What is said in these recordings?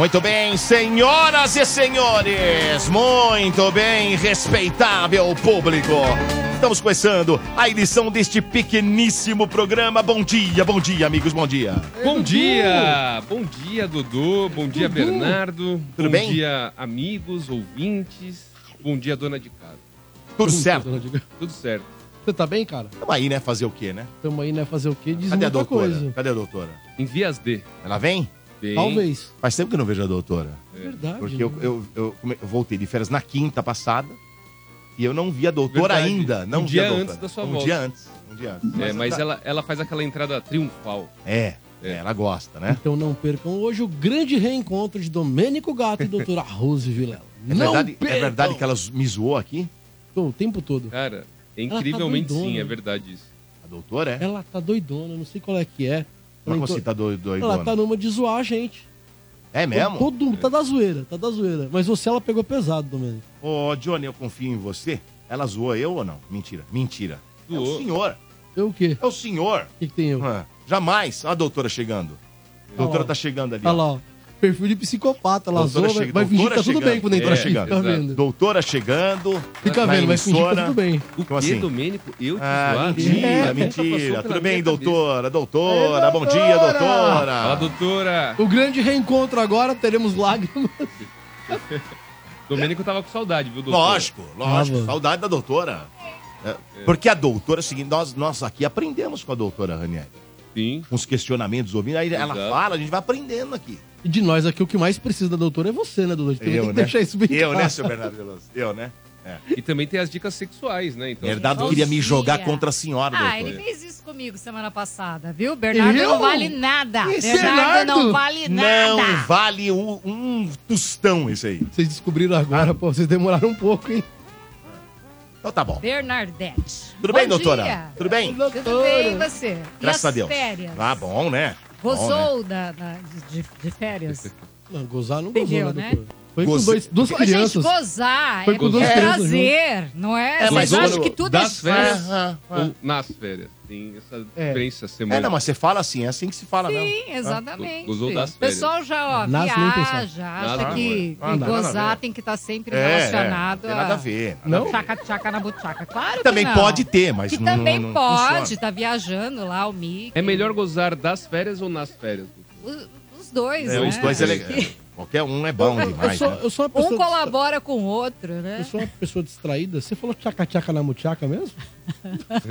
Muito bem, senhoras e senhores, muito bem, respeitável público. Estamos começando a edição deste pequeníssimo programa. Bom dia, bom dia, amigos, bom dia. Bom dia! Bom dia, Dudu. Bom dia, Bernardo. Tudo bom bem? dia, amigos, ouvintes. Bom dia, dona de casa. Tudo certo? Tudo certo. Você tá bem, cara? Tamo aí, né? Fazer o quê, né? Tamo aí, né? Fazer o quê? Diz Cadê a doutora? coisa. Cadê a doutora? Em vias D. Ela vem? Bem, Talvez. Faz tempo que eu não vejo a doutora. É verdade. Porque eu, né? eu, eu come- eu voltei de férias na quinta passada e eu não vi a doutora Verdade. ainda. Não Um vi dia a doutora. antes da sua um volta. dia antes. Um dia antes. É, mas tá- ela, ela faz aquela entrada triunfal. É, É. é, ela gosta, né? Então não percam hoje o grande reencontro de Domênico Gato e doutora Rose Vilela. É não verdade, é verdade que ela me zoou aqui? O tempo todo. Cara, é tá incrivelmente doidona. sim, é verdade isso. A doutora é? Ela tá doidona, não sei qual é que é. Como Ela, assim enco- tá doido, doidona? ela tá numa de zoar a gente. É mesmo? Todo mundo tá da zoeira, tá da zoeira. Mas você, ela pegou pesado, Domênico. Ô, Johnny, eu confio em você. Ela zoou eu ou não? Mentira, mentira. É o senhor, Eu o quê? é o senhor. O que, que tem eu? Ah, jamais. Olha a doutora chegando. A doutora tá chegando ali. Olha lá, ó. Perfil de psicopata, ela Doutora zoa, vai, chega- vai fingir que tá doutora tudo bem quando entrar É, aqui. chegando, Fica exato. vendo. Doutora chegando. Fica vendo, vai fingir que tá tudo bem. O que, assim? Domênico? Eu te Ah, mentira, Nunca mentira. Tudo bem, doutora, doutora. Ei, Bom dia, doutora. doutora. Fala, doutora. O grande reencontro agora, teremos lágrimas. Domênico tava com saudade, viu, doutor? Lógico, lógico. Tava. Saudade da doutora. É, Porque a doutora, é o seguinte, nós, nós aqui aprendemos com a doutora Ranieri. Sim. Com os questionamentos ouvindo, aí ela Exato. fala, a gente vai aprendendo aqui. E de nós aqui, o que mais precisa da doutora é você, né, doutor? A também Eu, tem que né? deixar isso bem Eu, né, seu Bernardo Veloso? Eu, né? É. E também tem as dicas sexuais, né? Então, Bernardo Bom queria me jogar contra a senhora, Ah, doutora. ele fez isso comigo semana passada, viu? Bernardo Eu? não vale nada. Esse Bernardo não Bernardo? vale Não nada. vale um, um tostão isso aí. Vocês descobriram agora, pô, vocês demoraram um pouco, hein? Então tá bom. Bernardete. Tudo bem, Bom doutora? dia. Tudo bem? Tudo bem, e você? Graças e a as Deus. férias? Ah, bom, né? Bom, né? Gozou da, da- de, de férias? Não, gozar não Entendeu, gozou, né, né? Foi com dois, duas crianças. Gente, gozar Foi é, com duas é crianças prazer, não é? É, Vocês mas acham quando- que tudo das é férias Ah, ah. ou nas férias. Tem essa É. diferença É, semana. não, mas você fala assim, é assim que se fala mesmo. Sim, exatamente. Gozou das o pessoal já ó, nem viaja, acha Nada, que, que Nada, nada a gozar tem que estar sempre É, é, relacionado não tem nada a ver. nada Não? a ver. Tchaca-tchaca na buchaca. Claro que Também não. pode ter, mas Que não, também não- não pode, funciona. tá viajando lá, o Mickey. É melhor gozar das férias ou nas férias? O- Os dois, É, né? os dois é legal. Qualquer um é bom Eu demais, sou, né? eu sou uma Um colabora com o outro, né? Eu sou uma pessoa distraída. Você falou tchaca-tchaca na muchaca mesmo?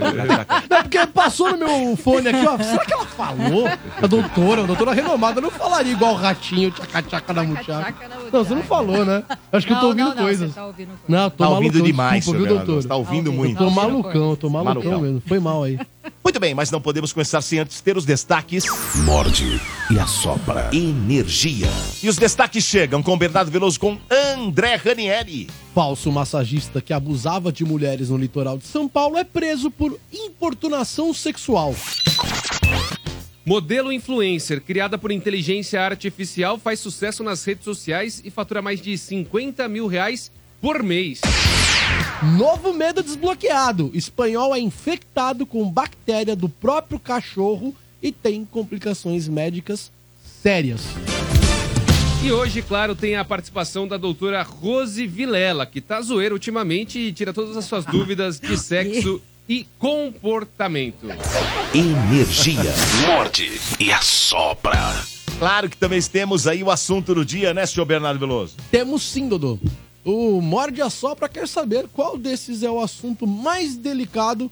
Não, é porque passou no meu fone aqui, ó. Será que ela falou? A doutora, a doutora renomada não falaria igual o ratinho, tchaca-tchaca na muchaca. Não, você não falou, né? Acho que eu tô ouvindo não, não, coisas. você tá ouvindo coisa. Não, tô Tá ouvindo malucão, demais, desculpa, viu, tá ouvindo Tá ouvindo. muito. Tô malucão, tô malucão Malucão. mesmo. Foi mal aí. Muito bem, mas não podemos começar sem antes ter os destaques. Morde e assopra. Energia. E os destaques chegam com Bernardo Veloso com André Ranieri. Falso massagista que abusava de mulheres no litoral de São Paulo é preso por importunação sexual. Modelo influencer, criada por inteligência artificial, faz sucesso nas redes sociais e fatura mais de 50 mil reais por mês. Novo medo desbloqueado. Espanhol é infectado com bactéria do próprio cachorro e tem complicações médicas sérias. E hoje, claro, tem a participação da doutora Rose Vilela, que tá zoeira ultimamente e tira todas as suas dúvidas de sexo e comportamento. Energia. Morde e assopra. Claro que também temos aí o assunto do dia, né, senhor Bernardo Veloso? Temos sim, Dodô. O Morde a Sopra quer saber qual desses é o assunto mais delicado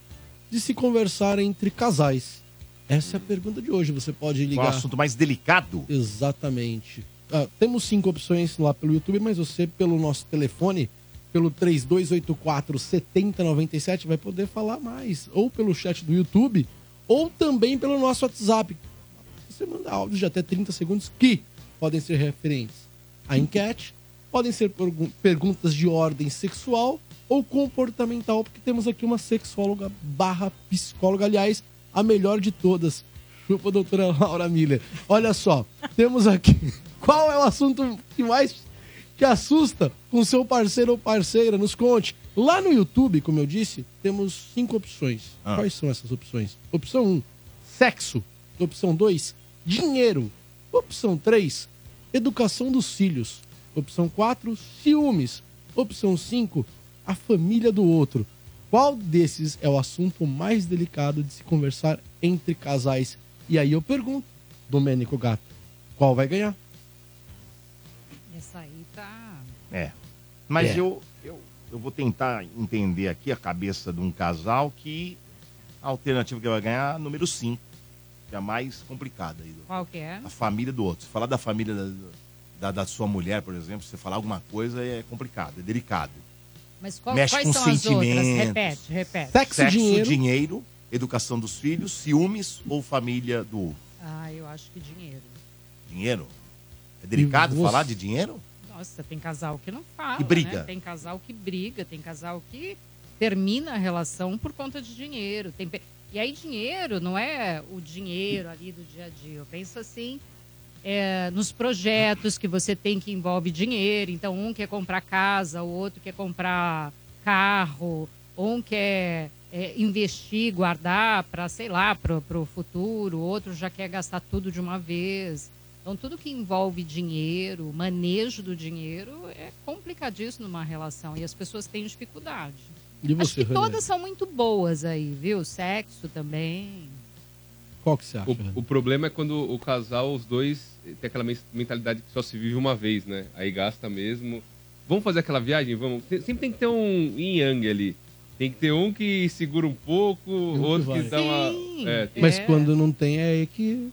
de se conversar entre casais. Essa é a pergunta de hoje. Você pode Qual é o ligar. assunto mais delicado? Exatamente. Ah, temos cinco opções lá pelo YouTube, mas você, pelo nosso telefone, pelo 3284 7097 vai poder falar mais. Ou pelo chat do YouTube, ou também pelo nosso WhatsApp. Você manda áudios de até 30 segundos que podem ser referentes à enquete, podem ser pergu- perguntas de ordem sexual ou comportamental, porque temos aqui uma sexóloga barra psicóloga, aliás, a melhor de todas. Chupa, doutora Laura Miller. Olha só, temos aqui. Qual é o assunto que mais te assusta com seu parceiro ou parceira? Nos conte. Lá no YouTube, como eu disse, temos cinco opções. Ah. Quais são essas opções? Opção 1, sexo. Opção 2, dinheiro. Opção 3, educação dos filhos. Opção 4, ciúmes. Opção 5, a família do outro. Qual desses é o assunto mais delicado de se conversar entre casais? E aí eu pergunto, Domênico Gato, qual vai ganhar? Essa aí tá. É. Mas É. Eu, eu, eu vou tentar entender aqui a cabeça de um casal que a alternativa que vai ganhar é a número 5, que é a mais complicada. Aí, Qual que é? a família do outro. Se falar da família da, da, da sua mulher, por exemplo, se você falar alguma coisa é complicado, é delicado. Mas qual- Mexe quais com são as outras? sentimentos. Repete, repete. Sexo, Sexo, dinheiro. dinheiro. educação dos filhos, ciúmes ou família do outro? Ah, eu acho que dinheiro. Dinheiro? É delicado você? falar de dinheiro? Nossa, tem casal que não fala. E briga. né? Tem casal que briga, tem casal que termina a relação por conta de dinheiro. Tem pe- E aí, dinheiro não é o dinheiro ali do dia a dia. Eu penso assim, é, nos projetos que você tem que envolve dinheiro. Então, um quer comprar casa, o outro quer comprar carro, um quer é, investir, guardar para, sei lá, para o futuro, o outro já quer gastar tudo de uma vez. Então, tudo que envolve dinheiro, manejo do dinheiro, é complicadíssimo numa relação. E as pessoas têm dificuldade. E Acho você, que Ranieri? todas são muito boas aí, viu? Sexo também. Qual que você acha? O, o problema é quando o casal, os dois, tem aquela men- mentalidade que só se vive uma vez, né? Aí gasta mesmo. Vamos fazer aquela viagem? Vamos. Tem- Sempre tem que ter um yin yang ali. Tem que ter um que segura um pouco, que outro que vai. dá uma. Sim. É, tem- Mas É. quando não tem, é aí que.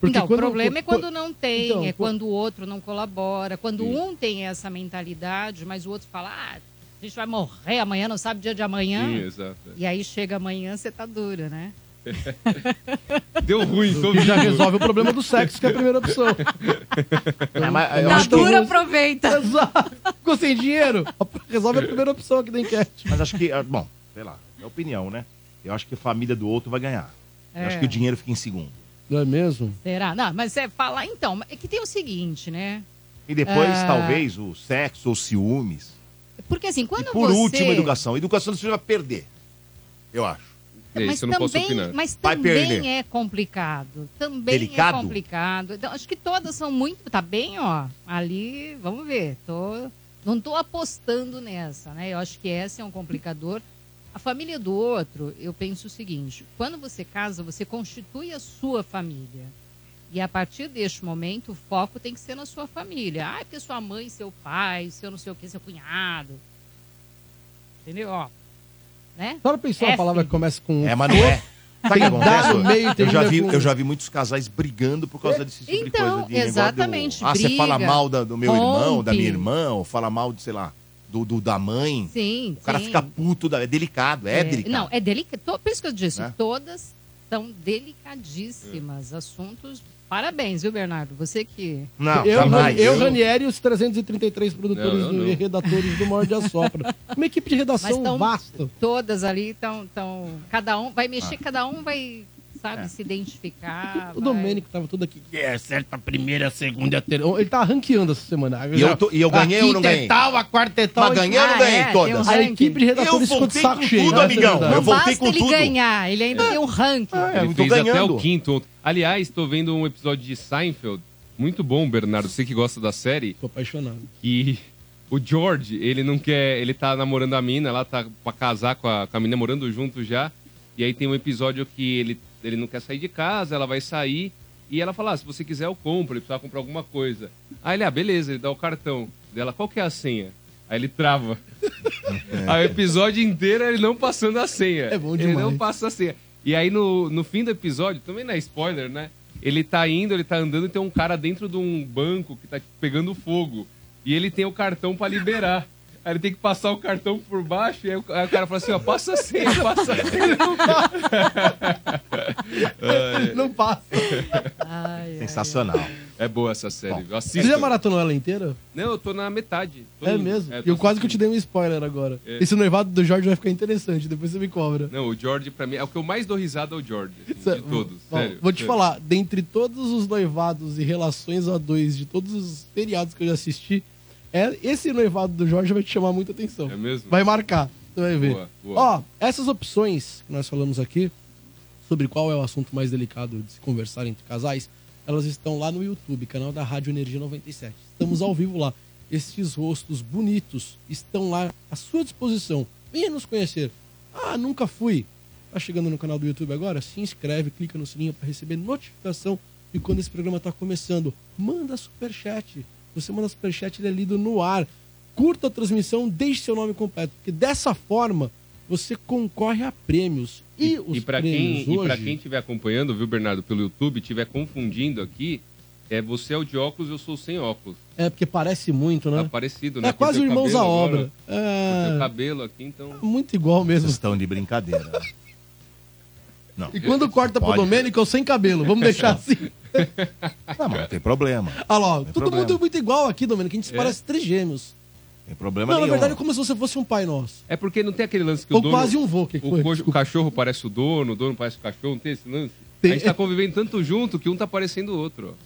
Porque então, o problema é quando não tem, Então, é qu- quando o outro não colabora, quando Sim. um tem essa mentalidade, mas o outro fala, ah, a gente vai morrer amanhã, não sabe o dia de amanhã. Sim, exato. E aí chega amanhã, você tá dura, né? Deu ruim, tô Que já resolve o problema do sexo, que é a primeira opção. É, mas Tá acho que- dura, aproveita. Exato. Ficou sem dinheiro? Resolve a primeira opção aqui da enquete. Mas acho que, ah, bom, sei lá, é opinião, né? Eu acho que a família do outro vai ganhar. Eu acho É. que o dinheiro fica em segundo. Não é mesmo? Será? Não, mas você falar, então, é que tem o seguinte, né? E depois, Ah. talvez, o sexo ou ciúmes. Porque assim, quando e por você... último, a educação. Educação você vai perder. Eu acho. É, mas também, mas também é complicado. Também Delicado? é complicado. Então, acho que todas são muito. Tá bem, ó. Ali, vamos ver. Tô, não tô apostando nessa, né? Eu acho que esse é um complicador. A família do outro, eu penso o seguinte: quando você casa, você constitui a sua família. E a partir deste momento, o foco tem que ser na sua família. Ah, porque sua mãe, seu pai, seu não sei o que, seu cunhado. Entendeu? Ó, né? Só pensou uma palavra que começa com É, mas não é. Sabe o que acontece? meio, eu, já vi, com- eu já vi muitos casais brigando por causa desse tipo de Então, coisa. De exatamente, Do, ah, você briga, fala mal da- do meu irmão, da minha rompe. irmã, ou fala mal de, sei lá, do, do- da mãe. Sim. O cara sim. fica puto, da- é delicado, é, delicado. Não, é delicado. Por isso que eu disse, Né? todas são delicadíssimas. Assuntos. Parabéns, viu, Bernardo? Você que. Não, eu, jamais. eu, Ranieri e os 333 produtores Não, eu e não. redatores do Morde a Sopra. Uma equipe de Mas redação tão- vasta. Todas ali estão. Tão, cada um vai mexer, Ah. cada um vai, sabe, É. se identificar. O vai- Domênico tava todo aqui. É, certa, a primeira, a segunda, a terceira. Ele tá ranqueando essa semana. E eu, tô- e eu ganhei a ou não ganhei? é tal, a quarta é tal. Mas ganhei ou não Ah, ganhei é, todas? um A equipe de redatores ficou de voltei saco com cheio. tudo, é amigão. Eu Não voltei basta com ele tudo. ganhar, ele ainda tem um ranking. Ah, eu Ele tô fez até ganhando. o quinto. Aliás, tô vendo um episódio de Seinfeld. Muito bom, Bernardo. Você que gosta da série. Tô apaixonado. E o George, ele não quer. Ele tá namorando a mina, lá tá pra casar com a, com a mina, morando junto já. E aí tem um episódio que ele, ele não quer sair de casa, ela vai sair. E ela fala: ah, se você quiser, eu compro. Ele precisa comprar alguma coisa. Aí ele, ah, beleza, ele dá o cartão dela. Qual que é a senha? Aí ele trava. Aí o episódio inteiro é ele não passando a senha. É bom Ele demais. não passa a senha. E aí no, no fim do episódio, também não é spoiler, né? Ele tá indo, ele tá andando e tem um cara dentro de um banco que tá pegando fogo. E ele tem o cartão pra liberar. Aí ele tem que passar o cartão por baixo, e aí o, aí o cara fala assim, ó, passa a senha, passa a senha. Não passa. Ai, ai, Sensacional. É boa essa série, Bom, eu Você já maratonou ela inteira? Não, eu tô na metade. Tô É indo. mesmo? É, eu quase que eu te dei um spoiler agora. É. Esse noivado do Jorge vai ficar interessante, depois você me cobra. Não, o George, pra mim, é o que eu mais dou risada é o George. assim, de todos, Ó, sério. Vou te sério. falar, dentre todos os noivados e relações a dois de todos os seriados que eu já assisti, é, esse noivado do Jorge vai te chamar muita atenção. É mesmo? Vai marcar, você vai ver. Boa, boa. Ó, essas opções que nós falamos aqui, sobre qual é o assunto mais delicado de se conversar entre casais, elas estão lá no YouTube, canal da Rádio Energia 97. Estamos ao vivo lá. Estes rostos bonitos estão lá à sua disposição. Venha nos conhecer. Ah, nunca fui. Tá chegando no canal do YouTube agora? Se inscreve, clica no sininho para receber notificação de quando esse programa está começando. Manda superchat. Você manda superchat, ele é lido no ar. Curta a transmissão, deixe seu nome completo, porque dessa forma você concorre a prêmios. E, os E pra quem, prêmios e pra hoje... quem estiver acompanhando, viu, Bernardo, pelo YouTube, estiver confundindo aqui, é você é o de óculos, eu sou sem óculos. É porque parece muito, né? Tá parecido, né? É quase irmãos à obra. agora, É cabelo aqui, então... muito igual mesmo. Vocês estão de brincadeira. né? Não. E quando corta pro. Domênico, eu sem cabelo. Vamos deixar assim. Não, mas não tem problema. Olha lá, todo problema. mundo é muito igual aqui, Domênico. A gente se É. parece três gêmeos. Tem problema Não, na nenhum. verdade é como se você fosse um pai nosso. É porque não tem aquele lance que Ou o dono... quase um vô. Que O, foi? co- o cachorro parece o dono, o dono parece o cachorro, não tem esse lance? Tem. A gente tá convivendo tanto junto que um tá parecendo o outro.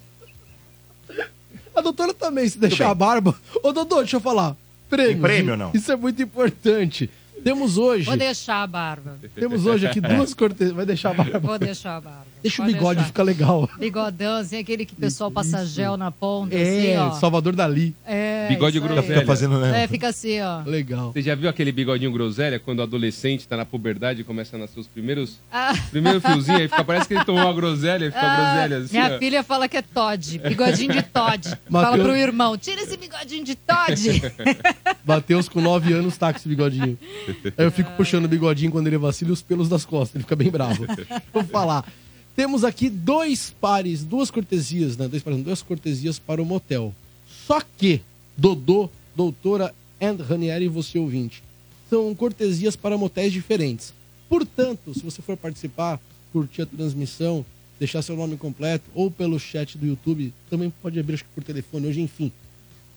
A doutora também, se deixar a barba. Ô, doutor, deixa eu falar. Prêmio. Tem prêmio ou não? Isso é muito importante. Temos hoje, Vou deixar a barba. temos hoje aqui duas cortesias. Vai deixar a barba. Vou deixar a barba. Deixa o Pode bigode, deixar. fica legal. Bigodão, assim, aquele que o pessoal passa gel na ponta, É, assim, ó. Salvador Dali. É, Bigode isso groselha. Fica fazendo, né? É, fica assim, ó. Legal. Você já viu aquele bigodinho groselha quando o adolescente tá na puberdade e começa a nascer os primeiros, Ah, primeiro fiozinho, aí fica, parece que ele tomou uma groselha e fica ah, groselha assim, minha ó. filha fala que é Todd, bigodinho de Todd. Fala Mateus- pro irmão, tira esse bigodinho de Todd. Mateus com 9 anos tá com esse bigodinho. Aí eu fico puxando o bigodinho quando ele vacila os pelos das costas. Ele fica bem bravo. Vou falar. Temos aqui dois pares, duas cortesias, né? Dois pares, duas cortesias para o motel. Só que, Dodô, doutora and Ranieri e você ouvinte, são cortesias para motéis diferentes. Portanto, se você for participar, curtir a transmissão, deixar seu nome completo, ou pelo chat do YouTube, também pode abrir acho que por telefone hoje, enfim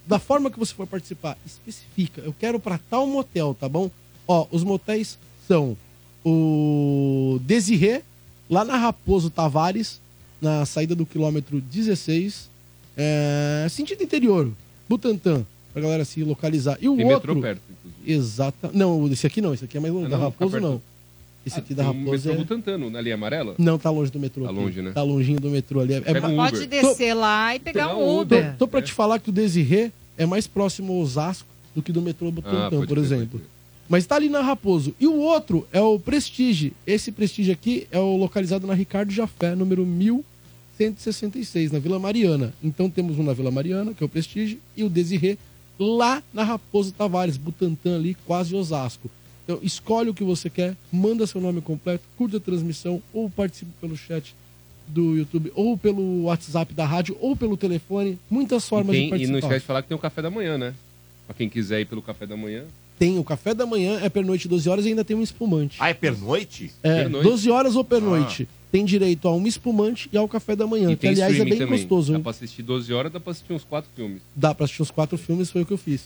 da forma que você for participar, especifica. Eu quero para tal motel, tá bom? Ó, os motéis são o Desirê, lá na Raposo Tavares, na saída do quilômetro 16, é, sentido interior, Butantã, pra galera se localizar. E o Tem outro. metrô perto, inclusive. Exata. Não, esse aqui não, esse aqui é mais longe. Ah, da Raposo tá perto. não. Esse aqui da Tem um Raposo metrô é. Butantano, na linha amarela? Não, tá longe do metrô. Tá aqui. longe, né? Tá longinho do metrô ali. É, é um Pode Uber. descer lá e pegar um Uber. Tô, tô pra te falar que o Desirê é mais próximo ao Osasco do que do metrô Butantã, Ah, por exemplo. pode crer. Mas tá ali na Raposo. E o outro é o Prestige. Esse Prestige aqui é o localizado na Ricardo Jafé, número 1166, na Vila Mariana. Então temos um na Vila Mariana, que é o Prestige, e o Desirê lá na Raposo Tavares, Butantã ali, quase Osasco. Então escolhe o que você quer, manda seu nome completo, curta a transmissão ou participe pelo chat do YouTube, ou pelo WhatsApp da rádio, ou pelo telefone. Muitas E, formas de tem, e participar. não esquece de falar que tem o café da manhã, né? Pra quem quiser ir pelo café da manhã. Tem o café da manhã, é pernoite 12 horas e ainda tem um espumante. Ah, é pernoite? É, Pernoite? 12 horas ou pernoite. Tem direito a um espumante e ao café da manhã, e que aliás é bem também. gostoso. Dá pra assistir 12 horas, dá pra assistir uns 4 filmes. Dá pra assistir os quatro filmes, foi o que eu fiz.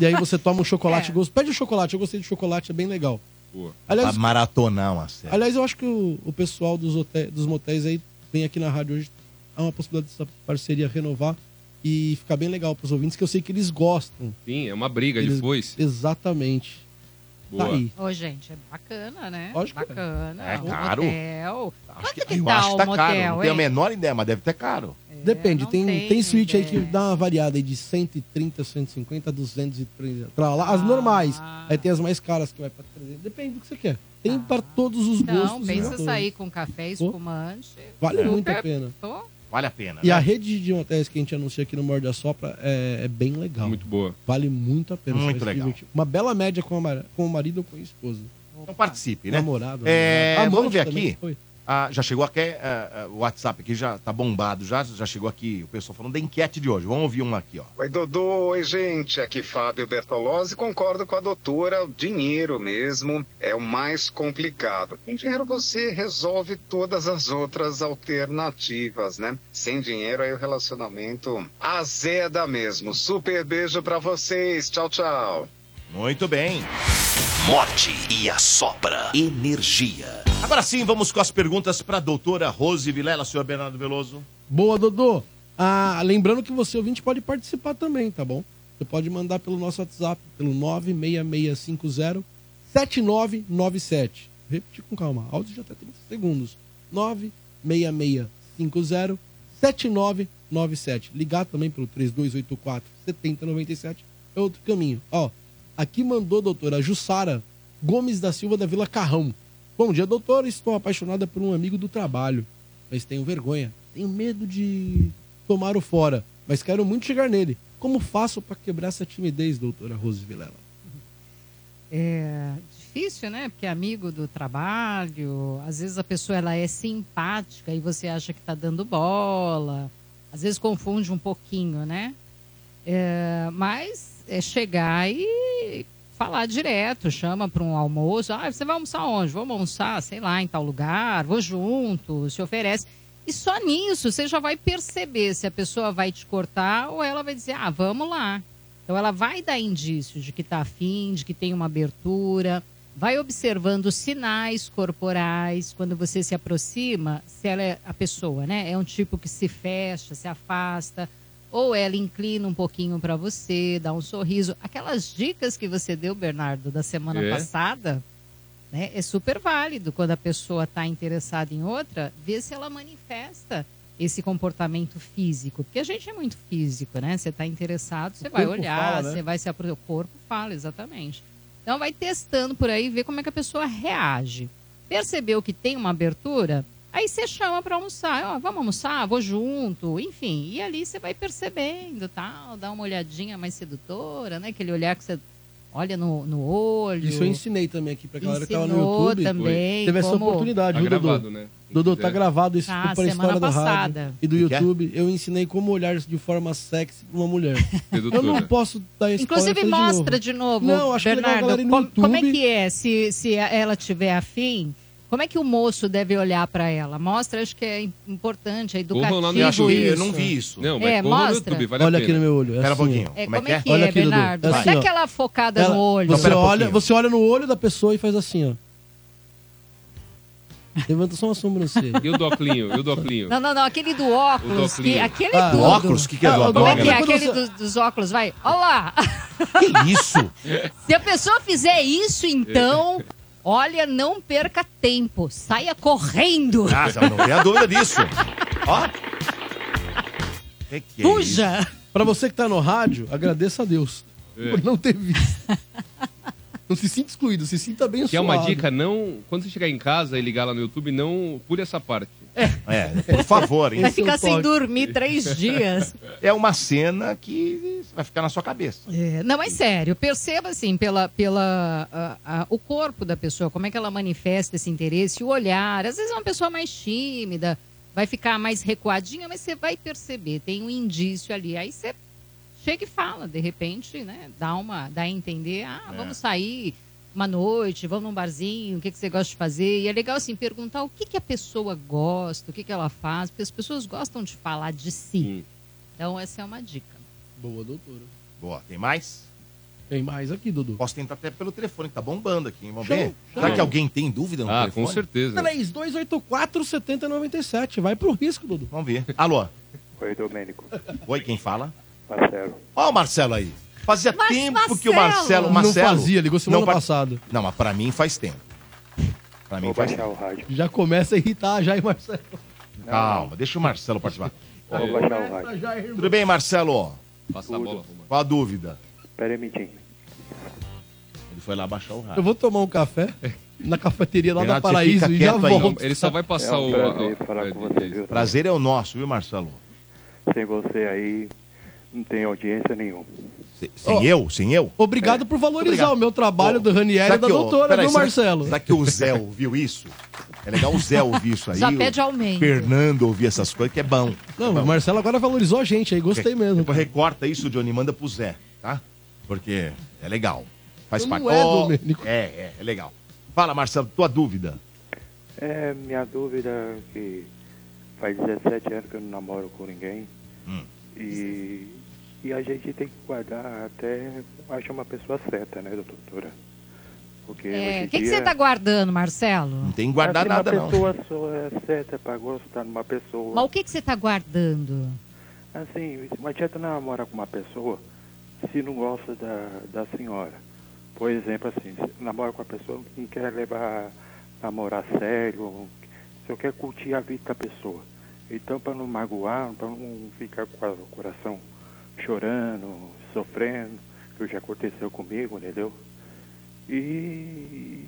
e aí você toma um chocolate É. gostoso. Pede o chocolate, eu gostei de chocolate, é bem legal. Boa. Pra Aliás, maratonar uma série. aliás eu acho que o, o pessoal dos, hotéis, dos motéis aí vem aqui na rádio hoje. Há uma possibilidade dessa parceria renovar e ficar bem legal pros ouvintes, que eu sei que eles gostam. Sim, é uma briga Eles- depois. Exatamente. Boa. Tá aí. Ô, gente, é bacana, né? Lógico que é. bacana. É um caro? Motel. Acho Quanto que, que eu tá acho que o tá motel, caro. Não tenho a menor ideia, mas deve ter caro. Depende, não tem, tenho tem suíte aí que dá uma variada aí de 130, 150, 230. Pra lá, as Ah. normais. Aí tem as mais caras que vai pra 300. Depende do que você quer. Tem para todos os Então, gostos. pensa né? sair com café espumante. Vale Super muito a pena. Tô. Vale a pena. E né? a rede de hotéis que a gente anuncia aqui no Morde a Sopra é, é bem legal. Muito boa. Vale muito a pena. Muito legal. divertir. Uma bela média com, a, mara- com o marido ou com a esposa. Então participe, né? Namorado. É, namorada. vamos ver aqui. foi. Ah, já chegou aqui, ah, o WhatsApp aqui já tá bombado, já, já chegou aqui o pessoal falando da enquete de hoje. Vamos ouvir uma aqui, ó. Oi, Dodô. Oi, gente. Aqui Fábio Bertolozzi. Concordo com a doutora. O dinheiro mesmo é o mais complicado. Com dinheiro você resolve todas as outras alternativas, né? Sem dinheiro aí o relacionamento azeda mesmo. Super beijo pra vocês. Tchau, tchau. Muito bem. Morte e a sopra energia. Agora sim, vamos com as perguntas para a doutora Rose Vilela, senhor Bernardo Veloso. Boa, Dodô. Ah, lembrando que você, ouvinte, pode participar também, tá bom? Você pode mandar pelo nosso WhatsApp, pelo 96650 7997. Vou repetir com calma, áudio de até 30 segundos. 96650 7997. Ligar também pelo 3284 7097 é outro caminho. Ó, aqui mandou doutora Jussara Gomes da Silva da Vila Carrão. Bom dia, doutora. Estou apaixonada por um amigo do trabalho, mas tenho vergonha. Tenho medo de tomar o fora, mas quero muito chegar nele. Como faço para quebrar essa timidez, doutora Rose Vilela? É difícil, né? Porque é amigo do trabalho, às vezes a pessoa ela é simpática e você acha que está dando bola, às vezes confunde um pouquinho, né? É, mas é chegar e falar direto, chama para um almoço. Ah, você vai almoçar onde? Vamos almoçar, sei lá, em tal lugar, vou junto, se oferece. E só nisso você já vai perceber se a pessoa vai te cortar ou ela vai dizer, ah, vamos lá. Então ela vai dar indício de que está afim, de que tem uma abertura, vai observando sinais corporais quando você se aproxima, se ela é a pessoa, né? É um tipo que se fecha, se afasta, ou ela inclina um pouquinho para você, dá um sorriso. Aquelas dicas que você deu, Bernardo, da semana É. passada, né? É super válido quando a pessoa está interessada em outra, ver se ela manifesta esse comportamento físico, porque a gente é muito físico, né? Você está interessado, você O vai olhar, fala, né? você vai se apro... o corpo fala exatamente. Então vai testando por aí, ver como é que a pessoa reage. Percebeu que tem uma abertura, aí você chama para almoçar, ó, vamos almoçar, vou junto, enfim. E ali você vai percebendo, tal, dá uma olhadinha mais sedutora, né? Aquele olhar que você olha no, no olho. Isso eu ensinei também aqui pra galera que tava no Ensinou YouTube. também Teve essa oportunidade, Tá viu, gravado, Dodô? né? Dodô, tá gravado isso Ah, para a história passada. rádio e do Que que? YouTube. Eu ensinei como olhar de forma sexy pra uma mulher. Eu Sedutora. não posso dar spoiler Inclusive fazer de mostra novo. de novo, Não, acho que é legal a Bernardo. galera ir no como, como é YouTube. que é? Se, se ela tiver afim, como é que o moço deve olhar para ela? Mostra, acho que é importante, é Corram lá no educativo Eu acho que eu isso. não vi isso. Não, mas É, corra no mostra. YouTube, vale Olha aqui no meu olho. Espera um assim, ó. pouquinho. É, como é que é? que Olha é, aqui. Bernardo? É Dá assim, ó. aquela focada Ela- no olho. Você um olha, pouquinho. você olha no olho da pessoa e faz assim, ó. Levanta só uma sobrancelha. E o doclinho? E o doclinho? Não, não, não, aquele do óculos, que, aquele Ah, tudo. Óculos? O que, que é do Ah, Como é óculos? que é? Aquele dos, dos óculos, vai. Olha lá. Que isso? Se a pessoa fizer isso, então, olha, não perca tempo. Saia correndo. Ah, não tenha dúvida disso. Ó. Que que é isso? Fuja. Pra você que tá no rádio, agradeça a Deus É. por não ter visto. Não se sinta excluído, se sinta bem Que é uma dica, não. Quando você chegar em casa e ligar lá no YouTube, não pule essa parte. É, por favor, hein? Vai é ficar sem dormir três dias. É uma cena que vai ficar na sua cabeça. É, não, mas sério, perceba assim, pela, pela a- a- o corpo da pessoa, como é que ela manifesta esse interesse, o olhar. Às vezes é uma pessoa mais tímida, vai ficar mais recuadinha, mas você vai perceber, tem um indício ali. Aí você chega e fala, de repente, né? Dá uma, dá a entender, ah, É. vamos sair uma noite, vamos num barzinho, o que, que você gosta de fazer? E é legal assim perguntar o que, que a pessoa gosta, o que, que ela faz, porque as pessoas gostam de falar de si. Sim. Então essa é uma dica. Boa, doutora. Boa, tem mais? Tem mais aqui, Dudu. Posso tentar até pelo telefone, que tá bombando aqui, hein? Vamos ver? Será que alguém tem dúvida no Ah, telefone? com certeza. 3284 7097. Vai pro risco, Dudu. Vamos ver. Alô? Oi, Domênico. Oi, quem fala? Marcelo. Ó o Marcelo aí. Fazia Mas, tempo que o Marcelo! Marcelo... Não Marcelo fazia, ligou semana não passada. Não, mas pra mim faz tempo. Pra mim Vou faz baixar tempo. o rádio. Já começa a irritar já, hein, Marcelo? Calma, deixa o Marcelo participar. Vou baixar o rádio. Já. Tudo bem, Marcelo? Passa a bola. Qual a dúvida? Pera aí, Mitinho. Ele foi lá baixar o Eu rádio. vou tomar um café na cafeteria lá Renato, da Paraíso e já volto. Ele só vai passar É um o. prazer a- falar a- com você, viu? Prazer é o nosso, viu, Marcelo? Sem você aí, Não tem audiência nenhuma. Se- Sem eu? Sem eu? Obrigado por valorizar Obrigado. o meu trabalho do Ranieri e da doutora, viu, Marcelo? Será que o Zé ouviu isso? É legal o Zé ouvir isso aí. Já pede aumento. Fernando ouvir essas coisas, que é bom. Não, o Marcelo agora valorizou a gente aí, gostei mesmo. Depois recorta isso, Johnny, manda pro Zé, tá? Porque é legal. Faz Não parte. é, Domênico. é, é, é legal. Fala, Marcelo, tua dúvida. É, minha dúvida é que faz 17 anos que eu não namoro com ninguém. Hum. E, e a gente tem que guardar até achar uma pessoa certa, né, doutora? Porque É, O que, que dia- você tá guardando, Marcelo? Não tem que guardar assim, nada, uma não. pessoa só é certa pra gostar de uma pessoa. Mas o que, que você tá guardando? Assim, não adianta namorar com uma pessoa se não gosta da, da senhora. Por exemplo, assim, se namora com a pessoa que não quer levar, namorar sério, só quer curtir a vida da pessoa. Então, para não magoar, para não ficar com o coração chorando, sofrendo, que já aconteceu comigo, entendeu? E,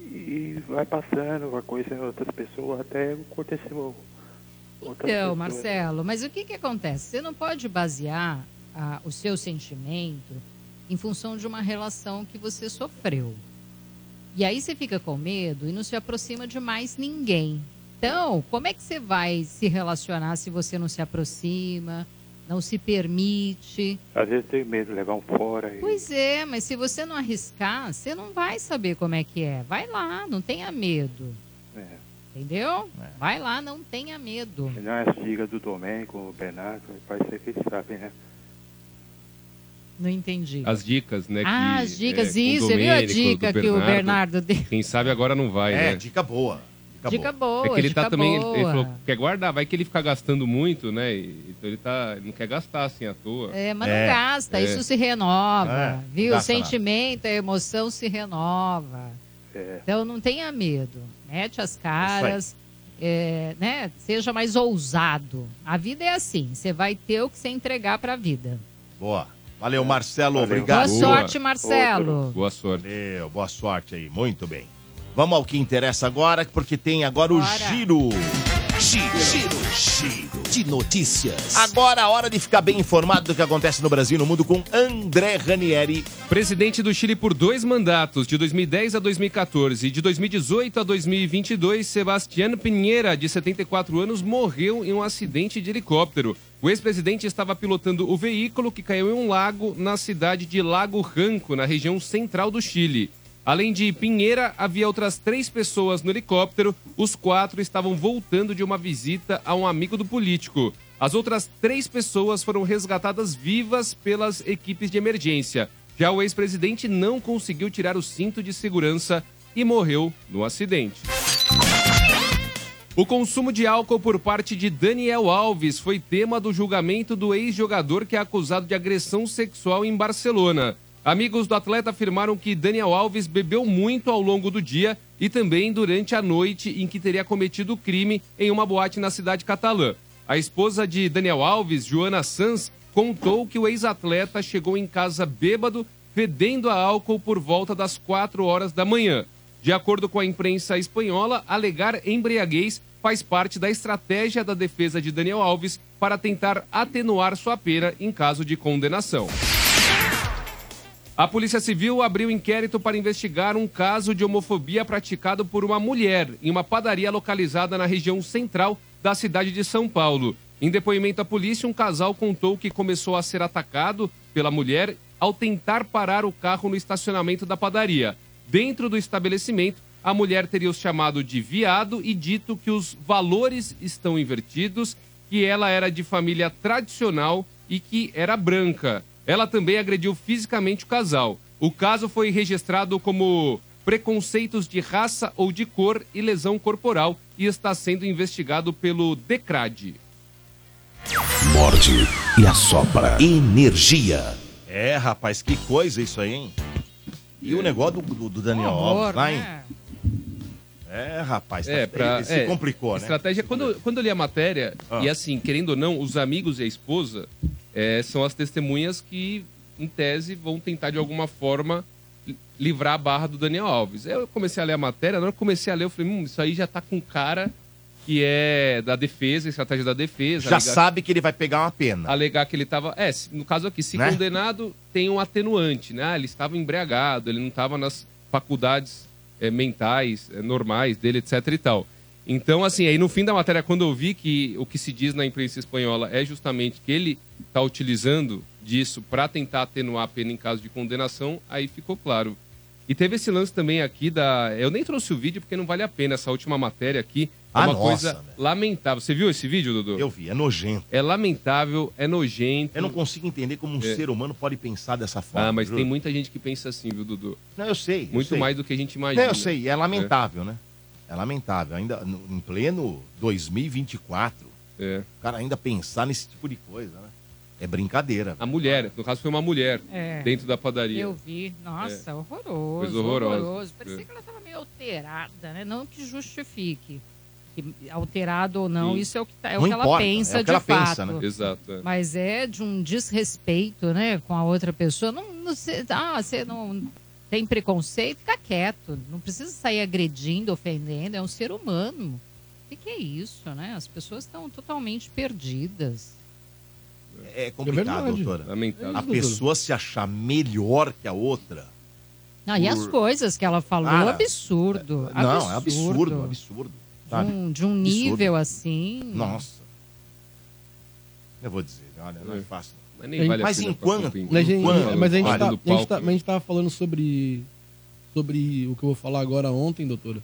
e vai passando, vai conhecendo outras pessoas, até aconteceu. outras Então, pessoas. Marcelo, mas o que, que acontece? Você não pode basear ah, o seu sentimento em função de uma relação que você sofreu. E aí você fica com medo e não se aproxima de mais ninguém. Então, como é que você vai se relacionar se você não se aproxima, não se permite? Às vezes tem medo de levar um fora. E... Pois é, mas se você não arriscar, você não vai saber como é que é. Vai lá, não tenha medo. É. Entendeu? Vai lá, não tenha medo. Não é as dicas do Domênico, o Bernardo, vai ser que eles sabem, né? Não entendi. As dicas, né? Ah, que, as dicas, é, isso, você viu a dica do que o Bernardo deu? Quem sabe agora não vai, É, né? dica boa. Dica, Dica boa. boa, É que ele dica tá também, boa. ele falou que quer guardar, vai que ele fica gastando muito, né? E- Então ele tá, ele não quer gastar assim à toa. É, mas É, não gasta, é. isso se renova, É, viu? O gasta nada. sentimento, a emoção se renova. É. Então não tenha medo, mete as caras, é, né? Seja mais ousado. A vida é assim, você vai ter o que você entregar pra vida. Boa. Valeu, Marcelo, Valeu. Boa obrigado. sorte, Marcelo. Boa sorte. Valeu, boa sorte aí, muito bem. Vamos ao que interessa agora, porque tem agora o Bora. giro. Giro, giro, giro de notícias. Agora a hora de ficar bem informado do que acontece no Brasil e no mundo com André Ranieri. Presidente do Chile por dois mandatos, de 2010 a 2014 e de 2018 a 2022, Sebastián Pinheira, de 74 anos, morreu em um acidente de helicóptero. O ex-presidente estava pilotando o veículo que caiu em um lago na cidade de Lago Ranco, na região central do Chile. Além de Pinheira, havia outras três pessoas no helicóptero. Os quatro estavam voltando de uma visita a um amigo do político. As outras três pessoas foram resgatadas vivas pelas equipes de emergência. Já o ex-presidente não conseguiu tirar o cinto de segurança e morreu no acidente. O consumo de álcool por parte de Daniel Alves foi tema do julgamento do ex-jogador que é acusado de agressão sexual em Barcelona. Amigos do atleta afirmaram que Daniel Alves bebeu muito ao longo do dia e também durante a noite em que teria cometido o crime em uma boate na cidade catalã. A esposa de Daniel Alves, Joana Sanz, contou que o ex-atleta chegou em casa bêbado, fedendo a álcool por volta das 4 horas da manhã. De acordo com a imprensa espanhola, alegar embriaguez faz parte da estratégia da defesa de Daniel Alves para tentar atenuar sua pena em caso de condenação. A Polícia Civil abriu inquérito para investigar um caso de homofobia praticado por uma mulher em uma padaria localizada na região central da cidade de São Paulo. Em depoimento à polícia, um casal contou que começou a ser atacado pela mulher ao tentar parar o carro no estacionamento da padaria. Dentro do estabelecimento, a mulher teria os chamado de viado e dito que os valores estão invertidos, que ela era de família tradicional e que era branca. Ela também agrediu fisicamente o casal. O caso foi registrado como preconceitos de raça ou de cor e lesão corporal e está sendo investigado pelo DECRAD. Morde e assopra. Energia. É, rapaz, que coisa isso aí, hein? E o negócio do, do- do Daniel Horror, Alves lá, hein? né? É, rapaz, tá- É, pra, ele se é, complicou, né? Estratégia. Quando, quando eu li a matéria, Ah. e assim, querendo ou não, os amigos e a esposa é, são as testemunhas que, em tese, vão tentar de alguma forma li- livrar a barra do Daniel Alves. Eu comecei a ler a matéria, na hora que comecei a ler, eu falei, hum, isso aí já tá com cara que é da defesa, estratégia da defesa. Já sabe que ele vai pegar uma pena. alegar que ele estava. É, no caso aqui, se Né? condenado, tem um atenuante, né? Ah, Ele estava embriagado, ele não estava nas faculdades eh, mentais eh, normais dele, etc e tal. Então, assim, aí no fim da matéria, quando eu vi que o que se diz na imprensa espanhola é justamente que ele está utilizando disso para tentar atenuar a pena em caso de condenação, aí ficou claro. E teve esse lance também aqui da. Eu nem trouxe o vídeo porque não vale a pena. Essa última matéria aqui é Ah, uma nossa, coisa velho. lamentável. Você viu esse vídeo, Dudu? Eu vi, é nojento. É lamentável, é nojento. Eu não consigo entender como um É. ser humano pode pensar dessa forma. Ah, mas viu? tem muita gente que pensa assim, viu, Dudu? Não, eu sei. eu Muito sei. mais do que a gente Não, imagina. eu sei, é lamentável, né? É lamentável. Ainda no- em pleno 2024, É. o cara ainda pensar nesse tipo de coisa, né? É brincadeira. A mulher, no caso foi uma mulher, É. dentro da padaria. Eu vi. Nossa, É. horroroso. Coisa horrorosa. Parecia É. que ela estava meio alterada, né? Não que justifique. Que alterado ou não, Sim. isso é o que, tá- é Não o que ela importa, pensa é o que de ela fato. pensa, né? Exato. é. Mas é de um desrespeito, né, com a outra pessoa. Não, não sei, ah, você não tem preconceito, fica quieto. Não precisa sair agredindo, ofendendo. É um ser humano. O que, que é isso, né? As pessoas estão totalmente perdidas. É complicado, verdade. doutora. Lamentável. A pessoa se achar melhor que a outra. Ah, e as coisas que ela falou, Ah, absurdo, Não, é absurdo, absurdo. De Sabe? um, de um Absurdo. nível assim. Nossa. Eu vou dizer, olha, não é É. fácil. Mas nem vale a Mas enquanto- Mas a gente, Quando? mas a gente, Olha, tá, tá, tava falando sobre, sobre o que eu vou falar agora ontem, doutora.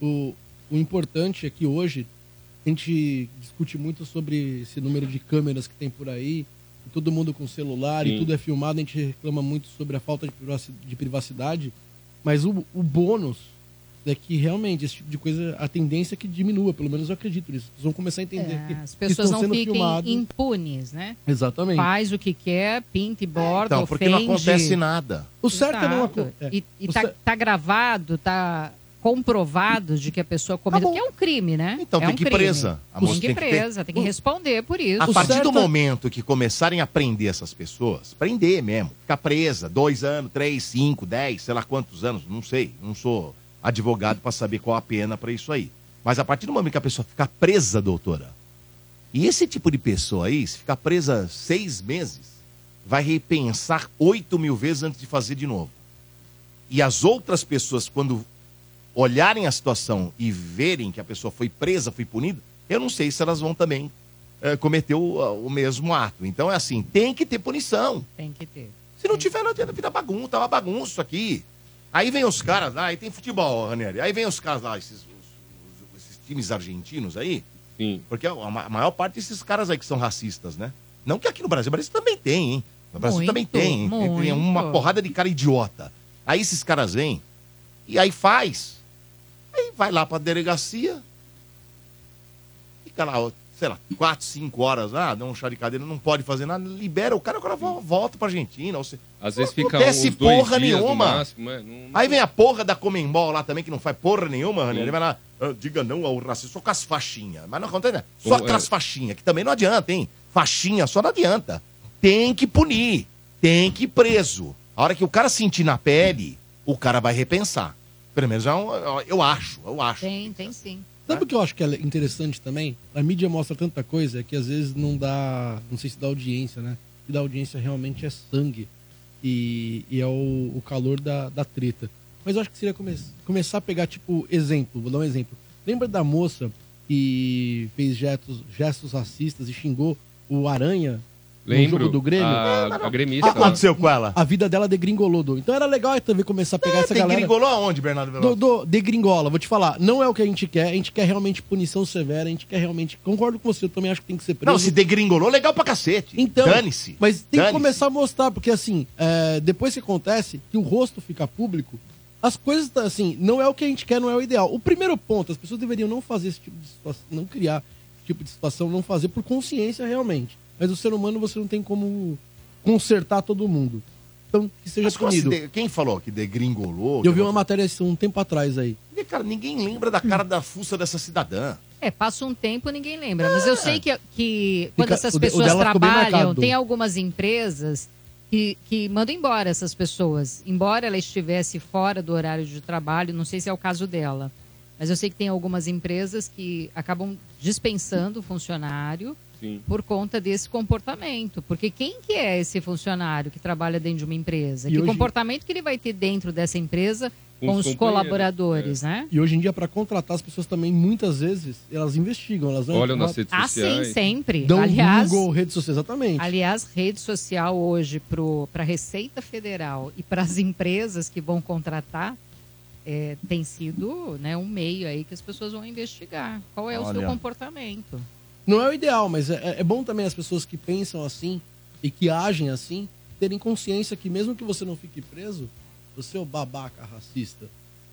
O, o importante é que hoje a gente discute muito sobre esse número de câmeras que tem por aí, e todo mundo com celular Sim. e tudo é filmado, a gente reclama muito sobre a falta de privaci- de privacidade, mas o, o bônus é que realmente esse tipo de coisa, a tendência é que diminua, pelo menos eu acredito nisso. Vocês vão começar a entender É, que, as pessoas estão não sendo fiquem filmados. impunes, né? Exatamente. Faz o que quer, pinta e borda, Então, porque não ofende. acontece nada. O certo é não Exato. acontecer. E, e O tá, cer- tá gravado, tá comprovado de que a pessoa cometeu. Tá que é um crime, né? Então é tem um que ir crime. presa. A Tem que ir que ter- presa, tem que responder por isso. A partir certo do é- momento que começarem a prender essas pessoas, prender mesmo, ficar presa, dois anos, três, cinco, dez, sei lá quantos anos, não sei, não sou advogado para saber qual a pena para isso aí. Mas a partir do momento que a pessoa ficar presa, doutora, e esse tipo de pessoa aí, se ficar presa seis meses, vai repensar oito mil vezes antes de fazer de novo. E as outras pessoas, quando olharem a situação e verem que a pessoa foi presa, foi punida, eu não sei se elas vão também eh, cometer o, o mesmo ato. Então é assim, tem que ter punição. Tem que ter. Se não tiver, não adianta virar bagunça, tá uma bagunça isso aqui. Aí vem os caras lá, aí tem futebol, Ranieri. Aí vem os caras lá, esses, os- os- esses times argentinos aí, Sim. porque a, a maior parte desses caras aí que são racistas, né? Não que aqui no Brasil, mas também tem, hein? No Brasil Muito, também tem, hein? Tem- uma muito. porrada de cara idiota. Aí esses caras vêm e aí faz. Aí vai lá pra delegacia, fica lá, sei lá, quatro, cinco horas, ah, dá um chá de cadeira, não pode fazer nada, libera o cara, o cara vo- volta pra Argentina. Ou se... Às vezes fica acontece uns dois porra nenhuma. máximo, é, não- não- Aí vem a porra da Comembol lá também, que não faz porra nenhuma, Rani. Ele vai lá, "Ah, diga não ao racismo, só com as faixinhas. Mas não acontece, né? Só com as é? faixinhas, que também não adianta, hein? Faixinha só não adianta. Tem que punir, tem que ir preso. A hora que o cara sentir na pele, o cara vai repensar. Pelo menos é um- eu acho, eu acho. Tem, tem sim. Sabe o que eu acho que é interessante também? A mídia mostra tanta coisa que às vezes não dá. Não sei se dá audiência, né? E da audiência realmente é sangue. E, e é o, o calor da, da treta. Mas eu acho que seria come- começar a pegar, tipo, exemplo. Vou dar um exemplo. Lembra da moça que fez gestos, gestos racistas e xingou o Aranha Lembro. no jogo do Grêmio? A, a O gremista. que aconteceu com ela? A vida dela degringolou. do- Então era legal TV começar a pegar essa Tem galera. gringolou aonde, Bernardo Veloso? Do, do, de gringola, vou te falar, não é o que a gente quer, a gente quer realmente punição severa, a gente quer realmente. Concordo com você, eu também acho que tem que ser preso. Não, se degringolou, legal pra cacete. Então, Dane-se. Mas tem que Dane-se. começar a mostrar, porque assim, é, depois que acontece, que o rosto fica público, as coisas, tá, assim, não é o que a gente quer, não é o ideal. O primeiro ponto, as pessoas deveriam não fazer esse tipo de situação, não criar esse tipo de situação, não fazer por consciência realmente. Mas o ser humano você não tem como consertar todo mundo. Então, que seja Mas como assim, punido. de- quem falou que degringolou? Eu que vi uma matéria assim, um tempo atrás aí. Porque, Cara, ninguém lembra da cara da fuça dessa cidadã. É, passa um tempo ninguém lembra. Mas eu sei que, que quando Fica- essas pessoas trabalham, tem algumas empresas que, que mandam embora essas pessoas. Embora ela estivesse fora do horário de trabalho, não sei se é o caso dela. Mas eu sei que tem algumas empresas que acabam dispensando o funcionário Sim. por conta desse comportamento. Porque quem que é esse funcionário que trabalha dentro de uma empresa? E que hoje- comportamento que ele vai ter dentro dessa empresa Com com, os colaboradores, né? E hoje em dia, para contratar as pessoas também, muitas vezes, elas investigam. Elas não- Olham nas redes Ah, sim, sociais. sempre. Dão Aliás, Google, rede social, exatamente. Aliás, rede social hoje para a Receita Federal e para as empresas que vão contratar é, tem sido né, um meio aí que as pessoas vão investigar. Qual é o seu Olha. comportamento? Não é o ideal, mas é, é bom também as pessoas que pensam assim e que agem assim terem consciência que mesmo que você não fique preso, o seu babaca racista,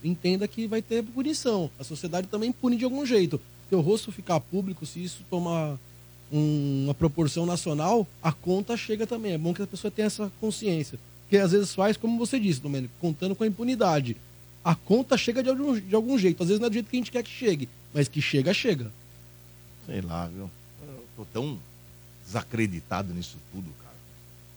entenda que vai ter punição. A sociedade também pune de algum jeito. Seu rosto ficar público, se isso tomar um- uma proporção nacional, a conta chega também. É bom que a pessoa tenha essa consciência. Porque às vezes faz, como você disse, Domênico, contando com a impunidade. A conta chega de algum, de algum jeito. Às vezes não é do jeito que a gente quer que chegue, mas que chega, chega. Sei lá, viu? Eu tô tão desacreditado nisso tudo, cara.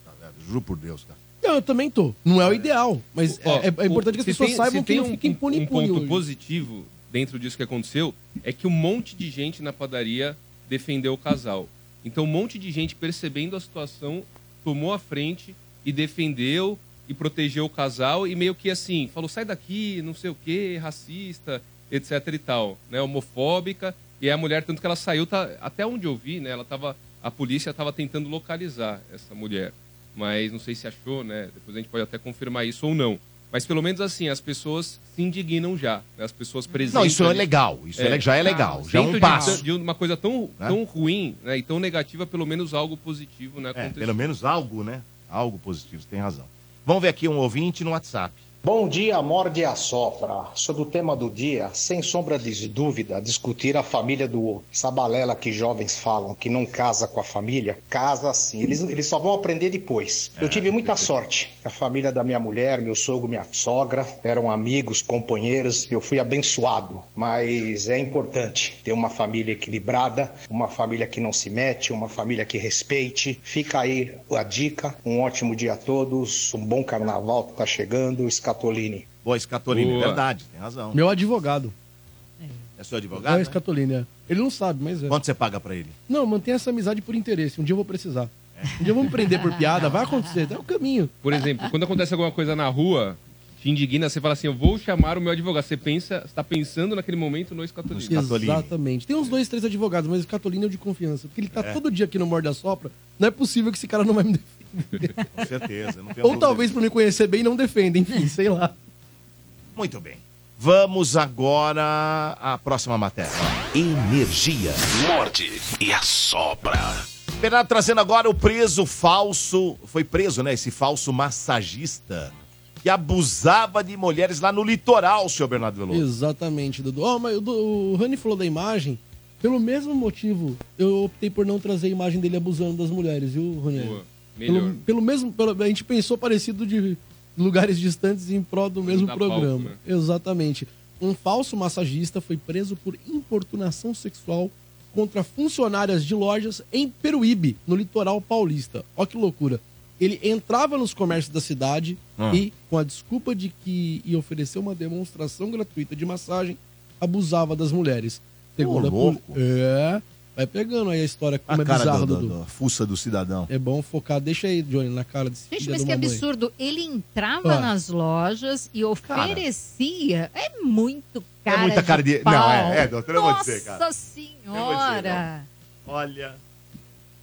Tá vendo? Juro por Deus, cara. Não, eu também tô. Não é o ideal, mas Ó, é, é importante que as pessoas tem- saibam que tem não um- fica impune um impune ponto hoje. positivo dentro disso que aconteceu é que um monte de gente na padaria defendeu o casal. Então um monte de gente percebendo a situação tomou a frente e defendeu e protegeu o casal e meio que assim, falou sai daqui, não sei o que, racista, etc e tal, né, homofóbica. E a mulher tanto que ela saiu, tá, até onde eu vi, né, ela tava a polícia estava tentando localizar essa mulher. Mas não sei se achou, né? Depois a gente pode até confirmar isso ou não. Mas pelo menos assim, as pessoas se indignam já. né? As pessoas presentes. Não, isso é ali. legal, isso é le- já é legal, já é um Dentro de- passo. De, uma coisa tão, Né? tão ruim né, e tão negativa, pelo menos algo positivo, né? É, aconteceu. pelo menos algo, né? Algo positivo, você tem razão. Vamos ver aqui um ouvinte no WhatsApp. Bom dia, morde e assopra. Sobre o tema do dia, sem sombra de dúvida, discutir a família do outro. Essa balela que jovens falam que não casa com a família, casa sim. Eles, eles só vão aprender depois. Eu tive muita sorte. A família da minha mulher, meu sogro, minha sogra, eram amigos, companheiros. Eu fui abençoado. Mas é importante ter uma família equilibrada, uma família que não se mete, uma família que respeite. Fica aí a dica. Um ótimo dia a todos. Um bom carnaval que tá chegando. Scatolini. Boa, Scatolini, Boa. verdade, tem razão. Meu advogado. É seu É advogado? o Scatolini, é. Ele não sabe, mas é. Quanto você paga pra ele? Não, mantém essa amizade por interesse. Um dia eu vou precisar. Um dia eu vou me prender por piada, vai acontecer. É o caminho. Por exemplo, quando acontece alguma coisa na rua, te indigna, você fala assim, eu vou chamar o meu advogado. Você pensa, você tá pensando naquele momento no escatolino. Exatamente. Tem uns dois, três advogados, mas o Scatolini é o de confiança. Porque ele tá É. todo dia aqui no Morde a Sopra. Não é possível que esse cara não vai me defender. Com certeza, não tem Ou problema. talvez por me conhecer bem não defenda, enfim, sei lá. Muito bem. Vamos agora à próxima matéria. Energia. Morde e assopra. Bernardo trazendo agora o preso falso. Foi preso, né? Esse falso massagista que abusava de mulheres lá no litoral, senhor Bernardo Veloso. Exatamente, Dudu. Ó, mas o Rani falou da imagem. Pelo mesmo motivo, eu optei por não trazer a imagem dele abusando das mulheres, viu, Rony? Boa. Melhor. Pelo, pelo mesmo. pelo- a gente pensou parecido de lugares distantes em prol do mesmo programa. palco, né? Exatamente. Um falso massagista foi preso por importunação sexual contra funcionárias de lojas em Peruíbe, no litoral paulista. Ó que loucura. Ele entrava nos comércios da cidade Ah. e, com a desculpa de que ia oferecer uma demonstração gratuita de massagem, abusava das mulheres. Segundo a poli- louco. É. Vai pegando aí a história como A é cara bizarro, do, Dudu. do, do fuça do cidadão. É bom focar. Deixa aí, Johnny, na cara desse Gente, mas que absurdo. Ele entrava Ah. nas lojas e oferecia. É muito cara muita cara de- pau. Não, é, é, doutora, eu vou Nossa dizer, cara. senhora. Olha.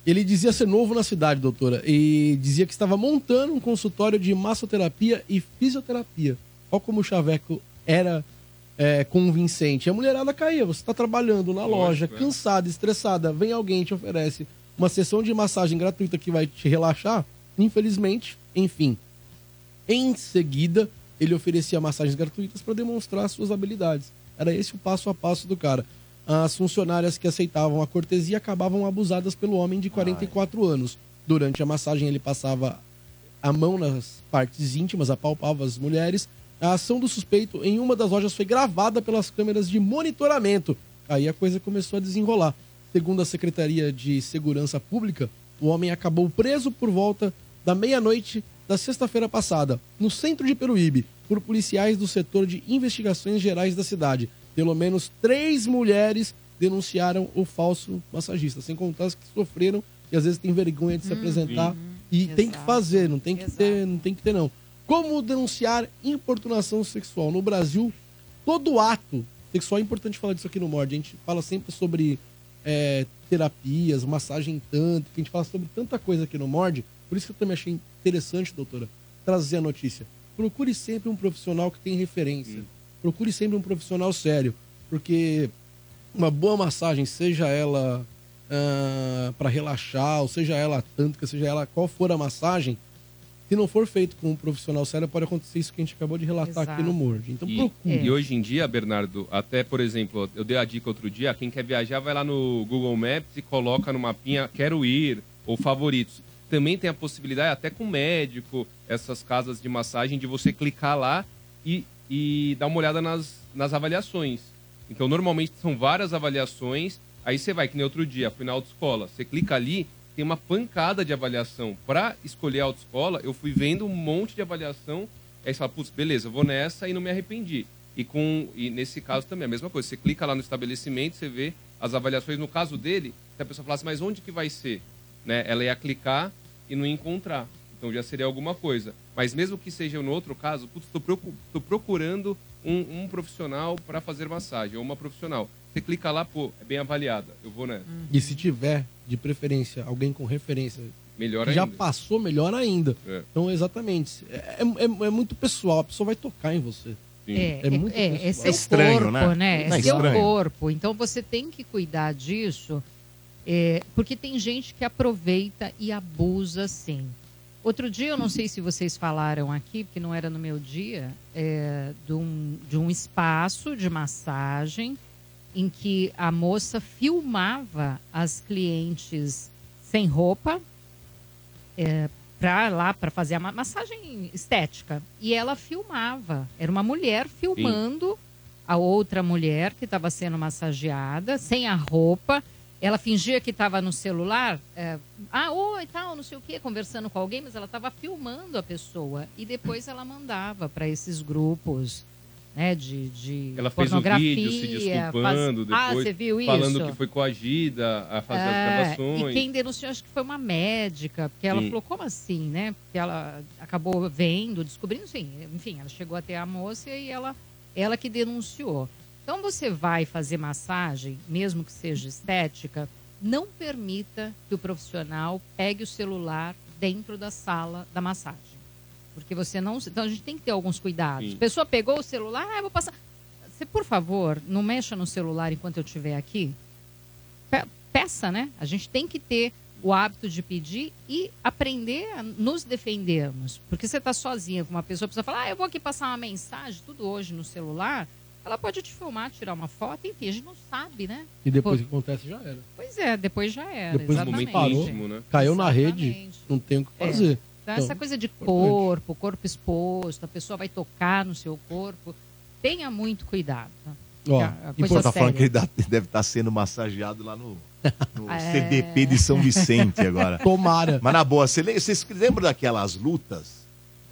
Ele dizia ser novo na cidade, doutora, e dizia que estava montando um consultório de massoterapia e fisioterapia. Olha como o Chaveco era é, convincente. A mulherada caía. Você está trabalhando na loja, é. cansada, estressada, vem alguém e te oferece uma sessão de massagem gratuita que vai te relaxar. Infelizmente, enfim. Em seguida, ele oferecia massagens gratuitas para demonstrar suas habilidades. Era esse o passo a passo do cara. As funcionárias que aceitavam a cortesia acabavam abusadas pelo homem de 44 anos. Durante a massagem, ele passava a mão nas partes íntimas, apalpava as mulheres. A ação do suspeito em uma das lojas foi gravada pelas câmeras de monitoramento. Aí a coisa começou a desenrolar. Segundo a Secretaria de Segurança Pública, o homem acabou preso por volta da meia-noite da sexta-feira passada, no centro de Peruíbe, por policiais do setor de investigações gerais da cidade. Pelo menos três mulheres denunciaram o falso massagista, sem contar as que sofreram e às vezes tem vergonha de se apresentar e tem que fazer, não tem que ter, não tem que ter não. Como denunciar importunação sexual no Brasil? Todo ato sexual é importante falar disso aqui no Mord. A gente fala sempre sobre é, terapias, massagem tanto, que a gente fala sobre tanta coisa aqui no Mord. Por isso que eu também achei interessante, doutora, trazer a notícia. Procure sempre um profissional que tem referência. Procure sempre um profissional sério, porque uma boa massagem, seja ela para relaxar, ou seja ela tântrica, seja ela qual for a massagem, se não for feito com um profissional sério, pode acontecer isso que a gente acabou de relatar aqui no Mord. Então E, procure. e hoje em dia, Bernardo, até por exemplo, eu dei a dica outro dia, quem quer viajar vai lá no Google Maps e coloca no mapinha quero ir ou favoritos. Também tem a possibilidade, até com médico, essas casas de massagem, de você clicar lá e, e dar uma olhada nas, nas avaliações. Então, normalmente são várias avaliações. Aí você vai, que nem outro dia, fui na autoescola. Você clica ali, tem uma pancada de avaliação. Para escolher a autoescola, eu fui vendo um monte de avaliação. Aí você fala, putz, beleza, vou nessa e não me arrependi. E, com, e nesse caso também, a mesma coisa. Você clica lá no estabelecimento, você vê as avaliações. No caso dele, se a pessoa falasse, mas onde que vai ser? Né? Ela ia clicar e não encontrar. Então já seria alguma coisa. Mas mesmo que seja no outro caso, estou procurando um, um profissional para fazer massagem, ou uma profissional. Você clica lá, pô, é bem avaliada. Eu vou nessa. E se tiver, de preferência, alguém com referência Melhor que já ainda. passou, melhor ainda. É. Então, exatamente. É, é- é muito pessoal, a pessoa vai tocar em você. É, muito é, é seu É estranho, corpo, né? né? É é seu estranho? corpo. Então você tem que cuidar disso, é, porque tem gente que aproveita e abusa sim. Outro dia, eu não sei se vocês falaram aqui, porque não era no meu dia, é, de, um, de um espaço de massagem em que a moça filmava as clientes sem roupa, é, para lá para fazer a ma- massagem estética. E ela filmava. Era uma mulher filmando a outra mulher que estava sendo massageada sem a roupa. Ela fingia que estava no celular é, ah oi tal não sei o que conversando com alguém mas ela estava filmando a pessoa. E depois ela mandava para esses grupos né de, de Ela fez um vídeo se faz- desculpando ah depois, você viu isso falando que foi coagida a fazer as é, gravações. E quem denunciou, acho que foi uma médica, porque ela Sim. falou, como assim, né? Porque ela acabou vendo, descobrindo, sim. Enfim, ela chegou até a moça e ela, ela que denunciou. Então, você vai fazer massagem, mesmo que seja estética, não permita que o profissional pegue o celular dentro da sala da massagem. Porque você não. Então, a gente tem que ter alguns cuidados. Sim. A pessoa pegou o celular, ah, eu vou passar. Você, por favor, não mexa no celular enquanto eu estiver aqui pe- peça, né? A gente tem que ter o hábito de pedir e aprender a nos defendermos. Porque você está sozinha com uma pessoa, a pessoa fala, ah, eu vou aqui passar uma mensagem, tudo hoje no celular. Ela pode te filmar, tirar uma foto, enfim, a gente não sabe, né? E depois Pô, que acontece, já era. Pois é, depois já era. Depois que exatamente. parou, caiu na rede, não tem o que É. Então, essa coisa de importante. corpo, corpo exposto, a pessoa vai tocar no seu corpo, tenha muito cuidado. né? Ó, Que a- coisa tá falando que ele deve estar sendo massageado lá no, no É. CDP de São Vicente agora. Tomara. Mas na boa, vocês lembram daquelas lutas?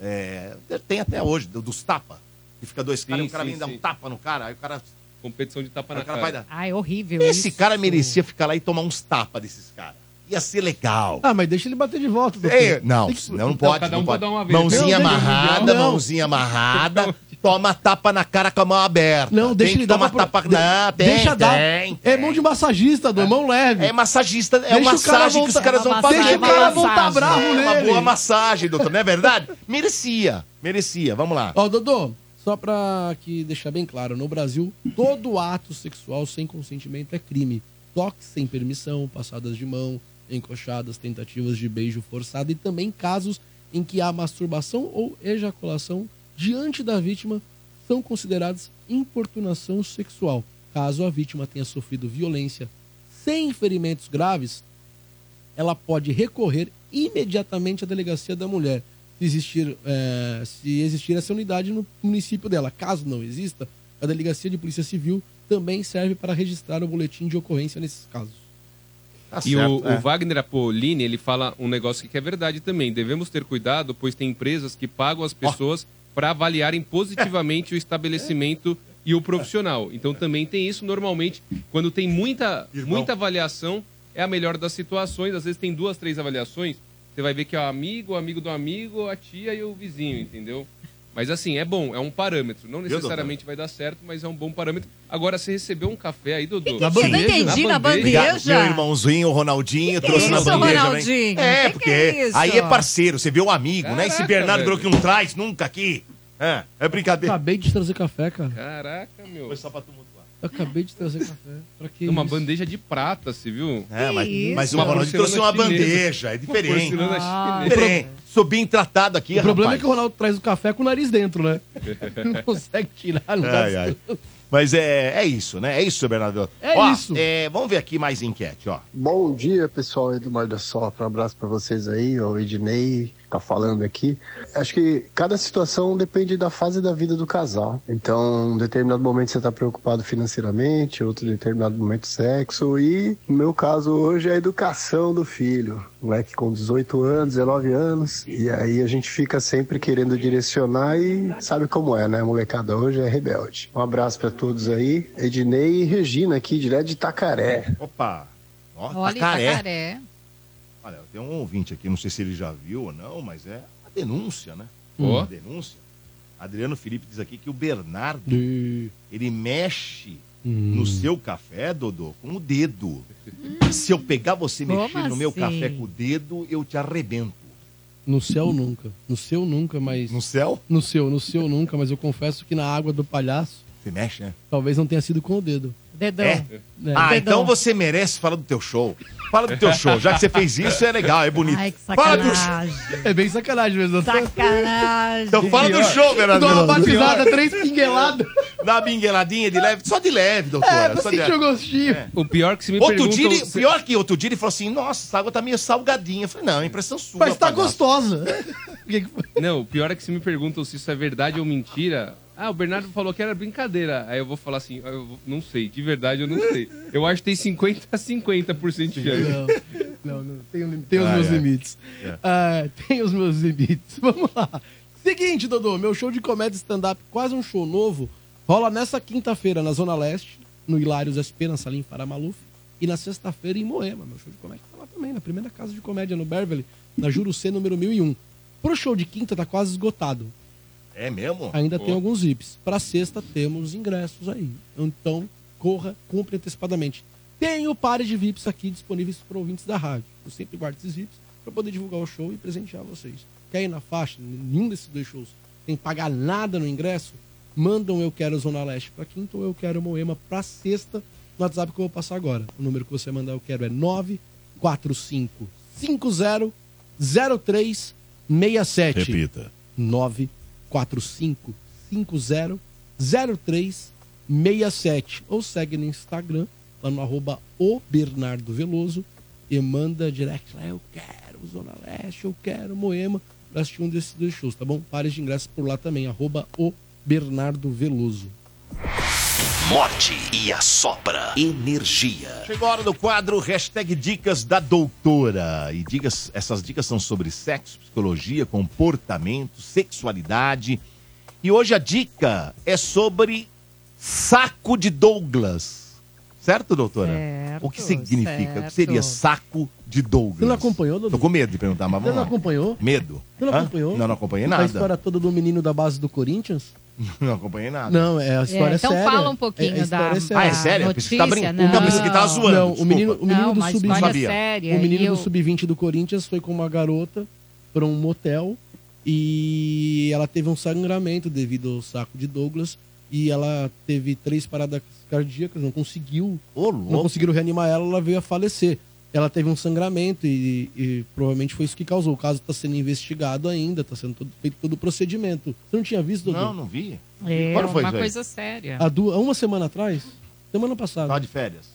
É, tem até hoje, do- dos tapa. Que fica dois caras, Sim, o cara sim, vem dar um tapa no cara, aí o cara. Competição de tapa Aí na cara cara. vai dar- Ah, é horrível Esse isso. cara merecia ficar lá e tomar uns tapas desses caras. Ia ser legal. Ah, mas deixa ele bater de volta. doutor. É, não, Tem que- não, não pode. cada um não pode pode. dar uma vez. Mãozinha Não, deixa- amarrada, não. mãozinha amarrada. Toma tapa na cara com a mão aberta. Não, deixa tem ele dar tomar pra- tapa. de- Não, tem, deixa dar. tem. É mão de massagista, do mão leve. É massagista, é Deixa uma massagem que os caras vão uma fazer. Deixa o cara voltar bravo É uma nele. boa massagem, doutor, não é verdade? Merecia, merecia. Vamos lá. Ó, Dodô, só pra que deixar bem claro, no Brasil, todo ato sexual sem consentimento é crime. Toques sem permissão, passadas de mão, encoxadas, tentativas de beijo forçado e também casos em que há masturbação ou ejaculação diante da vítima são considerados importunação sexual. Caso a vítima tenha sofrido violência sem ferimentos graves, ela pode recorrer imediatamente à delegacia da mulher, se existir, é, se existir essa unidade no município dela. Caso não exista, a delegacia de polícia civil também serve para registrar o boletim de ocorrência nesses casos. E o, o Wagner Apolini, ele fala um negócio que é verdade também. Devemos ter cuidado, pois tem empresas que pagam as pessoas para avaliarem positivamente o estabelecimento e o profissional. Então também tem isso. Normalmente, quando tem muita, muita avaliação, é a melhor das situações. Às vezes tem duas, três avaliações. Você vai ver que é o amigo, o amigo do amigo, a tia e o vizinho, entendeu? Mas assim, é bom, é um parâmetro. Não necessariamente vai dar certo, mas é um bom parâmetro. Agora, você recebeu um café aí, Dudu? Na Eu não entendi, na bandeja. Obrigado, meu irmãozinho, o Ronaldinho, Que trouxe que na isso, bandeja. Ronaldinho? Né? É, Que porque que é isso? aí é parceiro, você vê o amigo, né? Esse Caraca, Bernardo velho. Que não traz nunca aqui. É, é brincadeira. Acabei de trazer café, cara. Caraca, meu. Foi só pra tumultuar. Eu acabei de trazer café. Pra que Uma isso? bandeja de prata, você viu? É, mas, isso? mas o Uma Ronaldinho trouxe uma chinesa. bandeja, é diferente. Porcelana Ah. chinesa. Diferente. Sou bem tratado aqui, O problema é que o Ronaldo traz o café com o nariz dentro, né? Não consegue tirar, não Ai, ai. Mas é, é isso, né? É isso, Bernardo. É Ó, isso. é, vamos ver aqui mais enquete, ó. Bom dia, pessoal aí do Mar da Sopra. Um abraço pra vocês aí, o Ednei tá falando aqui. Acho que cada situação depende da fase da vida do casal. Então, em um determinado momento você tá preocupado financeiramente, outro determinado momento sexo e, no meu caso hoje, é a educação do filho. Moleque com 18 anos, 19 anos, e aí a gente fica sempre querendo direcionar e sabe como é, né? A molecada hoje é rebelde. Um abraço pra todos aí. Ednei e Regina aqui, direto de Itacaré. Opa. Ó, Olha, Tacaré. Itacaré. Olha, tem um ouvinte aqui, não sei se ele já viu ou não, mas é uma denúncia, né? Ó. Uma denúncia. Adriano Felipe diz aqui que o Bernardo, E- ele mexe Hum. no seu café, Dodô, com o dedo. Se eu pegar você Como mexendo no meu assim? café com o dedo, eu te arrebento. No céu nunca. No seu nunca, mas. No céu? No seu, no seu nunca, mas eu confesso que na água do palhaço, Você mexe, né? talvez não tenha sido com o dedo. Dedão. É? É. Ah, Dedão. então você merece falar do teu show. Fala do teu show. Já que você fez isso, é legal, é bonito. Ai, que Fala do show. sacanagem. É bem sacanagem mesmo. Sacanagem. Então fala do show, Bernardo. Dou uma batizada, três pingueladas. Dá uma bingueladinha de leve, só de leve, doutora. É, pra sentir o gostinho. É. O pior que você me Outro pergunta... dia, ele- pior que outro dia, ele falou assim: Nossa, essa água tá meio salgadinha. Eu falei: Não, é impressão sua. Mas tá palhaço." gostosa. Não, o pior é que se me perguntam se isso é verdade ou mentira. Ah, o Bernardo falou que era brincadeira. Aí eu vou falar assim, eu vou- não sei, de verdade eu não sei. Eu acho que tem 50 a 50% de chance. Não, não, não. Tem, um- tem os Ai, meus ai. limites. É. Ah, tem os meus limites. Vamos lá. Seguinte, Dodô, meu show de comédia stand-up, quase um show novo, rola nessa quinta-feira na Zona Leste, no Hilários SP, na Salim Faramaluf, e na sexta-feira em Moema. Meu show de comédia tá lá também, na primeira casa de comédia no Beverly, na Jurucê número 1001. Pro show de quinta tá quase esgotado. É mesmo? Ainda Pô. tem alguns VIPs. Para sexta temos ingressos aí. Então, corra, cumpre antecipadamente. Tenho pares de VIPs aqui disponíveis para ouvintes da rádio. Eu sempre guardo esses VIPs para poder divulgar o show e presentear vocês. Quer ir na faixa? Nenhum desses dois shows tem que pagar nada no ingresso? Mandam Eu Quero Zona Leste para quinta ou Eu Quero Moema para sexta no WhatsApp que eu vou passar agora. O número que você mandar Eu Quero é 945500367. Repita. 9 45 50 03 67 ou segue no Instagram, lá no arroba o Bernardo Veloso e manda direct lá, eu quero Zona Leste, eu quero Moema pra assistir um desses dois shows, tá bom? Pares de ingressos por lá também, arroba o Bernardo Veloso. Morte e a sopra energia. Chegou a hora do quadro hashtag Dicas da Doutora. E dicas, essas dicas são sobre sexo, psicologia, comportamento, sexualidade. E hoje a dica é sobre saco de Douglas. Certo, doutora? Certo, o que significa? O que certo. seria saco de Douglas? Você não acompanhou, Dudu? Tô com medo de perguntar, mas Você vamos não lá. acompanhou? Medo. Você não Hã? acompanhou? Não, não acompanhei A nada. história toda do menino da base do Corinthians? Não acompanhei nada. Não, é a história É, então séria. fala um pouquinho É, da- é séria. Ah, é sério? Eu pensei que tá Notícia, brincando. Não, pensei que tava zoando. Não, o menino, o menino Não, do uma sub história sabia. séria. O menino eu- do sub-20 do Corinthians foi com uma garota para um motel e ela teve um sangramento devido ao saco de Douglas e ela teve três paradas cardíacas, não conseguiu, Ô, não conseguiram reanimar ela, ela veio a falecer. Ela teve um sangramento e, e provavelmente foi isso que causou. O caso está sendo investigado ainda, está sendo todo- feito todo o procedimento. Você não tinha visto, Dudu? Não, não vi. É Quando foi uma isso aí? coisa séria. Há, du- há uma semana atrás? Semana passada. Tava de férias.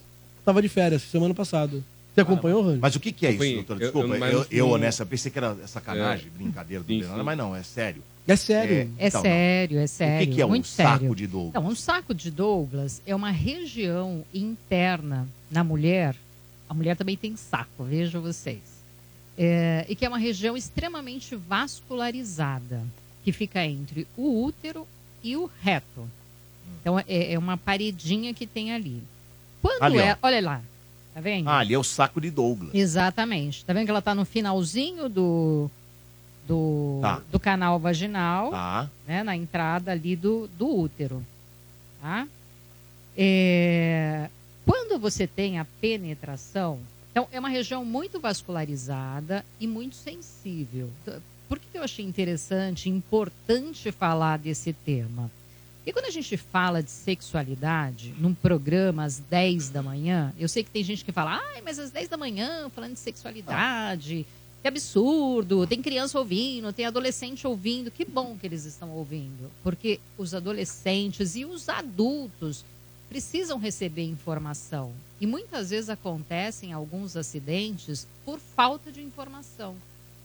Tava de férias, semana passada. Você acompanhou, Rani? Mas o que, que é isso, doutor? Eu- Desculpa, eu- eu, eu, eu, não- honesta, pensei que era sacanagem, brincadeira do sim. mas não, é sério. É sério. É Então, não. sério, é sério. O que, que é um saco sério. de Douglas? Então, um saco de Douglas é uma região interna na mulher. A mulher também tem saco, vejam vocês. É, e que é uma região extremamente vascularizada, que fica entre o útero e o reto. Então é, é uma paredinha que tem ali. Quando Ali, é. Olha lá. Tá vendo? Ah, ali é o saco de Douglas. Exatamente. Tá vendo que ela tá no finalzinho do, do, Tá. do canal vaginal, Tá. né? Na entrada ali do, do útero. Tá? É, quando você tem a penetração, então é uma região muito vascularizada e muito sensível. Então, Por que eu achei interessante, importante falar desse tema? E quando a gente fala de sexualidade, num programa às 10 da manhã, eu sei que tem gente que fala, ai, mas às 10 da manhã, falando de sexualidade, que absurdo, tem criança ouvindo, tem adolescente ouvindo. Que bom que eles estão ouvindo, porque os adolescentes e os adultos precisam receber informação. E muitas vezes acontecem alguns acidentes por falta de informação,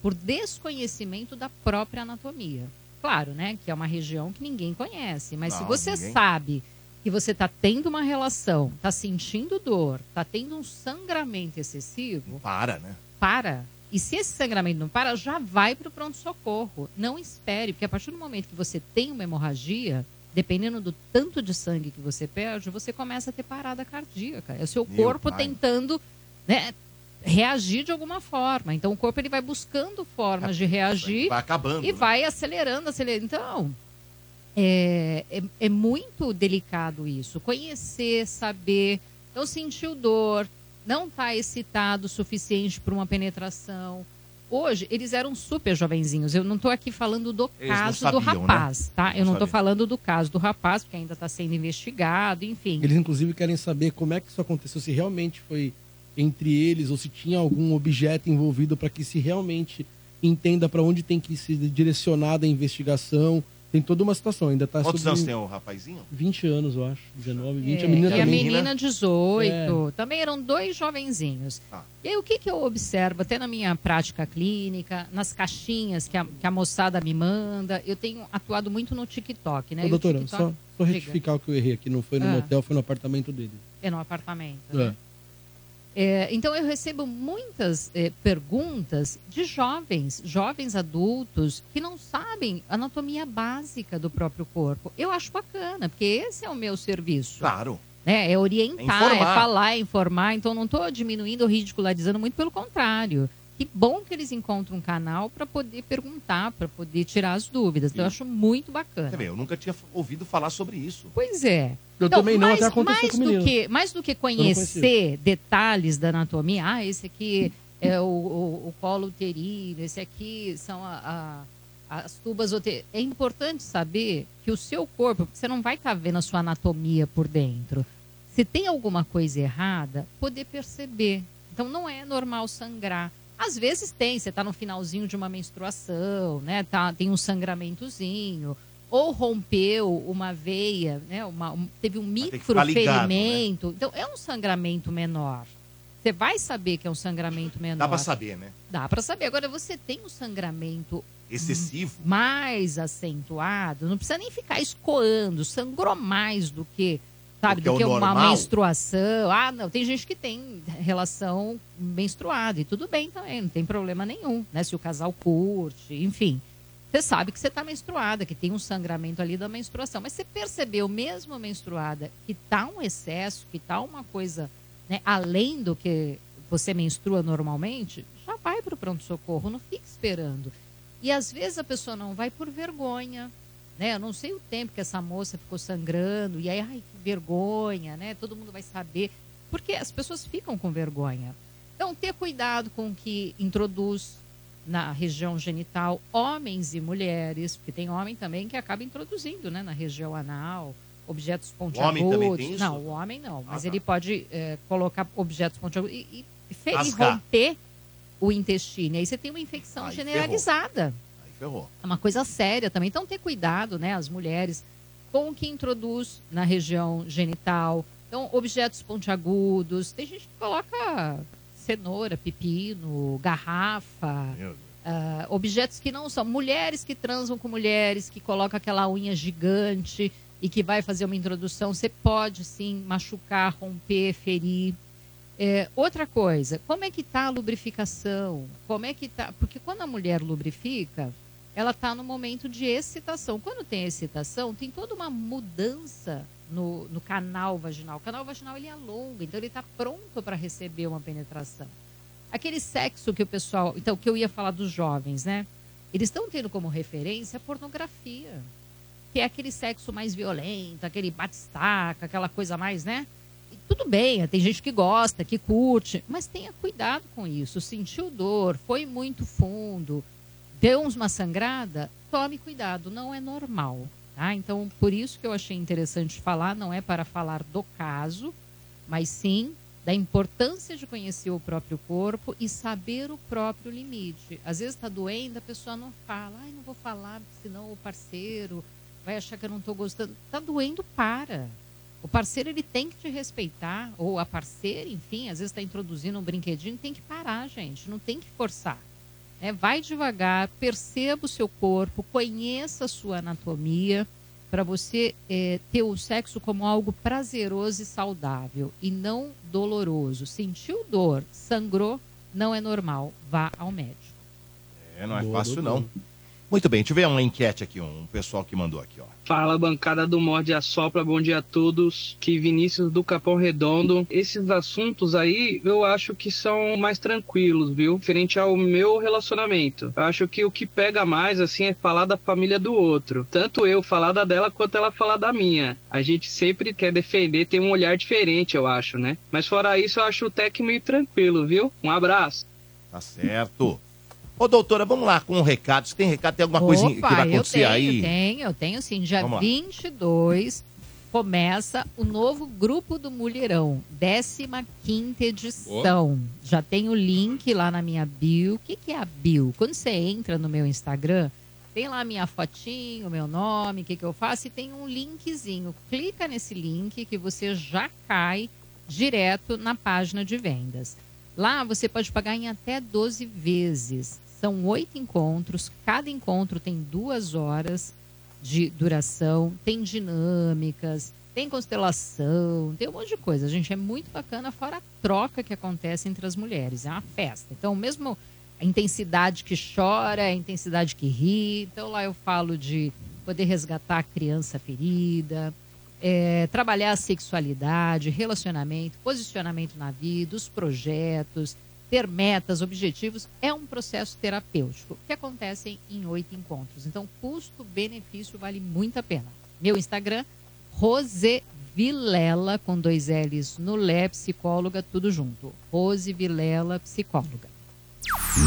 por desconhecimento da própria anatomia. Claro, né, que é uma região que ninguém conhece, mas se Não, você ninguém. sabe que você está tendo uma relação, está sentindo dor, está tendo um sangramento excessivo, Para, né? para. E se esse sangramento não para, já vai para o pronto-socorro. Não espere, porque a partir do momento que você tem uma hemorragia, dependendo do tanto de sangue que você perde, você começa a ter parada cardíaca. É o seu corpo tentando né, reagir de alguma forma. Então o corpo ele vai buscando formas de reagir Vai acabando. e né? vai acelerando, acelerando. Então, é, é, é muito delicado isso. Conhecer, saber. Então, sentiu dor, não está excitado o suficiente para uma penetração. Hoje, eles eram super jovenzinhos. Eu não estou aqui falando do Eles caso do sabiam, né? rapaz, tá? Não Eu não estou falando do caso do rapaz, porque ainda está sendo investigado, enfim. Eles, inclusive, querem saber como é que isso aconteceu, se realmente foi entre eles ou se tinha algum objeto envolvido para que se realmente entenda para onde tem que ser direcionada a investigação. Tem toda uma situação, ainda tá Quantos sobre anos tem o rapazinho? 20 anos, eu acho. 19, 20. É, a menina e a também. menina 18. É. Também eram dois jovenzinhos. Ah. E aí, o que, que eu observo, até na minha prática clínica, nas caixinhas que a, que a moçada me manda, eu tenho atuado muito no TikTok, né? Ô, doutora, TikTok- só, só Diga. retificar o que eu errei aqui. Não foi no Ah. motel, foi no apartamento dele. É no apartamento. É. né? É, então eu recebo muitas é, perguntas de jovens, jovens adultos que não sabem anatomia básica do próprio corpo. Eu acho bacana, porque esse é o meu serviço. Claro. né? É orientar, É é, falar, é informar. Então não estou diminuindo ou ridicularizando, muito pelo contrário. Que bom que eles encontram um canal para poder perguntar, para poder tirar as dúvidas. Então eu acho muito bacana. Ver, eu nunca tinha ouvido falar sobre isso. Pois é. Eu também não, mais, até aconteceu mais com do que Mais do que conhecer detalhes da anatomia, ah, esse aqui é o, o, o colo uterino, esse aqui são a- a- as tubas uterinas. É importante saber que o seu corpo, porque você não vai estar vendo a sua anatomia por dentro. Se tem alguma coisa errada, poder perceber. Então não é normal sangrar. Às vezes tem, você está no finalzinho de uma menstruação, né? Tá, tem um sangramentozinho, ou rompeu uma veia, né? Uma, um- teve um ligado, né? microferimento. Então é um sangramento menor. Você vai saber que é um sangramento menor. Dá pra saber, né? Dá para saber. Agora você tem um sangramento Excessivo. mais acentuado, não precisa nem ficar escoando, sangrou mais do que, sabe, Do que do que uma normal. menstruação. Ah, não, tem gente que tem relação menstruada e tudo bem também, não tem problema nenhum, né? Se o casal curte, enfim. Você sabe que você está menstruada, que tem um sangramento ali da menstruação, mas você percebeu mesmo menstruada que tá um excesso, que tá uma coisa, né, além do que você menstrua normalmente, já vai para o pronto-socorro, não fique esperando. E às vezes a pessoa não vai por vergonha, né? Eu não sei o tempo que essa moça ficou sangrando, e aí, ai, que vergonha, né? Todo mundo vai saber. Porque as pessoas ficam com vergonha. Então, ter cuidado com o que introduz na região genital, homens e mulheres, porque tem homem também que acaba introduzindo, né, na região anal, objetos pontiagudos. homem também tem isso? Não, o homem não, mas Ah, ele pode eh, colocar objetos pontiagudos e, e Rasgar. romper o intestino. E aí você tem uma infecção Aí generalizada. Aí ferrou. É uma coisa séria também. Então, ter cuidado, né, as mulheres, com o que introduz na região genital. Então, objetos pontiagudos. Tem gente que coloca cenoura, pepino, garrafa. Ah, objetos que não são. Mulheres que transam com mulheres, que colocam aquela unha gigante e que vai fazer uma introdução. Você pode, sim, machucar, romper, ferir. É, outra coisa, como é que tá a lubrificação? Como é que tá? Porque quando a mulher lubrifica, ela está no momento de excitação. Quando tem excitação, tem toda uma mudança no, no canal vaginal. O canal vaginal ele alonga, então ele está pronto para receber uma penetração. Aquele sexo que o pessoal. Então, que eu ia falar dos jovens, né? Eles estão tendo como referência a pornografia. Que é aquele sexo mais violento, aquele batistaca, aquela coisa mais, né? E tudo bem, tem gente que gosta, que curte, mas tenha cuidado com isso. Sentiu dor, foi muito fundo, deu uma sangrada, tome cuidado, não é normal. Tá? Então, por isso que eu achei interessante falar, não é para falar do caso, mas sim da importância de conhecer o próprio corpo e saber o próprio limite. Às vezes está doendo, a pessoa não fala, ai, não vou falar, senão o parceiro vai achar que eu não estou gostando. Está doendo, para. O parceiro ele tem que te respeitar, ou a parceira, enfim, às vezes está introduzindo um brinquedinho, tem que parar, gente, não tem que forçar. É, vai devagar, perceba o seu corpo, conheça a sua anatomia, para você é, ter o sexo como algo prazeroso e saudável e não doloroso. Sentiu dor, sangrou, não é normal. Vá ao médico. É, não é Boa, fácil doutor. não. Muito bem, deixa eu ver uma enquete aqui, um pessoal que mandou aqui, ó. Fala, bancada do Morde a Sopra, bom dia a todos. Que Vinícius do Capão Redondo. Esses assuntos aí eu acho que são mais tranquilos, viu? Diferente ao meu relacionamento. Eu acho que o que pega mais, assim, é falar da família do outro. Tanto eu falar da dela quanto ela falar da minha. A gente sempre quer defender, tem um olhar diferente, eu acho, né? Mas fora isso, eu acho o tech meio tranquilo, viu? Um abraço. Tá certo. Ô, doutora, vamos lá com um recado. Se tem recado, tem alguma coisa que vai eu acontecer tenho, aí? tenho, eu tenho sim. Dia Vamos lá. 22 começa o novo Grupo do Mulherão, 15 edição. Já tem o link lá na minha bio. O que, que é a bio? Quando você entra no meu Instagram, tem lá a minha fotinho, meu nome, o que, que eu faço, e tem um linkzinho. Clica nesse link que você já cai direto na página de vendas. Lá você pode pagar em até 12 vezes. São oito encontros, cada encontro tem duas horas de duração, tem dinâmicas, tem constelação, tem um monte de coisa. Gente, é muito bacana, fora a troca que acontece entre as mulheres. É uma festa. Então, mesmo a intensidade que chora, a intensidade que ri. Então, lá eu falo de poder resgatar a criança ferida, é, trabalhar a sexualidade, relacionamento, posicionamento na vida, os projetos, ter metas, objetivos. É um processo terapêutico que acontece em oito encontros. Então, custo-benefício vale muito a pena. Meu Instagram, Rose Vilela, com dois L's no Lé, psicóloga, tudo junto. Rose Vilela, psicóloga.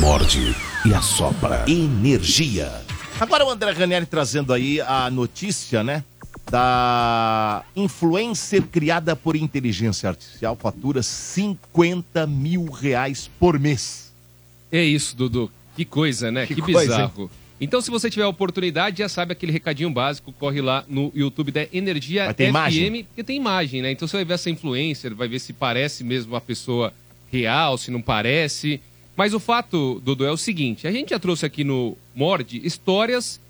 Morde e assopra. Energia. Agora o André Ranieri trazendo aí a notícia, né? Da influencer criada por inteligência artificial fatura 50 mil reais por mês. É isso, Dudu. Que coisa, né? Que Que, coisa, bizarro. Então, se você tiver a oportunidade, já sabe aquele recadinho básico, corre lá no YouTube da Energia Vai ter FM, imagem? porque tem imagem, né? Então você vai ver essa influencer, vai ver se parece mesmo uma pessoa real, se não parece. Mas o fato, Dudu, é o seguinte: a gente já trouxe aqui no Mord histórias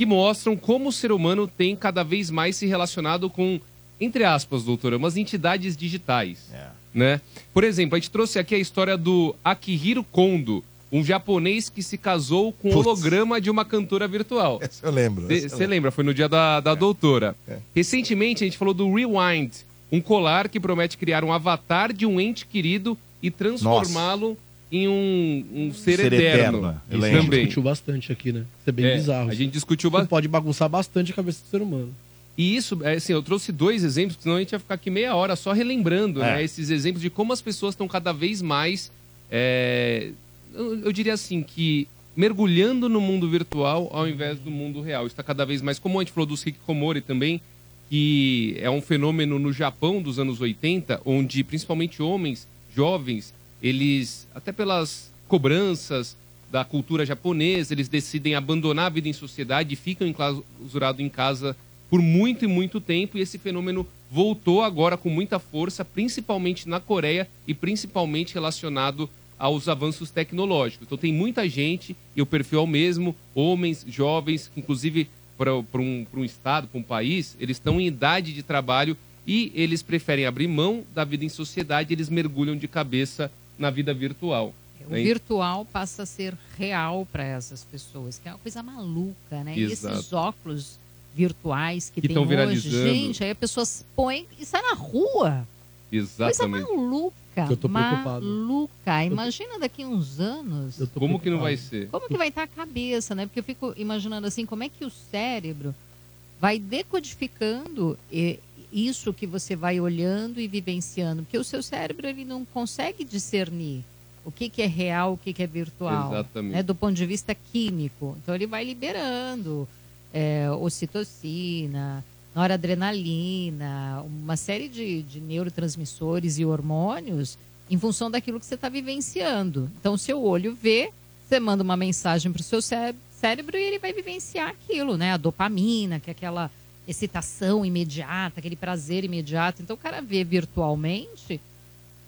que mostram como o ser humano tem cada vez mais se relacionado com, entre aspas, doutora, umas entidades digitais. Né? Por exemplo, a gente trouxe aqui a história do Akihiro Kondo, um japonês que se casou com o holograma de uma cantora virtual. Essa eu lembro. Você lembra? Foi no dia da, da doutora. é. Recentemente a gente falou do Rewind, um colar que promete criar um avatar de um ente querido e transformá-lo em um, um ser, Ser eterno. eterno, Isso A gente também. discutiu bastante aqui, né? Isso é bem É, bizarro. A gente discutiu Isso bastante. pode bagunçar bastante a cabeça do ser humano. E isso, é, assim, eu trouxe dois exemplos, senão a gente ia ficar aqui meia hora só relembrando, É. né? Esses exemplos de como as pessoas estão cada vez mais, é, eu, eu diria assim, que mergulhando no mundo virtual ao invés do mundo real. Está cada vez mais comum. A gente falou do Hikikomori também, que é um fenômeno no Japão dos anos 80, onde principalmente homens jovens, eles, até pelas cobranças da cultura japonesa, eles decidem abandonar a vida em sociedade e ficam enclausurados em casa por muito e muito tempo. E esse fenômeno voltou agora com muita força, principalmente na Coreia e principalmente relacionado aos avanços tecnológicos. Então tem muita gente, e o perfil é o mesmo, homens, jovens, inclusive para um, um estado, para um país, eles estão em idade de trabalho e eles preferem abrir mão da vida em sociedade, eles mergulham de cabeça na vida virtual. O né? virtual passa a ser real para essas pessoas, que é uma coisa maluca, né? E esses óculos virtuais que, Que tem hoje, viralizando. gente, aí a pessoa se põe e sai na rua. Exatamente. Coisa maluca. Eu tô preocupado. Maluca. Imagina daqui uns anos. Como que não vai ser? Como que vai estar a cabeça, né? Porque eu fico imaginando assim, como é que o cérebro vai decodificando isso que você vai olhando e vivenciando, porque o seu cérebro ele não consegue discernir o que, que é real, o que, que é virtual, Exatamente. né? do ponto de vista químico. Então ele vai liberando é, ocitocina, noradrenalina, uma série de, de neurotransmissores e hormônios em função daquilo que você está vivenciando. Então, o seu olho vê, você manda uma mensagem para o seu cé- cérebro e ele vai vivenciar aquilo, né? A dopamina, que é aquela excitação imediata, aquele prazer imediato. Então, o cara vê virtualmente,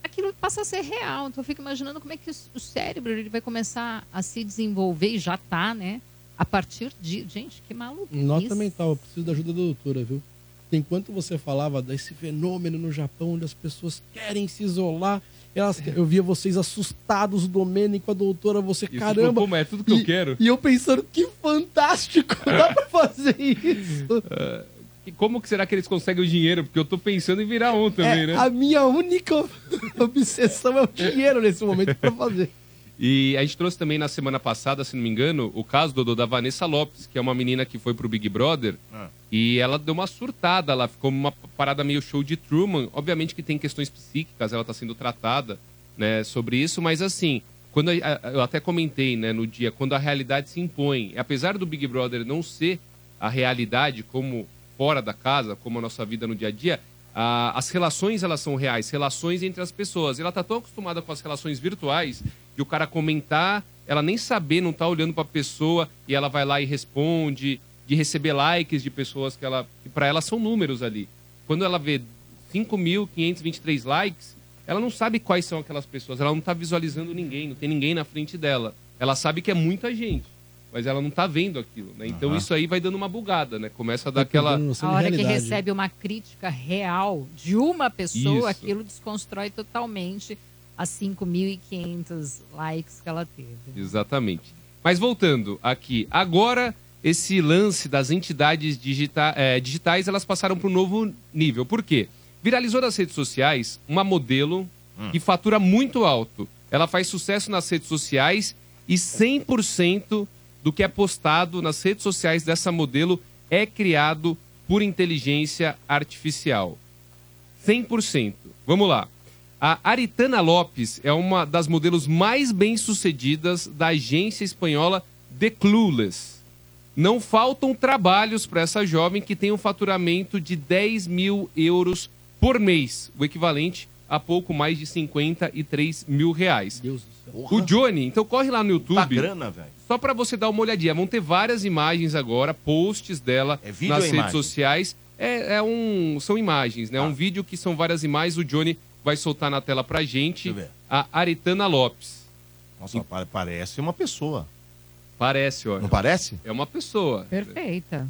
aquilo passa a ser real. Então, eu fico imaginando como é que o cérebro ele vai começar a se desenvolver, e já está, né? A partir de... Gente, que maluco Nota mental, eu preciso da ajuda da doutora, viu? Enquanto você falava desse fenômeno no Japão, onde as pessoas querem se isolar, elas, eu via vocês assustados, o Domênico, a doutora, você, Isso, caramba. mas é tudo que eu E- quero. E eu pensando, que fantástico, dá pra fazer isso. E como que será que eles conseguem o dinheiro? Porque eu tô pensando em virar um também, É, né? A minha única obsessão é o dinheiro nesse momento pra fazer. E a gente trouxe também na semana passada, se não me engano, o caso do, da Vanessa Lopes, que é uma menina que foi pro Big Brother Ah. e ela deu uma surtada, ela ficou uma parada meio show de Truman. Obviamente que tem questões psíquicas, ela tá sendo tratada, né, sobre isso, mas assim, quando a- a- eu até comentei, né, no dia, quando a realidade se impõe, apesar do Big Brother não ser a realidade como fora da casa, como a nossa vida no dia a dia, a- as relações elas são reais, relações entre as pessoas. Ela tá tão acostumada com as relações virtuais de o cara comentar, ela nem saber, não tá olhando pra pessoa e ela vai lá e responde, de receber likes de pessoas que ela, que para ela são números ali. Quando ela vê 5.523 likes, ela não sabe quais são aquelas pessoas, ela não tá visualizando ninguém, não tem ninguém na frente dela. Ela sabe que é muita gente, mas ela não tá vendo aquilo, né? Então Aham. isso aí vai dando uma bugada, né? Começa a dar aquela A hora que recebe uma crítica real de uma pessoa, Isso. aquilo desconstrói totalmente as 5.500 likes que ela teve. Exatamente. Mas voltando aqui, agora esse lance das entidades digita- eh, digitais elas passaram para um novo nível. Por quê? Viralizou nas redes sociais uma modelo que fatura muito alto. Ela faz sucesso nas redes sociais e 100% do que é postado nas redes sociais dessa modelo é criado por inteligência artificial. 100%. Vamos lá. A Aritana Lopes é uma das modelos mais bem-sucedidas da agência espanhola The Clueless. Não faltam trabalhos para essa jovem que tem um faturamento de 10 mil euros por mês, o equivalente a pouco mais de 53 mil reais. Deus do céu. O Johnny, então corre lá no YouTube. Tá grana, velho. Só pra você dar uma olhadinha. Vão ter várias imagens agora, posts dela É vídeo nas ou redes imagem? sociais. É, é um, são imagens, né? É um vídeo que são várias imagens. O Johnny vai soltar na tela pra gente. Deixa eu ver. A Aritana Lopes. Nossa, pa- parece uma pessoa. Parece, ó. Não parece? É uma pessoa. Perfeita.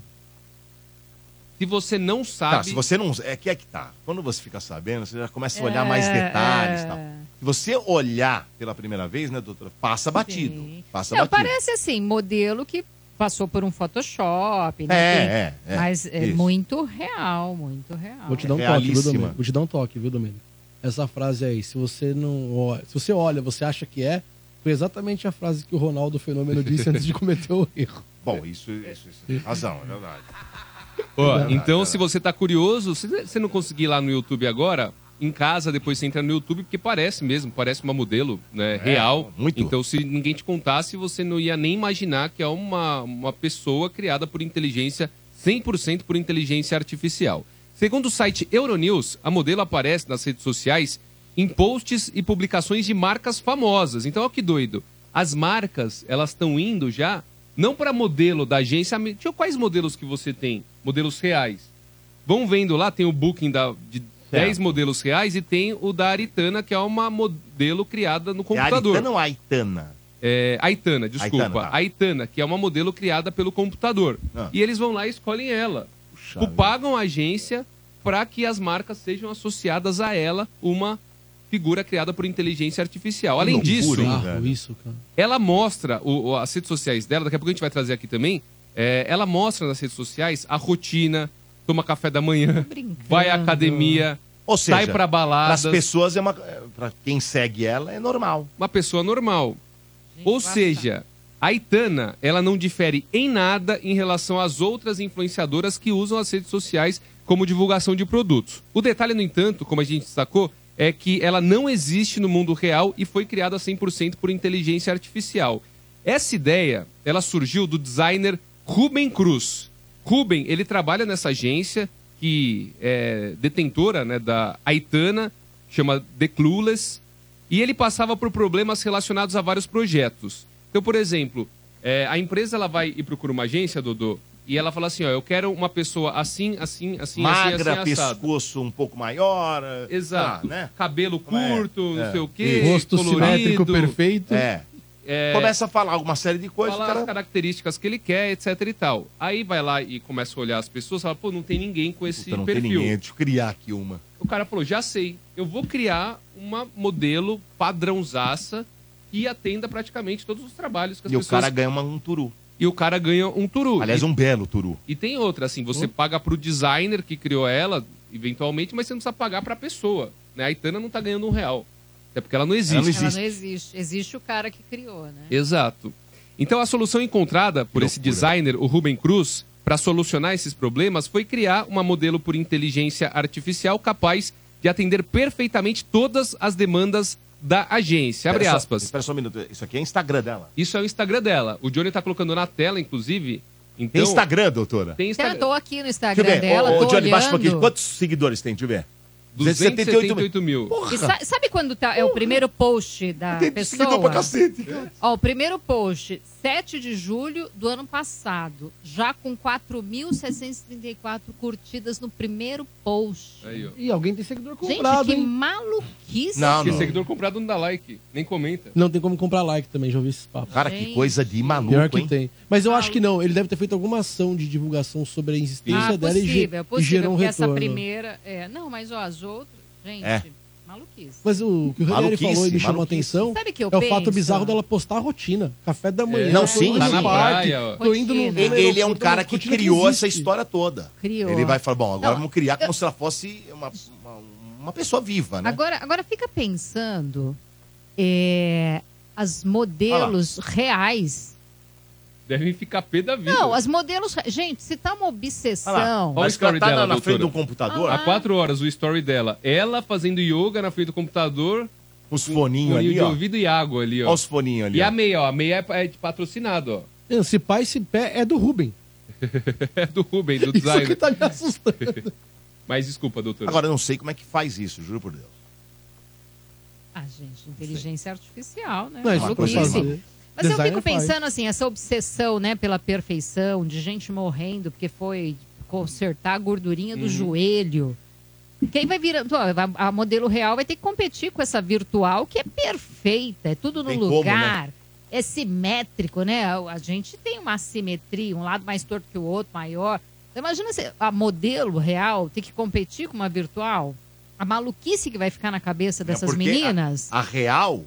Se você não sabe. Tá, se você não. É que é que tá. Quando você fica sabendo, você já começa a olhar É, mais detalhes e é. tal. Se você olhar pela primeira vez, né, doutora? Passa batido. Sim. Passa Não, batido. parece assim, modelo que passou por um Photoshop, né? É, Tem- é, é. Mas é Isso. muito real, muito real. Vou te dar um toque, viu. Domênico? Vou te dar um toque, viu, Domênico? Essa frase aí, se você não olha, se você olha, você acha que é, foi exatamente a frase que o Ronaldo Fenômeno disse antes de cometer o erro. Bom, isso, isso, isso razão, é verdade. Ó, então, se você tá curioso, se você não conseguir ir lá no YouTube agora, em casa, depois você entra no YouTube, porque parece mesmo, parece uma modelo né, real. muito. Então, se ninguém te contasse, você não ia nem imaginar que é uma, uma pessoa criada por inteligência, 100% por inteligência artificial. Segundo o site Euronews, a modelo aparece nas redes sociais em posts e publicações de marcas famosas. Então, olha que doido. As marcas, elas estão indo já, não para modelo da agência. Quais modelos que você tem? Modelos reais. Vão vendo lá, tem o booking da, de 10 modelos reais e tem o da Aritana, que é uma modelo criada no É computador. Aritana ou Aitana? É, Aitana, desculpa. Aitana, tá. Aitana, que é uma modelo criada pelo computador. Ah. E eles vão lá e escolhem ela. Puxa pagam a agência para que as marcas sejam associadas a ela uma figura criada por inteligência artificial. Além loucura, disso, isso, cara. ela mostra o- o- as redes sociais dela, daqui a pouco a gente vai trazer aqui também. É, ela mostra nas redes sociais a rotina, toma café da manhã, vai à academia, Ou seja, sai pra balada. Para as pessoas, é uma, para quem segue ela, é normal. Uma pessoa normal. Ou seja, a Itana, ela não difere em nada em relação às outras influenciadoras que usam as redes sociais como divulgação de produtos. O detalhe, no entanto, como a gente destacou, é que ela não existe no mundo real e foi criada 100% por inteligência artificial. Essa ideia, ela surgiu do designer Ruben Cruz. Ruben, ele trabalha nessa agência que é detentora né, da Aitana, chama The Clueless, e ele passava por problemas relacionados a vários projetos. Então, por exemplo, é, a empresa ela vai e procura uma agência, Dodô, e ela fala assim, ó, eu quero uma pessoa assim, assim, assim, Magra, assim, assim, assado. pescoço um pouco maior. Exato. ah, né? Cabelo é? curto, não É. sei o quê. Rosto simétrico perfeito. É. É. Começa a falar alguma série de coisas. falar o cara- as características que ele quer, etc e tal. Aí vai lá e começa a olhar as pessoas e fala, pô, não tem ninguém com esse Puta, não tem perfil. ninguém, deixa eu criar aqui uma. O cara falou, já sei, eu vou criar uma modelo padrãozaça que atenda praticamente todos os trabalhos que as E o pessoas... cara ganha uma- um turu. E o cara ganha um turu. Aliás, E- um belo turu. E tem outra, assim, Hum? você paga pro designer que criou ela, eventualmente, mas você não precisa pagar pra pessoa. Né? A Itana não tá ganhando um real. Até porque ela não existe. Ela não existe. Existe o cara que criou, né? Exato. Então a solução encontrada por esse designer, o Ruben Cruz, para solucionar esses problemas foi criar uma modelo por inteligência artificial capaz de atender perfeitamente todas as demandas da agência. Abre Espera só- aspas. Espera só um minuto. Isso aqui é Instagram dela. Isso é o Instagram dela. O Johnny tá colocando na tela, inclusive. Então, Tem Instagram, doutora? Tem Então, eu tô aqui no Instagram dela, Ô, ô, tô Johnny, baixa um pouquinho. olhando. Quantos seguidores tem? Deixa eu ver. 278 mil. E sa- sabe quando tá, é o primeiro post da Tem pessoa? pra cacete, cara. Ó, o primeiro post, 7 de julho do ano passado, já com 4.634 curtidas no primeiro post. Aí, ó. E alguém tem seguidor Gente, comprado, que hein? maluquice. Porque seguidor comprado não dá like, nem comenta. Não tem como comprar like também, já ouvi esses papos. Cara, que coisa de maluco, Pior que hein? tem. Mas eu acho que não, ele deve ter feito alguma ação de divulgação sobre a existência Ah, dela e, ge- possível, e possível, gerou um porque retorno. essa primeira... É, não, mas ó, as outras, gente, É. maluquice. Mas o que o Ranieri Maluquice, falou e me chamou a atenção Sabe que eu é o fato penso? bizarro dela postar a rotina. Café da manhã. Não, tô sim, tá na parque, praia. Tô indo no, Ele, ele é um cara que criou essa existe. história toda. Criou. Ele vai falar, bom, agora Não, vamos criar como se ela fosse uma, uma, uma pessoa viva, né? Agora, agora fica pensando é, as modelos reais. Devem ficar pé da vida. Não, as modelos. Gente, se tá uma obsessão. Olha o Mas que ela story tá dela, na- na frente do computador? Há quatro horas o story dela. Ela fazendo yoga na frente do computador. Os foninhos foninho ali, de ó. ouvido e água ali, ó. Olha os foninhos ali, E ó. a meia, ó. A meia é é de patrocinado, ó. Esse pai, esse pé é do Ruben. É do Ruben, do Isso que tá me assustando. Mas desculpa, doutor. Agora, eu não sei como é que faz isso, juro por Deus. Ah, gente, inteligência artificial, né? Isso Maluquice. Mas eu Designer fico faz. pensando assim, essa obsessão, né, pela perfeição, de gente morrendo porque foi consertar a gordurinha do joelho. Quem vai virar. A, a modelo real vai ter que competir com essa virtual que é perfeita, é tudo no Tem como, lugar. né? É simétrico, né? A, a gente tem uma assimetria, um lado mais torto que o outro, maior. Então, imagina se a modelo real ter que competir com uma virtual. A maluquice que vai ficar na cabeça dessas É porque a- meninas. A, real,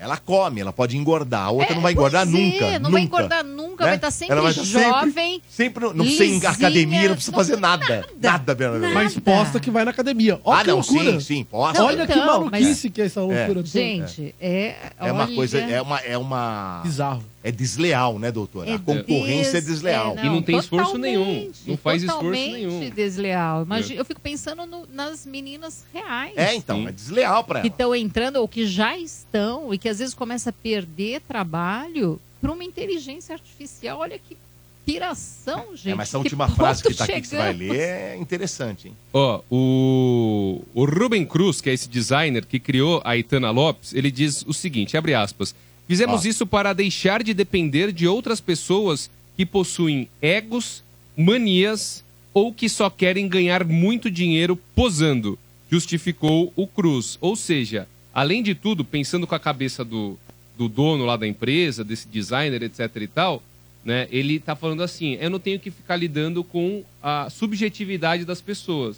ela come, ela pode engordar. A outra É, não vai engordar pois é, nunca. não vai nunca, engordar nunca, né? vai estar sempre Ela vai estar sempre- jovem. Sempre, não precisa ir em lisinha, academia, não precisa não- fazer nada. Nada, Bernardo. Mas posta que vai na academia. Olha Ah, que não, loucura. sim, sim, posta. Olha que Então, maluquice mas- que é essa loucura. toda. Gente, é. É uma olha, coisa, é uma, é uma... Bizarro. É desleal, né, doutora? é a concorrência é des- desleal. é, E não tem esforço nenhum. Não faz esforço totalmente nenhum. desleal. Imagina, Eu fico pensando no- nas meninas reais. É, então, é desleal pra que ela. estão entrando ou que já estão e que às vezes começa a perder trabalho para uma inteligência artificial. Olha que piração, gente. É, mas essa Que última frase que ponto tá aqui que você vai ler é interessante, hein? Ó, o, o Ruben Cruz, que é esse designer que criou a Itana Lopes, ele diz o seguinte, abre aspas, fizemos Ó. isso para deixar de depender de outras pessoas que possuem egos, manias ou que só querem ganhar muito dinheiro posando, justificou o Cruz. Ou seja, além de tudo, pensando com a cabeça do, do dono lá da empresa, desse designer, etc e tal, né? Ele tá falando assim, eu não tenho que ficar lidando com a subjetividade das pessoas.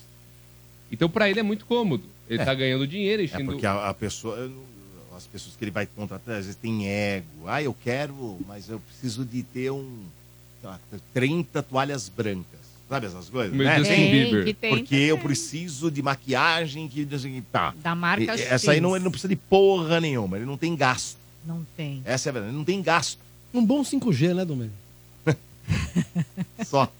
Então, para ele é muito cômodo. Ele É. tá ganhando dinheiro, É enchendo... porque a, a pessoa, as pessoas que ele vai contratar, às vezes tem ego. Ah, eu quero, mas eu preciso de ter um, sei lá, 30 toalhas brancas. Sabe essas coisas? Meio né? Tem, Bieber. que tem Porque eu preciso de maquiagem que tá. Da marca E- X. Essa aí não, ele não precisa de porra nenhuma, ele não tem gasto. Não tem. Essa é a verdade, ele não tem gasto. Um bom 5G, né, Domênio? Só.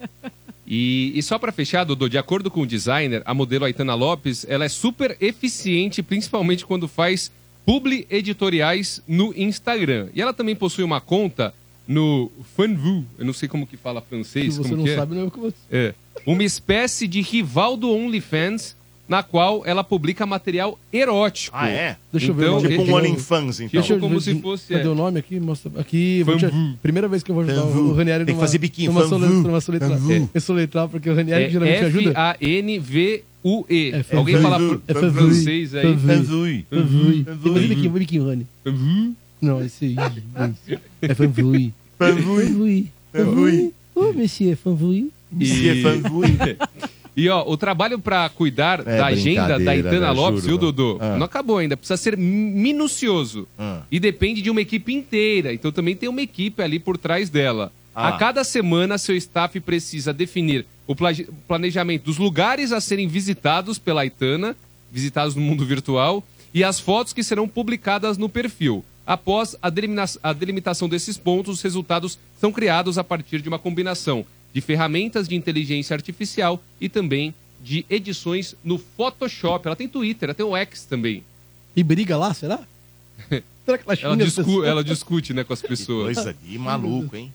E, e só pra fechar, Dodô, de acordo com o designer, a modelo Aitana Lopes, ela é super eficiente, principalmente quando faz publi editoriais no Instagram. E ela também possui uma conta no Fanvu, eu não sei como que fala Se francês, você como não que é? sabe, não é o que você... É. Uma espécie de rival do OnlyFans, na qual ela publica material erótico. Ah, é? Deixa eu ver o então, Tipo um OnlyFans, então. Tipo como ver se fosse... Cadê é. o nome aqui? Mostra aqui. te-. Primeira vez que eu vou ajudar Fanvu. o Ranieri Tem que numa- fazer biquinho, numa, fanvu. sole- numa soletrar. Fanvu. É soletrar, porque o Ranieri geralmente É ajuda. F-A-N-V-U-E. É. Alguém fala. É francês aí? Fanvui. Fanvui. Faz biquinho, biquinho, Rani. Fanvu. Não, esse aí. É fanvui. Fanvui. Fanvui. Fanvui. Ô, monsieur, fanvui. Monsieur E- Fanvui. E ó, o trabalho pra cuidar É da agenda da Itana né? Lopes, Juro, viu, Dodô? Ah. Não acabou ainda. Precisa ser minucioso. Ah. E depende de uma equipe inteira. Então também tem uma equipe ali por trás dela. Ah. A cada semana, seu staff precisa definir o pla- planejamento dos lugares a serem visitados pela Itana, visitados no mundo virtual, e as fotos que serão publicadas no perfil. Após a, a delimitação desses pontos, os resultados são criados a partir de uma combinação de ferramentas de inteligência artificial e também de edições no Photoshop. Ela tem Twitter, ela tem o X também. E briga lá, será? será que ela Ela, discu- ela discute né, com as pessoas. Coisa de maluco, hein?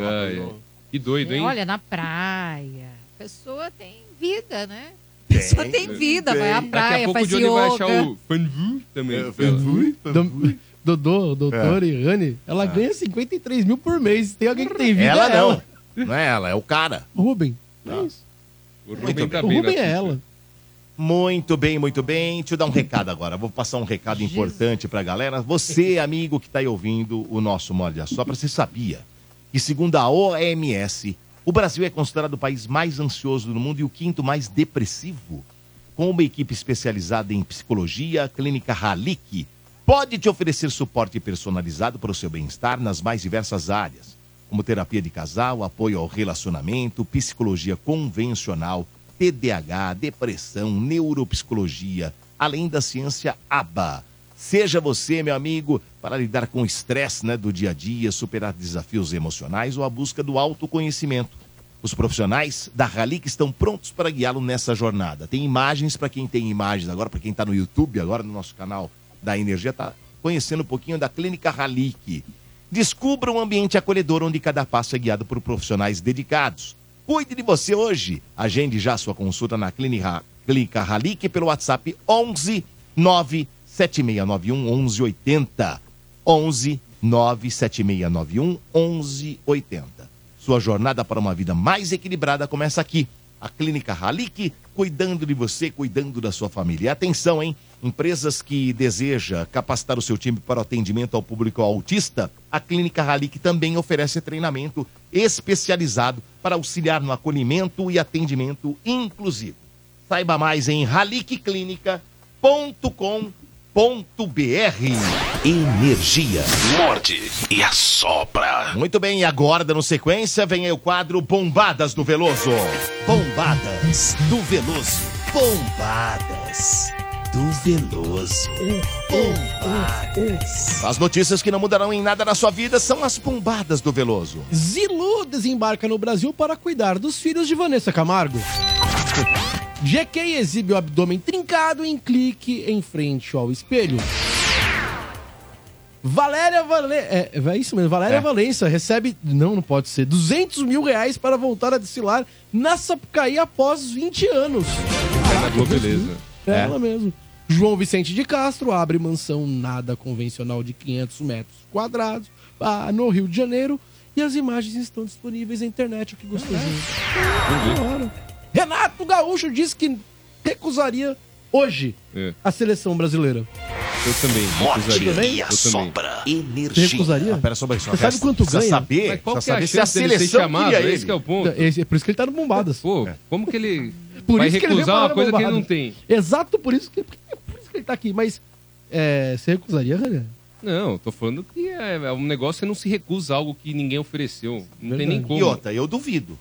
É Ai, ai. Que doido, hein? Olha, na praia. A pessoa tem vida, né? A pessoa tem, vida, vai à Daqui a praia, pouco o faz Johnny vai achar yoga. o Fanvu também. É, Dodô, doutor É. e Rani, ela ganha 53 mil por mês. Tem alguém que tem vida. Ela é não. Não é ela, é o cara. Rubem. É Tá. isso. O Muito Rubem tá O bem Rubem na é ela. Muito bem, muito bem. Deixa eu dar um recado agora. Vou passar um recado importante pra galera. Você, amigo que tá aí ouvindo o nosso Morde a Sopra, você sabia que, segundo a OMS, o Brasil é considerado o país mais ansioso do mundo e o quinto mais depressivo? Com uma equipe especializada em psicologia, a Clínica Halik pode te oferecer suporte personalizado para o seu bem-estar nas mais diversas áreas, como terapia de casal, apoio ao relacionamento, psicologia convencional, TDAH, depressão, neuropsicologia, além da ciência ABA. Seja você, meu amigo, para lidar com o estresse né, do dia a dia, superar desafios emocionais ou a busca do autoconhecimento. Os profissionais da Halik estão prontos para guiá-lo nessa jornada. Tem imagens para quem tem imagens agora, para quem está no YouTube, agora no nosso canal da Energia, está conhecendo um pouquinho da Clínica Halik. Descubra um ambiente acolhedor onde cada passo é guiado por profissionais dedicados. Cuide de você hoje. Agende já sua consulta na Clínica, Clínica Halik pelo WhatsApp 11 97691 1180. 11 97691 1180. Sua jornada para uma vida mais equilibrada começa aqui. A Clínica Halik, cuidando de você, cuidando da sua família. E atenção, hein? Empresas que deseja capacitar o seu time para o atendimento ao público autista, a Clínica Halik também oferece treinamento especializado para auxiliar no acolhimento e atendimento inclusivo. Saiba mais em halikclinica.com.br. Energia. Morde e assopra. Muito bem, e agora, dando sequência, vem aí o quadro Bombadas do Veloso. Bombadas do Veloso. Bombadas do Veloso. Bombadas. As notícias que não mudarão em nada na sua vida são as bombadas do Veloso. Zilu desembarca no Brasil para cuidar dos filhos de Vanessa Camargo. GK exibe o abdômen trincado em clique em frente ao espelho. Valéria Valença. É, é isso mesmo, Valéria É. Valença recebe. Não, não pode ser. 200 mil reais para voltar a desfilar na Sapucaí após 20 anos. Na Globo, beleza. É É. ela mesmo. João Vicente de Castro abre mansão nada convencional de 500 metros quadrados ah, no Rio de Janeiro e as imagens estão disponíveis na internet. Que gostosinho. Claro. Renato Gaúcho diz que recusaria hoje É, a seleção brasileira. eu também. Recusaria. e Eu também. assopra. Você Energia. recusaria? Ah, pera só, só Você sabe quanto ganha? saber, Mas qual que é a saber se a ser seleção chamado? queria Esse que é o ele. ponto. Esse- é por isso que ele tá no Bombadas. Pô, como que ele... Por vai isso que ele recusar uma coisa que ele não tem. Exato por isso que, por isso que ele tá aqui. Mas é, você recusaria, Renan? Não, tô falando que é, é um negócio, você não se recusa a algo que ninguém ofereceu. Não tem nem como. E outra, eu duvido.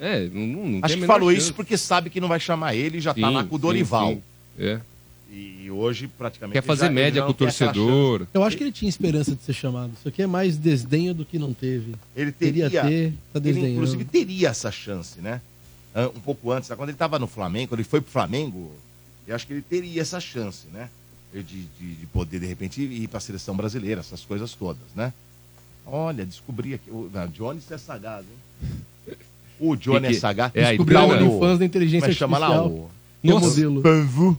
É, não, não, Acho a que menor falou chance. isso porque sabe que não vai chamar ele e já tá Sim, lá com o sim, Dorival. sim. É. E hoje, praticamente. Quer fazer já- média com o torcedor. Eu acho que ele tinha esperança de ser chamado. Isso aqui é mais desdenho do que não teve. Ele teria, Queria ter, tá ele inclusive teria essa chance, né? An- Um pouco antes, quando ele estava no Flamengo, quando ele foi pro Flamengo, eu acho que ele teria essa chance, né? De, de, de poder, de repente, ir para a seleção brasileira, essas coisas todas, né? Olha, descobri aqui. O não, Johnny é sagaz, hein? O Johnny Que que- é é a Descobriu o Itana? OnlyFans da inteligência Como é que chama lá? artificial. O... É Nossa. modelo. Panvu.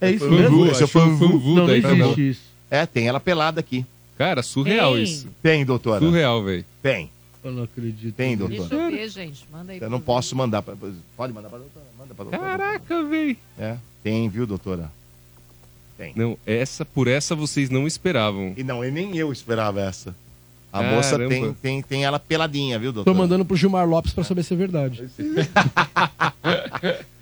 É isso Panvu, mesmo? esse é o Panvu. Panvu Não, não daí também. existe isso. É, tem ela pelada aqui. Cara, surreal Tem. isso. Tem, doutora. Surreal, velho. Tem. Eu não acredito. Tem, Deixa doutora. eu ver, gente. Manda aí. Eu não mim. posso mandar. Pra... Pode mandar pra doutora? Manda pra doutora. Caraca, velho. É, tem, viu, doutora? Não, essa, por essa vocês não esperavam. E não, e nem eu esperava essa. A Caramba. moça tem, tem, tem ela peladinha, viu, doutor? Tô mandando pro Gilmar Lopes pra saber se é verdade.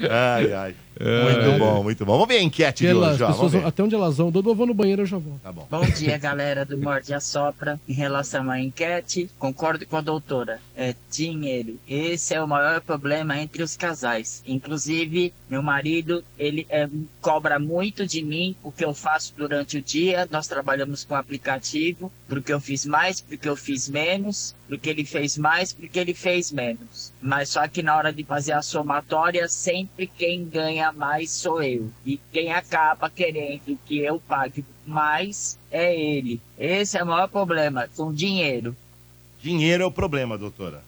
Ai, ai. Muito bom, muito bom. Vamos ver a enquete de hoje, ó. Vamos ver. até onde elas vão. Dodô, eu vou no banheiro, eu já vou. Tá bom. Bom dia, galera do Morde a Sopra. Em relação à enquete, concordo com a doutora. É dinheiro. Esse é o maior problema entre os casais. Inclusive, meu marido, ele é, cobra muito de mim o que eu faço durante o dia. Nós trabalhamos com aplicativo, porque eu fiz mais, porque eu fiz menos, porque ele fez mais, porque ele fez menos. Mas só que na hora de fazer a somatória, sempre quem ganha mais sou eu. E quem acaba querendo que eu pague mais é ele. Esse é o maior problema, com dinheiro. Dinheiro é o problema, doutora.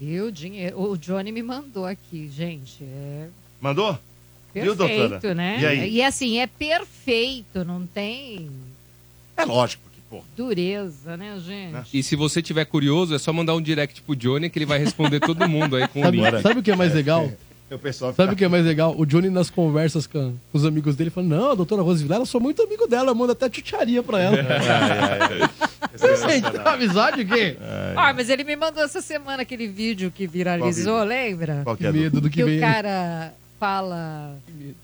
Viu? Dinheiro. O Johnny me mandou aqui, gente. É Mandou? Viu, doutora? perfeito, né? E aí? E assim, é perfeito, não tem É lógico pô. dureza, né, gente? E se você tiver curioso, é só mandar um direct pro Johnny que ele vai responder todo mundo aí com o Sabe, link. sabe o que é mais legal? O pessoal Sabe o que é mais legal? O Johnny nas conversas com, os amigos dele falando, não, a doutora Rose Vilela, eu sou muito amigo dela, eu mando até tchutcharia pra ela. Gente, amizade o quê? Ah, mas ele me mandou essa semana aquele vídeo que viralizou, lembra? Qual que Que é, medo do que, que vem. o cara fala,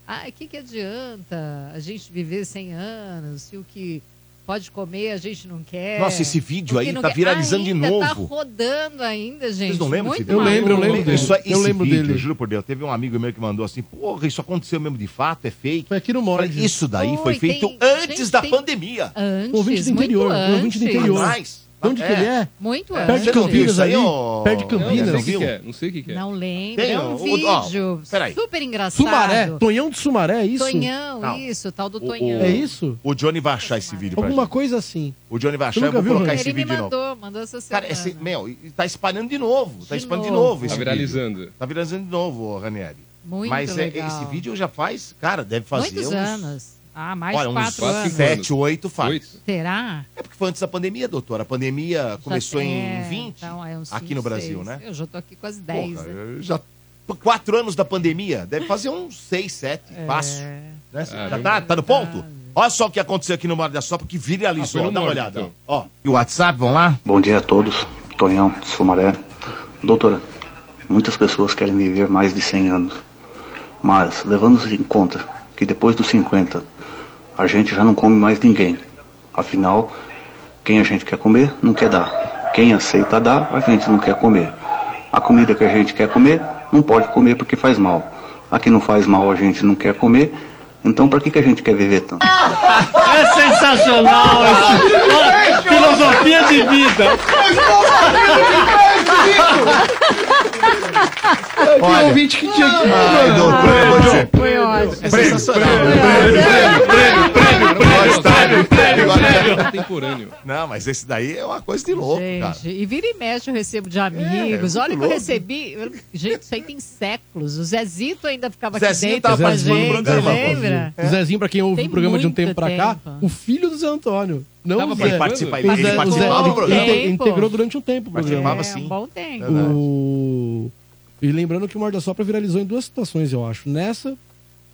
ah, o que, que adianta a gente viver 100 anos se o que pode comer a gente não quer? Nossa, esse vídeo aí tá quer- viralizando de Ainda novo. Tá rodando ainda, gente. Vocês não lembram Muito Eu lembro, eu lembro dele. Isso, esse Eu lembro vídeo, dele. juro por Deus, teve um amigo meu que mandou assim, porra, isso aconteceu mesmo de fato, é fake. Foi aqui no Morde. Isso daí foi Foi, feito tem- antes gente, da tem- pandemia. Antes, Um ouvinte do muito interior, um ouvinte do antes. interior. De onde que ele é? Muito É, Perto antes. de não viu Campinas aí, ô? Perto de Não, Campinas. não sei o viu? que que é. Não sei o que que é. Não lembro. Tem é um o- vídeo ó, peraí. super engraçado. Sumaré, Tonhão de Sumaré, é isso? Tonhão, Não. isso, tal do O- Tonhão. É isso? O Johnny vai achar esse vídeo pra Alguma gente. coisa assim. O Johnny vai achar, eu vou viu, colocar Rony? esse Ele vídeo de novo. mandou, mandou essa semana. Cara, esse, meu, tá espalhando de novo. Tá De espalhando de novo. esse Tá vídeo. viralizando. Tá viralizando de novo, Ranieri. Muito Mas é, legal. esse vídeo já faz, cara, deve fazer Muitos uns... anos. Ah, mais Olha, uns quatro anos. Sete, oito faz. Oito? Será? É porque foi antes da pandemia, doutora. A pandemia começou Já- em é, 20, então é uns aqui cinco, no Brasil, seis. né? Eu já tô aqui quase 10. Porra, né? já... Quatro anos da pandemia, deve fazer uns seis, sete, É. fácil. Né? Já Caramba. tá, tá no ponto? Olha só o que aconteceu aqui no Mar da Sopa, que Ah, viralizou. no Dá uma olhada. então. Ó, e o WhatsApp, vamos lá? Bom dia a todos, Tonhão, Sumaré. Doutora, muitas pessoas querem viver mais de 100 anos, mas levando em conta que depois dos 50 a gente já não come mais ninguém. Afinal, quem a gente quer comer não quer dar. Quem aceita dar, a gente não quer comer. A comida que a gente quer comer, não pode comer porque faz mal. A que não faz mal, a gente não quer comer. Então, para que, que a gente quer viver tanto? É sensacional isso. Filosofia de vida. Tem um ouvinte que tinha que... Ai, doutora, eu vou dizer. Foi ótimo. É sensacional. Contemporâneo. Não, mas esse daí é uma coisa de louco, cara. E vira e mexe eu recebo de amigos. É, Olha que eu recebi. Gente, isso aí tem séculos. O Zezito ainda ficava Zezinho aqui dentro com a gente, lembra? O Zezinho, pra quem ouve Tem o programa de um tempo pra cá, o filho do Zé Antônio. Não Tava o. Ele participa, O ele, ele o Zé participava do ele programa. Tempo. integrou durante um tempo o programa. Participava É, sim. um bom tempo. O... E lembrando que o Morda Sopra viralizou em duas situações, eu acho. Nessa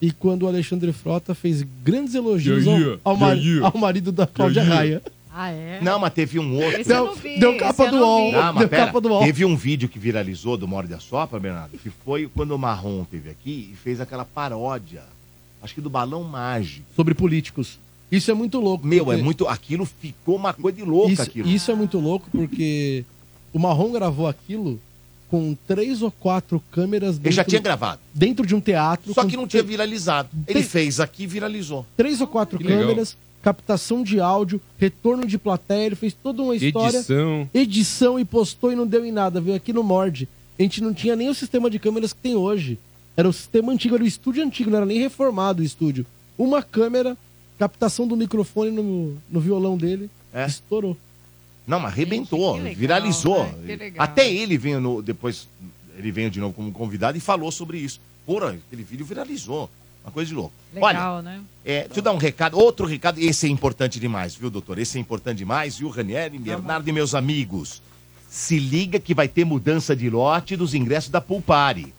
e quando o Alexandre Frota fez grandes elogios Yeah, ao- yeah, ao, mar- yeah, yeah. ao marido da Cláudia Yeah, Raia. Ah, é? Não, mas teve um outro. Esse eu não vi, deu esse capa eu do UOL. vi. Não, mas Deu pera, capa do UOL. teve um vídeo que viralizou do Morde a Sopra, Bernardo, que foi quando o Marrom teve aqui e fez aquela paródia, acho que do Balão Mágico. Sobre políticos. Isso é muito louco. Meu, porque- é muito. Aquilo ficou uma coisa de louca isso, aquilo. isso é muito louco porque o Marrom gravou aquilo com três ou quatro câmeras Ele já dentro- tinha gravado. Dentro de um teatro. Só que não tinha viralizado. Ele fez aqui e viralizou. Três ou quatro Que legal. câmeras, captação de áudio, retorno de plateia, ele fez toda uma história. Edição. Edição e postou e não deu em nada. Veio aqui no Mord. A gente não tinha nem o sistema de câmeras que tem hoje. Era o sistema antigo, era o estúdio antigo, não era nem reformado o estúdio. Uma câmera, captação do microfone no, no violão dele, estourou. Não, mas arrebentou, que legal, viralizou. né? Que legal. Até ele veio no, depois, ele veio de novo como convidado e falou sobre isso. Porra, aquele vídeo viralizou. Uma coisa de louco. Legal, Olha, né? é, deixa eu dar um recado, outro recado, esse é importante demais, viu, doutor? Esse é importante demais, viu, Ranieri, Bernardo e meus amigos. Se liga que vai ter mudança de lote dos ingressos da Pulpari.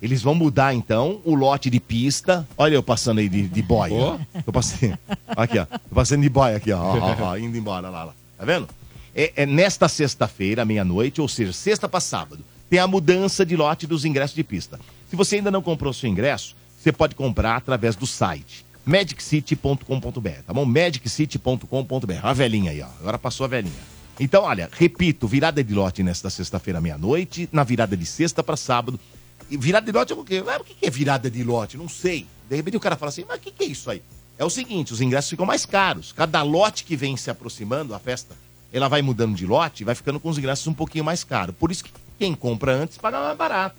Eles vão mudar, então, o lote de pista. Olha eu passando aí de, de boia. Ó. Tô passando, aqui, ó. Tô passando de boia aqui, ó. ó, ó, ó, indo embora, lá, lá. Tá vendo? É, é nesta sexta-feira, meia-noite, ou seja, sexta para sábado, tem a mudança de lote dos ingressos de pista. Se você ainda não comprou seu ingresso, você pode comprar através do site magiccity.com.br, tá bom? magiccity.com.br. A velhinha aí, ó. Agora passou a velhinha. Então, olha, repito, virada de lote nesta sexta-feira, meia-noite, na virada de sexta para sábado. E virada de lote é o quê? Ah, o que é virada de lote? Não sei. De repente o cara fala assim, mas o que é isso aí? É o seguinte, os ingressos ficam mais caros. Cada lote que vem se aproximando, a festa, ela vai mudando de lote e vai ficando com os ingressos um pouquinho mais caros. Por isso que quem compra antes paga mais barato.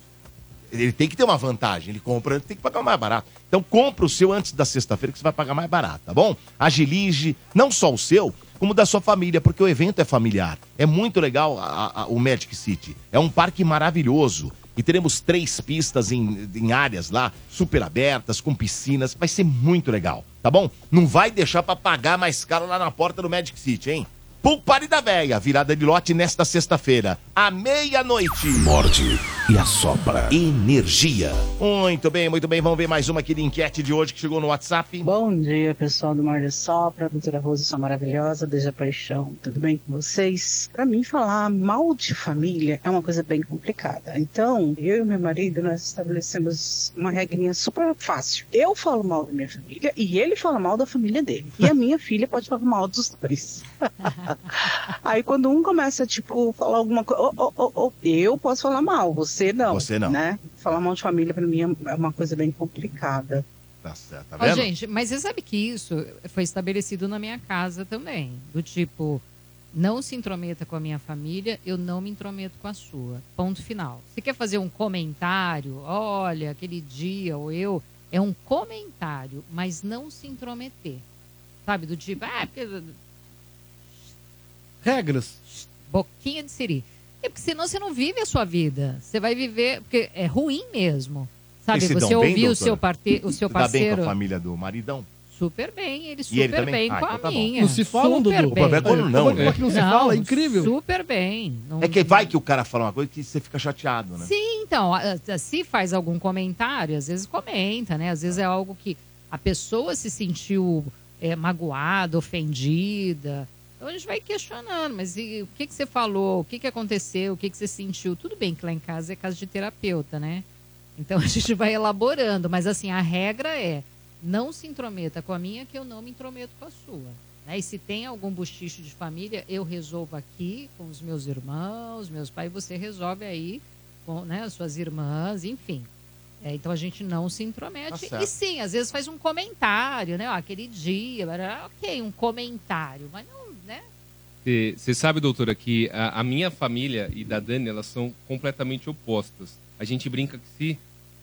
Ele tem que ter uma vantagem. Ele compra antes, tem que pagar mais barato. Então compra o seu antes da sexta-feira que você vai pagar mais barato, tá bom? Agilize não só o seu, como da sua família, porque o evento é familiar. É muito legal a- a- o Magic City. É um parque maravilhoso. E teremos três pistas em, em áreas lá, super abertas, com piscinas. Vai ser muito legal, tá bom? Não vai deixar pra pagar mais caro lá na porta do Magic City, hein? Pool Party da Véia, virada de lote nesta sexta-feira, à meia-noite. Morde e assopra. Energia. Muito bem, muito bem. Vamos ver mais uma aqui de enquete de hoje que chegou no WhatsApp. Bom dia, pessoal do Mar de Sopra, doutora Rosa, sua maravilhosa, desde a paixão, tudo bem com vocês? Pra mim, falar mal de família é uma coisa bem complicada. Então, eu e meu marido, nós estabelecemos uma regrinha super fácil. Eu falo mal da minha família e ele fala mal da família dele. E a minha filha pode falar mal dos dois. Aí quando um começa, tipo, falar alguma coisa, "Ô, ô, ô, ô, eu posso falar mal, você não. Você não. Né? Falar mal de família pra mim é uma coisa bem complicada. Tá certo, tá Ó, vendo? gente, mas você sabe que isso foi estabelecido na minha casa também. Do tipo, não se intrometa com a minha família, eu não me intrometo com a sua. Ponto final. Se quer fazer um comentário, olha, aquele dia, ou eu, é um comentário, mas não se intrometer. Sabe? Do tipo, ah, porque Regras. boquinha de siri. É porque senão você não vive a sua vida. Você vai viver. Porque é ruim mesmo. Sabe? Se Você bem, ouvir o seu, parte... o seu Você dá bem parceiro. com a família do maridão? Super bem, ele super ele bem Ah, com então a tá bom. minha. Não se falam, super Dudu? bem. O problema é quando não, né? Como é que não se fala? É incrível. Super bem. Não- É que vai que o cara fala uma coisa que você fica chateado, né? Sim, então, a- a- se faz algum comentário, às vezes comenta, né? Às vezes é algo que a pessoa se sentiu é, magoada, ofendida. Então a gente vai questionando, mas e o que, que você falou? O que, que aconteceu? O que, que você sentiu? Tudo bem que lá em casa é casa de terapeuta, né? Então a gente vai elaborando, mas assim, a regra é não se intrometa com a minha, que eu não me intrometo com a sua. Né? E se tem algum busticho de família, eu resolvo aqui com os meus irmãos, meus pais, você resolve aí com né, as suas irmãs, enfim. É, então a gente não se intromete. Tá e sim, às vezes faz um comentário, né? Ó, aquele dia, era, ok, um comentário, mas não? Você sabe, doutora, que a, a minha família e da Dani, elas são completamente opostas. A gente brinca que se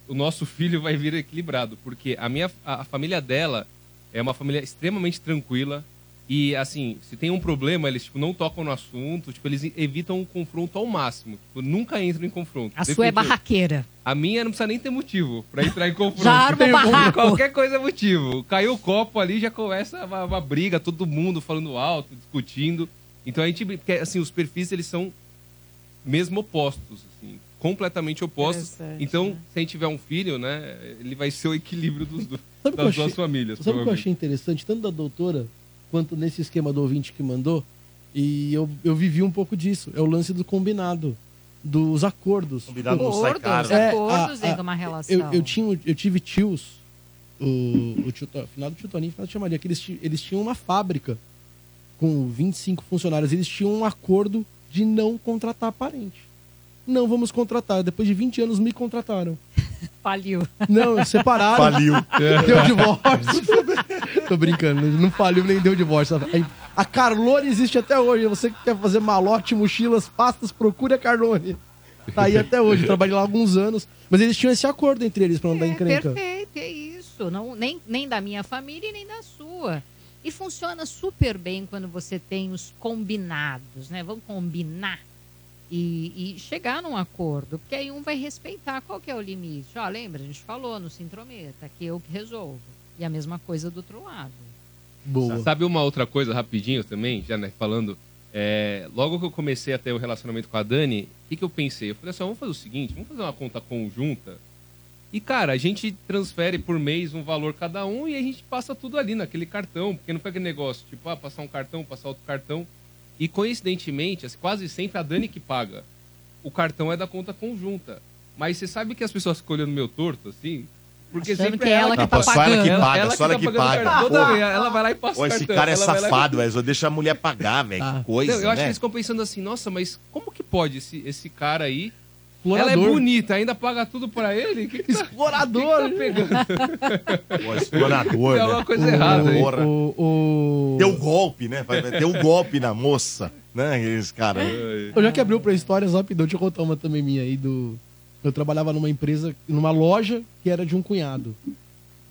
o nosso filho vai vir equilibrado, porque a minha a, a família dela é uma família extremamente tranquila e assim, se tem um problema, eles tipo não tocam no assunto, tipo eles evitam o confronto ao máximo, tipo, nunca entram em confronto. A sua é barraqueira. A minha não precisa nem ter motivo pra entrar em confronto. Já arma barraco. Qualquer coisa é motivo. Caiu o copo ali, já começa uma, uma briga, todo mundo falando alto, discutindo. Então a gente, porque assim, os perfis eles são mesmo opostos, assim, completamente opostos. Então, se a gente tiver um filho, né, ele vai ser o equilíbrio dos, do- das achei- duas famílias. Sabe o que eu achei interessante, tanto da doutora quanto nesse esquema do ouvinte que mandou? E eu, eu vivi um pouco disso. É o lance do combinado. Dos acordos. Combinado não sai caro. Acordos, acordos dentro de uma relação. Eu, eu, tinha, eu tive tios, o, o tio, final do tio Toninho, final do tio Maria, que eles, eles tinham uma fábrica com 25 funcionários. Eles tinham um acordo de não contratar parente. Não vamos contratar. Depois de 20 anos me contrataram. Faliu. Não, separaram. Faliu. Deu divórcio. Tô brincando, não faliu nem deu divórcio. A- A Carlone existe até hoje. Você que quer fazer malote, mochilas, pastas, procure a Carlone. Tá aí até hoje, trabalhei lá há alguns anos. Mas eles tinham esse acordo entre eles pra não dar encrenca. Perfeito, é isso. Não, nem, nem da minha família e nem da sua. E funciona super bem quando você tem os combinados, né? Vamos combinar e, e chegar num acordo, porque aí um vai respeitar qual que é o limite. Ó, lembra, a gente falou, não se intrometa, que eu que resolvo. E a mesma coisa do outro lado. Boa. Sabe uma outra coisa rapidinho também, já né, falando? é, logo que eu comecei a ter o relacionamento com a Dani, o que, que eu pensei? Eu falei assim, ó, vamos fazer o seguinte, vamos fazer uma conta conjunta. E, cara, a gente transfere por mês um valor cada um e a gente passa tudo ali naquele cartão, porque não foi aquele negócio, tipo, ah, passar um cartão, passar outro cartão. E coincidentemente, quase sempre a Dani que paga. O cartão é da conta conjunta. Mas você sabe que as pessoas ficam olhando meu torto, assim? Porque Achando sempre que é ela que Não, tá pô, só ela que pagando. paga, ela só ela tá que pagando o paga. Toda vez, ela vai lá e passa Pô, o esse cartão. cara é lá safado, velho. Só deixa a mulher pagar, velho. Que coisa, Não, eu acho né? que eles ficam pensando assim, nossa, mas como que pode esse, esse cara aí? Explorador. Ela é bonita, ainda paga tudo pra ele? Que que tá- Explorador. que que tá pegando? Pô, explorador, Tem né? alguma coisa errada aí. O, o... Deu golpe, né? Vai- vai- Deu um golpe na moça, né? Esse cara. Eu já que abriu pra histórias rapidão, deixa eu contar uma também minha aí do. Eu trabalhava numa empresa, numa loja que era de um cunhado.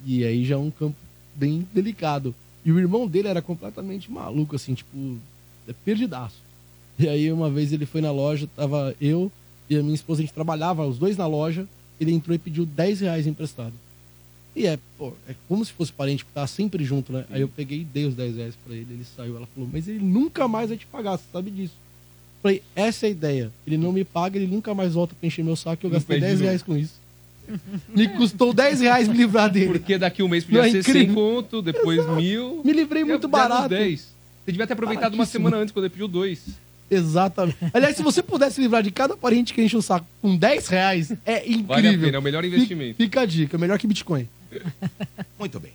E aí já é um campo bem delicado. E o irmão dele era completamente maluco, assim, tipo, é perdidaço. E aí uma vez ele foi na loja, tava eu e a minha esposa, a gente trabalhava, os dois na loja, ele entrou e pediu 10 reais emprestado. E é, pô, é como se fosse parente, porque tava sempre junto, né? Aí eu peguei e dei os 10 reais pra ele, ele saiu. Ela falou, mas ele nunca mais vai te pagar, você sabe disso. Falei, essa é a ideia. Ele não me paga, ele nunca mais volta pra encher meu saco e eu Não gastei pede 10 de reais com isso. Me custou 10 reais me livrar dele. Porque daqui um mês podia Não é ser incrível? 100 conto, depois mil. Me livrei muito barato. nos 10. Você devia ter aproveitado uma semana antes, quando ele pediu dois. Exatamente. Aliás, se você pudesse livrar de cada parente que enche o saco com 10 reais, é incrível. Vale a pena, é o melhor investimento. Fica a dica, melhor que Bitcoin. Muito bem.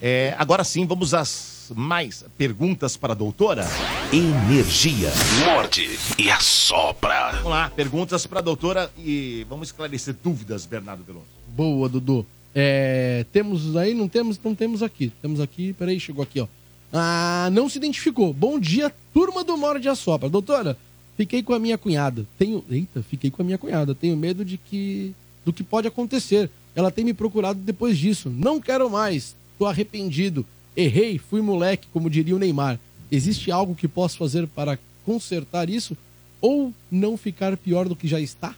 É, agora sim, vamos às mais perguntas para a doutora. Energia. Morde e assopra. Vamos lá, perguntas para a doutora e vamos esclarecer dúvidas, Bernardo Veloso. Boa, Dudu. É, temos aí, não temos, não temos aqui. Temos aqui, peraí, chegou aqui, ó. Ah, não se identificou. Bom dia, turma do Mora de Assopra. Doutora, fiquei com a minha cunhada. Tenho, eita, fiquei com a minha cunhada. Tenho medo de que do que pode acontecer. Ela tem me procurado depois disso. Não quero mais. Tô arrependido. Errei, fui moleque, como diria o Neymar. Existe algo que posso fazer para consertar isso ou não ficar pior do que já está?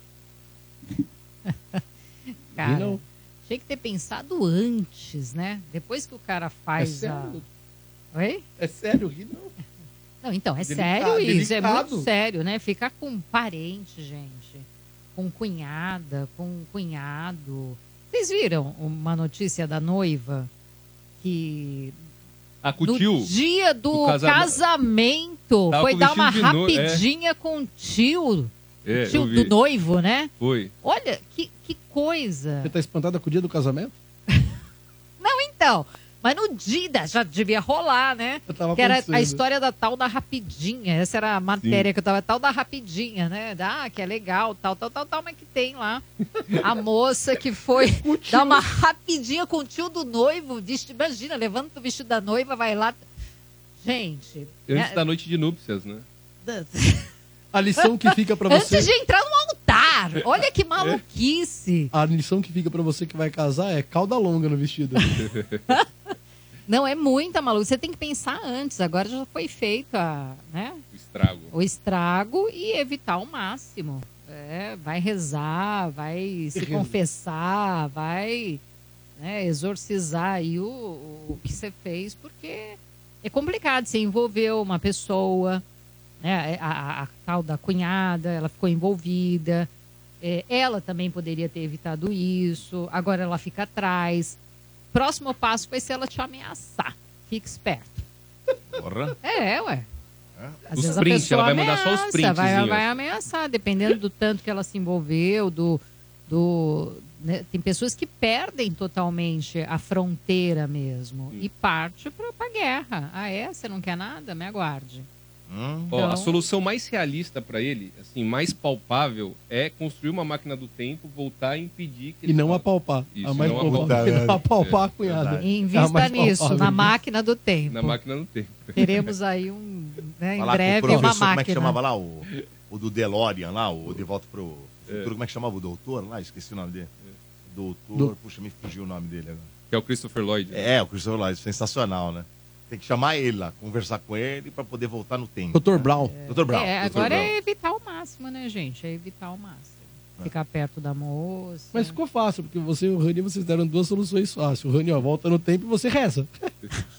Cara, não. tinha que ter pensado antes, né? Depois que o cara faz É a. sério? Oi? É sério, Ri, não. Não, então, é Delicado, sério isso, é delicado. muito sério, né? Ficar com parente, gente. Com cunhada, com cunhado. Vocês viram uma notícia da noiva que Ah, com o tio. no dia do O casama- casamento Tava foi dar uma de no- é. rapidinha com o tio, É, tio eu vi. do noivo, né? Foi. Olha, que, que coisa. Você tá espantada com o dia do casamento? Não, então. Mas no dia já devia rolar, né? Eu tava que era pensando. a história da tal da rapidinha. Essa era a matéria que eu tava. Tal da rapidinha, né? Ah, que é legal, tal, tal, tal, tal, mas que tem lá. A moça que foi dar uma rapidinha com o tio do noivo. Imagina, levanta o vestido da noiva, vai lá. Gente. Antes né? da noite de núpcias, né? A lição que fica pra você. Antes de entrar no altar. Olha que maluquice. A lição que fica pra você que vai casar é cauda longa no vestido. Não, é muita maluca. Você tem que pensar antes. Agora já foi feito a, né? O estrago. o estrago e evitar o máximo. É, vai rezar, vai se confessar, vai né, exorcizar aí o, o que você fez, porque é complicado. Você envolveu uma pessoa, né, a, a- a tal da cunhada, ela ficou envolvida. É, ela também poderia ter evitado isso. Agora ela fica atrás. Próximo passo vai ser ela te ameaçar. Fique esperto. Porra. É, ué. Às Os prints, ela vai mandar só os ameaça, prints. Vai, vai ameaçar, dependendo do tanto que ela se envolveu, do. do né? Tem pessoas que perdem totalmente a fronteira mesmo e parte para a guerra. Ah, é? Você não quer nada? Me aguarde. Ó, a solução mais realista pra ele, assim, mais palpável, é construir uma máquina do tempo, voltar e impedir que E não apalpar. Isso, a mais não palpável. apalpar. Não apalpar a É, cunhada. É Invista nisso, palpável. na máquina do tempo. na máquina do tempo. Teremos aí um. Né, em breve o uma máquina. como é que chamava lá? O, o do DeLorean lá, o De Volta pro É. Futuro. Como é que chamava o doutor lá? Esqueci o nome dele. Doutor, Do- puxa, me fugiu o nome dele agora. Que é o Christopher Lloyd. É, o Christopher Lloyd, sensacional, né? Tem que chamar ele lá, conversar com ele pra poder voltar no tempo. Dr. Brown. Dr. Brown. É, Dr. agora Brown. é evitar o máximo, né, gente? É evitar o máximo. Ficar perto da moça. Mas ficou fácil, porque você e o Rani, vocês deram duas soluções fáceis. O Rani, ó, volta no tempo e você reza.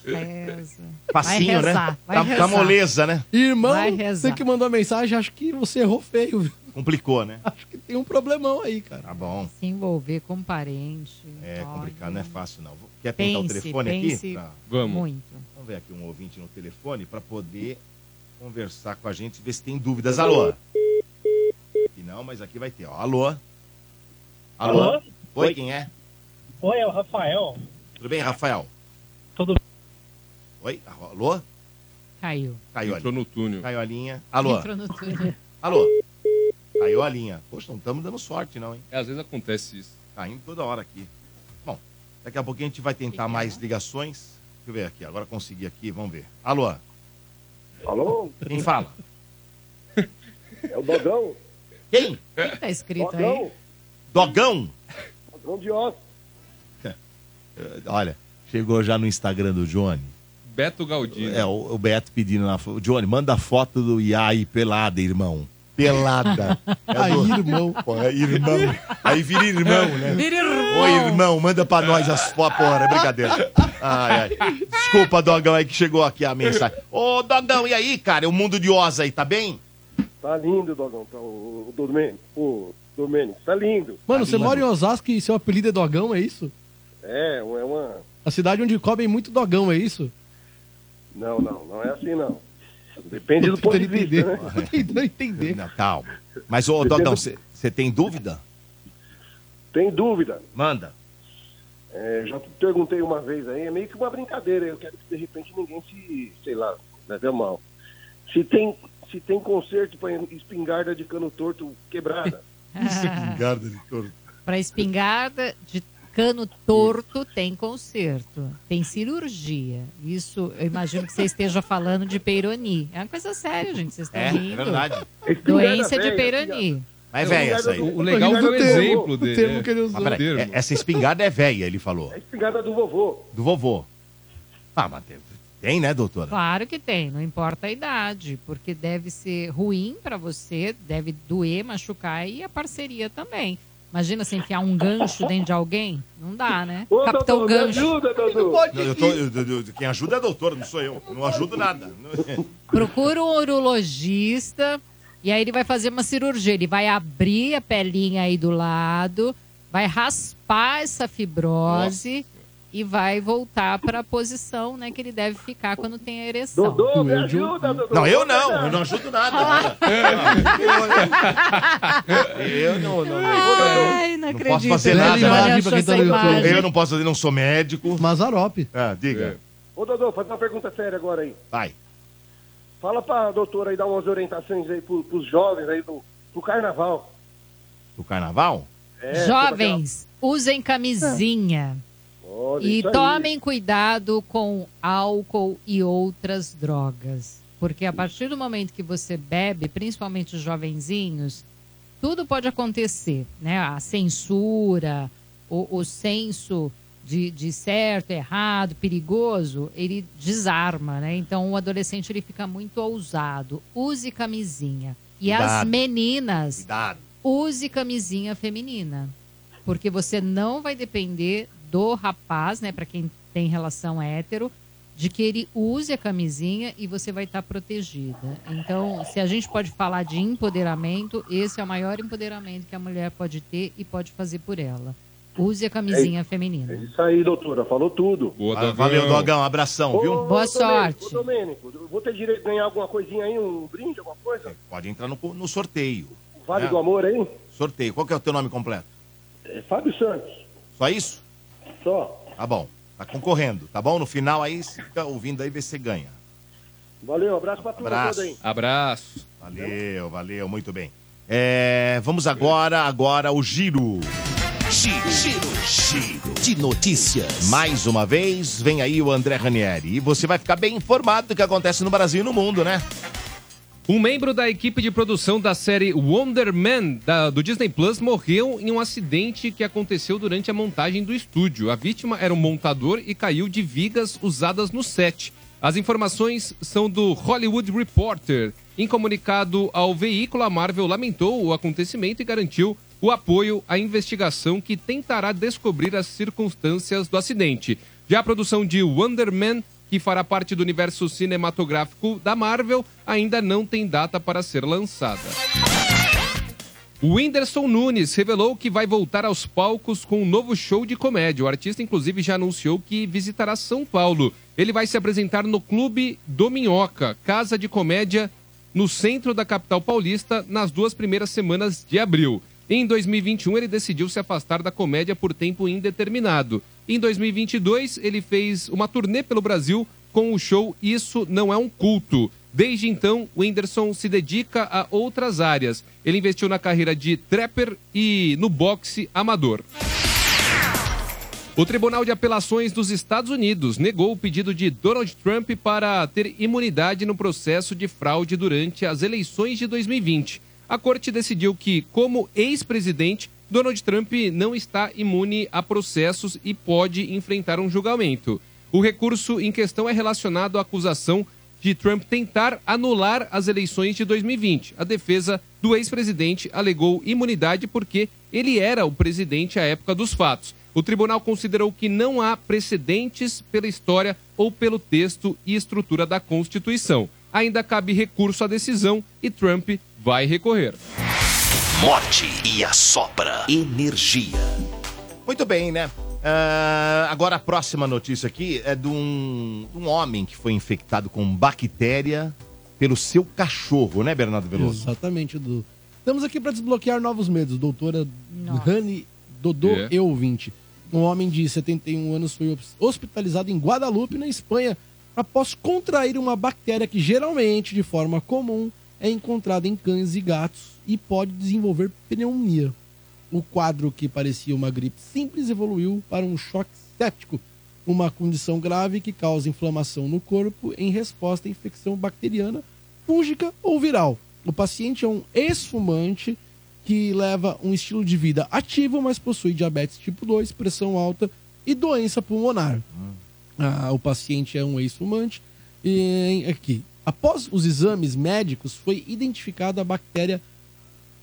Reza. Facinho, vai né? rezar, vai Tá- rezar. tá moleza, né? Irmão, você que mandou a mensagem, acho que você errou feio. viu? Complicou, né? Acho que tem um problemão aí, cara. Tá bom. Se envolver com parente. É olha, complicado, não é fácil não. Quer tentar o Pense, telefone pense aqui? Pra- Vamos. Muito. Vamos ver aqui um ouvinte no telefone para poder conversar com a gente, ver se tem dúvidas. Alô? E não, mas aqui vai ter. Ó. Alô? Alô? Alô? Oi, Oi. quem é? Oi, é o Rafael. Tudo bem, Rafael? Tudo Oi? Alô? Caiu. Caiu Entrou linha. no túnel. Caiu a linha. Alô? Entrou no túnel. Alô? Caiu a linha. Poxa, não estamos dando sorte não, hein? É, às vezes acontece isso. Caindo toda hora aqui. Bom, daqui a pouquinho a gente vai tentar mais ligações. Deixa eu ver aqui. Agora consegui aqui, vamos ver. Alô? Alô? Quem fala? É o Dogão. Quem? Quem tá escrito Dogão. aí? Dogão? Dogão de Osso. Eh, Olha, chegou já no Instagram do Johnny. Beto Galdino. É, o, o Beto pedindo na foto. Johnny, manda a foto do Iai pelada, irmão. Pelada. É Aí, do- irmão. Pô, é irmão. Aí vira irmão, né? Vira irmão. Ô, irmão, manda pra nós as fotos. Porra, é brincadeira. Ai, ai. Desculpa, Dogão, aí que chegou aqui a mensagem. Ô, Dogão, e aí, cara? O mundo de Oz aí, tá bem? Tá lindo, Dogão. Tá, o, o Domênico. O Domênico, tá lindo. Mano, você mora em Osasco e seu apelido é Dogão, é isso? É, é uma. A cidade onde comem muito dogão, é isso? Não, não, não é assim não. Depende do ponto de vista, né? Tô tentando entender. Não, calma. Mas, ô, Dogão, você tem dúvida? Tem dúvida. Manda. É, já te perguntei uma vez aí, é meio que uma brincadeira. Eu quero que de repente ninguém se, sei lá, leve a mal. Se tem, se tem conserto para espingarda de cano torto quebrada. Espingarda de touro. Para espingarda de cano torto tem conserto, tem cirurgia. Isso, eu imagino que você esteja falando de Peironi. É uma coisa séria, gente. Vocês estão É, rindo. é verdade. Doença de Peironi. Mas é velha essa aí. O legal foi o exemplo dele. termo é. que ele usou. Mas peraí, é- essa espingarda é velha, ele falou. É espingarda do vovô. Do vovô. Ah, mas tem, tem, né, doutora? Claro que tem, não importa a idade, porque deve ser ruim para você, deve doer, machucar e a parceria também. Imagina você enfiar um gancho dentro de alguém? Não dá, né? Ô, Capitão me Gancho. ajuda, Dodô. Não, eu tô- eu- eu- eu- quem ajuda é a doutora, não sou. Eu não ajudo nada. Procura um urologista e aí ele vai fazer uma cirurgia. Ele vai abrir a pelinha aí do lado, vai raspar essa fibrose e vai voltar para a posição né, que ele deve ficar quando tem a ereção. Dodô, me ajuda, Dodô. Não, eu não, eu não ajudo nada. Eu não, não, não, Ai, não não acredito. posso fazer nada. imagem achou pra quem tá. Eu não posso fazer, não sou médico. Mazarope. Ah, diga. Ô, Dodô, faz uma pergunta séria agora aí. Vai. Fala pra doutora aí dar umas orientações aí pro, pros jovens aí do, pro carnaval. Do carnaval? É, Jovens, usem camisinha. Olha, E aí. tomem cuidado com álcool e outras drogas. Porque a partir do momento que você bebe, principalmente os jovenzinhos, tudo pode acontecer, né? A censura, o, o senso de, de certo, errado, perigoso, ele desarma, né? Então o adolescente ele fica muito ousado. Use camisinha. E as Cuidado. meninas, Cuidado. use camisinha feminina. Porque você não vai depender do rapaz, né, para quem tem relação hétero, de que ele use a camisinha e você vai estar protegida. Então, se a gente pode falar de empoderamento, esse é o maior empoderamento que a mulher pode ter e pode fazer por ela. Use a camisinha feminina. Isso aí, doutora, falou tudo. Ah, Valeu, Dogão. Abração, viu? Boa Ô, sorte. Domênico, ô, Domênico, vou ter direito de ganhar alguma coisinha aí, um brinde, alguma coisa? Pode entrar no, no sorteio. Vale É. do amor aí? Sorteio. Qual que é o teu nome completo? É Fábio Santos. Só isso? Só. Tá bom. Tá concorrendo, tá bom? No final aí, fica ouvindo aí, vê se você ganha. Valeu, abraço pra turma Abraço. aí. Abraço. Valeu, valeu, muito bem. É, vamos agora, agora o giro. Giro, giro, giro de notícias. Mais uma vez, vem aí o André Ranieri. E você vai ficar bem informado do que acontece no Brasil e no mundo, né? Um membro da equipe de produção da série Wonder Man da- do Disney Plus morreu em um acidente que aconteceu durante a montagem do estúdio. A vítima era um montador e caiu de vigas usadas no set. As informações são do Hollywood Reporter. Em comunicado ao veículo, a Marvel lamentou o acontecimento e garantiu o apoio à investigação que tentará descobrir as circunstâncias do acidente. Já a produção de Wonder Man que fará parte do universo cinematográfico da Marvel, ainda não tem data para ser lançada. O Whindersson Nunes revelou que vai voltar aos palcos com um novo show de comédia. O artista, inclusive, já anunciou que visitará São Paulo. Ele vai se apresentar no Clube do Minhoca, casa de comédia no centro da capital paulista, nas duas primeiras semanas de abril. Em 2021, ele decidiu se afastar da comédia por tempo indeterminado. Em 2022, ele fez uma turnê pelo Brasil com o show Isso Não É um Culto. Desde então, o Whindersson se dedica a outras áreas. Ele investiu na carreira de trapper e no boxe amador. O Tribunal de Apelações dos Estados Unidos negou o pedido de Donald Trump para ter imunidade no processo de fraude durante as eleições de 2020. A corte decidiu que, como ex-presidente, Donald Trump não está imune a processos e pode enfrentar um julgamento. O recurso em questão é relacionado à acusação de Trump tentar anular as eleições de 2020. A defesa do ex-presidente alegou imunidade porque ele era o presidente à época dos fatos. O tribunal considerou que não há precedentes pela história ou pelo texto e estrutura da Constituição. Ainda cabe recurso à decisão e Trump vai recorrer. Morte e a sopra energia. Muito bem, né? Ah, agora a próxima notícia aqui é de um, um homem que foi infectado com bactéria pelo seu cachorro, né, Bernardo Veloso? Exatamente, Dudu. Estamos aqui para desbloquear novos medos, doutora Rani Dodô É. e ouvinte. Um homem de 71 anos foi hos- hospitalizado em Guadalupe, na Espanha, após contrair uma bactéria que geralmente, de forma comum, é encontrada em cães e gatos e pode desenvolver pneumonia. O quadro que parecia uma gripe simples evoluiu para um choque séptico, uma condição grave que causa inflamação no corpo em resposta à infecção bacteriana, fúngica ou viral. O paciente é um ex-fumante que leva um estilo de vida ativo, mas possui diabetes tipo 2, pressão alta e doença pulmonar. Ah, o paciente é um ex-fumante. E aqui, após os exames médicos, foi identificada a bactéria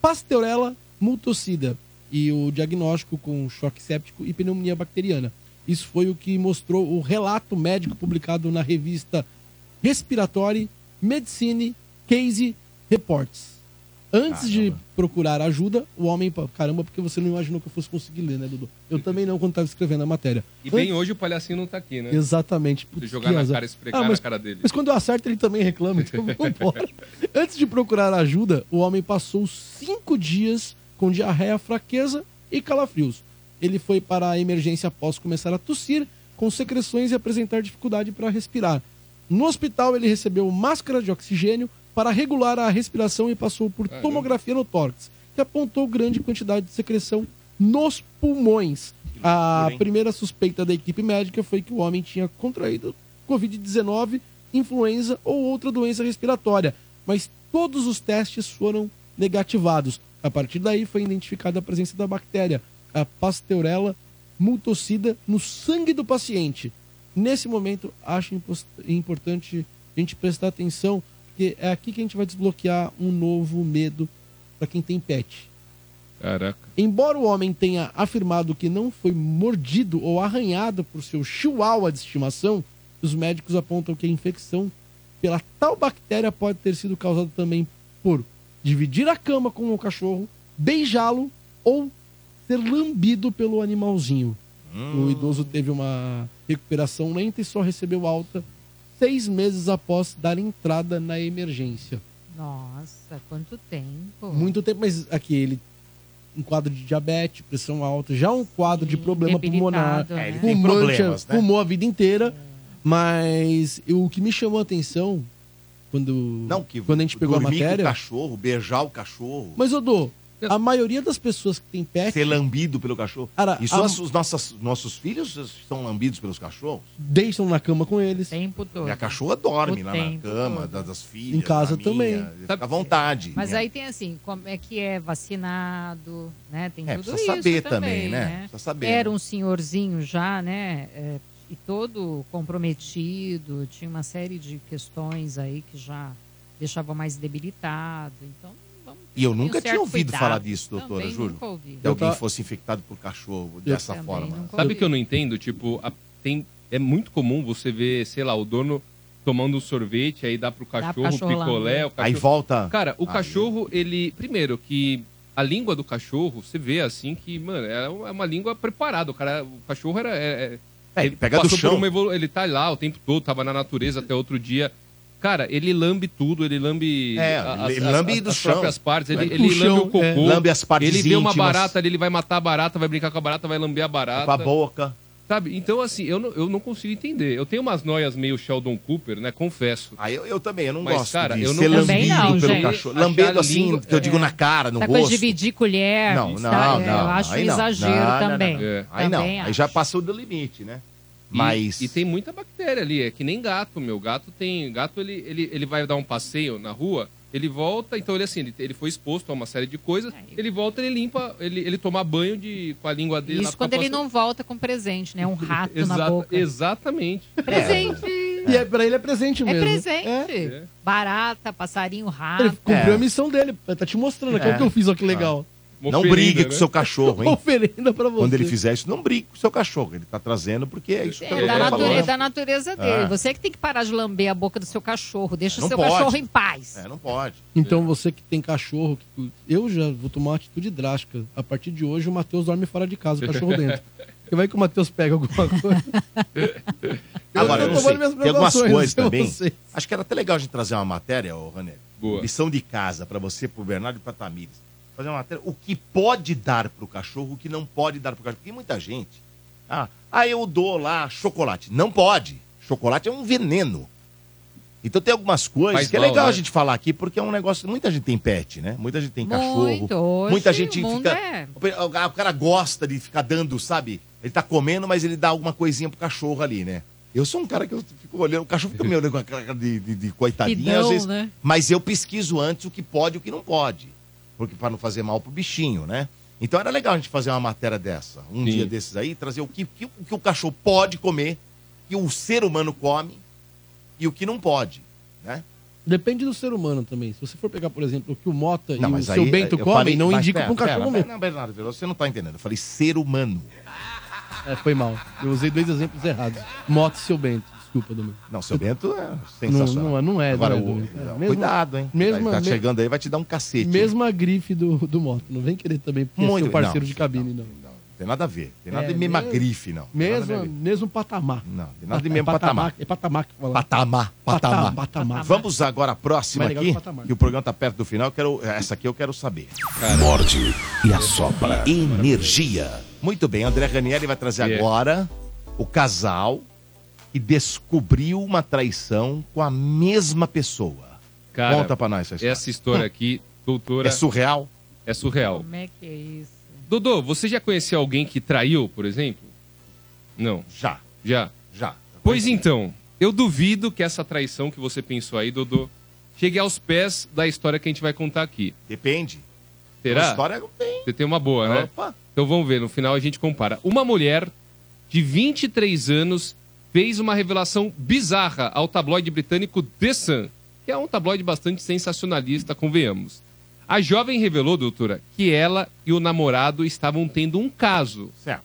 Pasteurella multocida e o diagnóstico com choque séptico e pneumonia bacteriana. Isso foi o que mostrou o relato médico publicado na revista Respiratory Medicine Case Reports. Antes de procurar ajuda, o homem. Caramba, porque você não imaginou que eu fosse conseguir ler, né, Dudu? Eu também não quando estava escrevendo a matéria. E bem Antes- hoje o palhacinho não tá aqui, né? Exatamente. Putz, jogar na azar. cara, esfregar Ah, mas- na cara dele. Mas quando eu acerto, ele também reclama, então vambora. Antes de procurar ajuda, o homem passou cinco dias com diarreia, fraqueza e calafrios. Ele foi para a emergência após começar a tossir, com secreções e apresentar dificuldade para respirar. No hospital, ele recebeu máscara de oxigênio para regular a respiração e passou por tomografia no tórax, que apontou grande quantidade de secreção nos pulmões. A primeira suspeita da equipe médica foi que o homem tinha contraído Covid-19, influenza ou outra doença respiratória, mas todos os testes foram negativados. A partir daí foi identificada a presença da bactéria, a Pasteurella multocida, no sangue do paciente. Nesse momento, acho importante a gente prestar atenção, porque é aqui que a gente vai desbloquear um novo medo para quem tem pet. Caraca. Embora o homem tenha afirmado que não foi mordido ou arranhado por seu chihuahua de estimação, os médicos apontam que a infecção pela tal bactéria pode ter sido causada também por dividir a cama com o cachorro, beijá-lo ou ter lambido pelo animalzinho. Hum. O idoso teve uma recuperação lenta e só recebeu alta seis meses após dar entrada na emergência. Nossa, quanto tempo. Muito tempo, mas aqui ele um quadro de diabetes, pressão alta, já um quadro de problema pulmonar, né? É, ele tem fumante, problemas, né? fumou a vida inteira, mas o que me chamou a atenção quando, Não, que quando a gente pegou a matéria... com o cachorro, beijar o cachorro, Mas, Odô, a maioria das pessoas que tem pet ser lambido pelo cachorro. Cara, Isso a- as- os nossos, nossos filhos estão lambidos pelos cachorros? deixam na cama com eles. tempo todo. Minha cachorra dorme O lá na cama todo. da- das filhas. Em casa também. minha, Fica à vontade. Mas Minha- aí tem assim, como é que é vacinado, né? Tem É, tudo precisa isso saber também, também, né? Precisa saber, Era né? um senhorzinho já, né? é, e todo comprometido, tinha uma série de questões aí que já deixavam mais debilitado. Então, E eu um nunca tinha ouvido cuidado. falar disso, doutora, Também juro. nunca ouvi. Que alguém tá- fosse infectado por cachorro dessa também forma. Sabe o que eu não entendo? Tipo, a- tem, é muito comum você ver, sei lá, o dono tomando um sorvete, aí dá pro pro cachorro, cachorro picolé. lamber. O cachorro... Aí volta. Cara, o Aí. cachorro, ele. Primeiro, que a língua do cachorro, você vê assim que, mano, é uma língua preparada. O, cara, o cachorro era. É, É, ele pega do chão. evolu- Ele tá lá o tempo todo, tava na natureza até outro dia. Cara, ele lambe tudo, ele lambe. É, a- ele lambe do as chão. próprias partes, ele, Lambe ele lambe chão, o cocô. é. Lambe as partes Ele vê uma barata ali, ele vai matar a barata, vai brincar com a barata, vai lamber a barata. Com a boca. Sabe? Então, assim, eu não, eu não consigo entender. Eu tenho umas noias meio Sheldon Cooper, né? Confesso. Aí eu, eu também, eu não Mas, gosto cara, de eu não ser lambido não, pelo gente. cachorro. Lambendo assim, língua- que eu digo na cara, no Essa coisa rosto. de dividir colher, Não, não, tá? não. eu acho um exagero Não, não, também. não. É. Aí não, Também aí já passou do limite, né? E- Mas... E, tem muita bactéria ali, é que nem gato, meu. Gato tem. Gato, ele, ele, ele vai dar um passeio na rua, ele volta, então ele assim, ele, ele foi exposto a uma série de coisas, ele volta, ele limpa, ele, ele toma banho de, com a língua dele. Isso quando ele não volta com presente, né? Um rato na Exata- boca. Exatamente. Presente. E é, pra ele é presente É mesmo. presente. É. Barata, passarinho, rato. Ele cumpriu É. a missão dele. Tá te mostrando aqui É. o que eu fiz, olha que legal. Uma Não oferenda, brigue né? com o seu cachorro, hein? Oferenda pra você. Quando ele fizer isso, não brigue com o seu cachorro. Ele tá trazendo porque é isso que É, eu da, natureza, falando. da natureza dele. É. Você que tem que parar de lamber a boca do seu cachorro. Deixa o seu pode. cachorro em paz. É, não pode. Então você que tem cachorro, que tu- eu já vou tomar uma atitude drástica. A partir de hoje o Matheus dorme fora de casa, o cachorro dentro. Porque vai que o Matheus pega alguma coisa. Agora, tô eu não sei. Tem algumas coisas também. sei. Acho que era até legal a gente trazer uma matéria, ô Rané. Boa. Lição de casa pra você, pro Bernardo e pra Tamires. Fazer uma matéria. O que pode dar pro cachorro, o que não pode dar pro cachorro. Porque muita gente. Ah, ah, eu dou lá chocolate. Não pode. Chocolate é um veneno. Então tem algumas coisas Faz que é mal, legal né? a gente falar aqui, porque é um negócio. Muita gente tem pet, né? Muita gente tem cachorro. Muito. Hoje, muita gente o fica. é- O o cara gosta de ficar dando, sabe? Ele tá comendo, mas ele dá alguma coisinha pro cachorro ali, né? Eu sou um cara que eu fico olhando, o cachorro fica me olhando com a cara de, de, de coitadinha, às vezes. né? Mas eu pesquiso antes o que pode e o que não pode. Porque para não fazer mal pro bichinho, né? Então era legal a gente fazer uma matéria dessa, um Sim. dia desses aí, trazer o que, que- o que o cachorro pode comer, que o ser humano come e o que não pode, né? Depende do ser humano também. Se você for pegar, por exemplo, o que o Mota Não, e o seu aí, Bento comem, falei- não indica pera, pra um cachorro pera, comer. Não, Bernardo, você não tá entendendo. Eu falei ser humano. É, foi mal. Eu usei dois exemplos errados. Mota e seu Bento. Desculpa, Domingo. Não, seu Bento é sensacional. Não, não, não é, Agora, não é, o- Domingo. É, não, mesma- cuidado, hein? mesma- tá chegando aí, vai te dar um cacete. hein? Mesma grife do, do Mota. Não vem querer também porque é Muito, seu parceiro não, de cabine, não. Não, tem nada a ver. Tem nada É, de mesma mesmo- grife, não. Mesmo, mesmo patamar. Não, tem nada de É mesmo patamar. É patamar que fala. Patamar, patamar. Patamar. Vamos agora à próxima aqui, que o programa tá perto do final. eu Quero, essa aqui eu quero saber. Morde e assopra. Energia. Muito bem, André Ranieri vai trazer É. agora o casal que descobriu uma traição com a mesma pessoa. Cara, Conta pra nós essa história. Essa história aqui, doutora. É surreal? É surreal. Como é que é isso? Dodô, você já conheceu alguém que traiu, por exemplo? Não. Já, Já? já. Pois então, eu duvido que essa traição que você pensou aí, Dodô, chegue aos pés da história que a gente vai contar aqui. Depende. Será? A história tem. Você tem uma boa, né? Opa. Então vamos ver, no final a gente compara. Uma mulher de 23 anos fez uma revelação bizarra ao tabloide britânico The Sun, que é um tabloide bastante sensacionalista, convenhamos. A jovem revelou, doutora, que ela e o namorado estavam tendo um caso. Certo.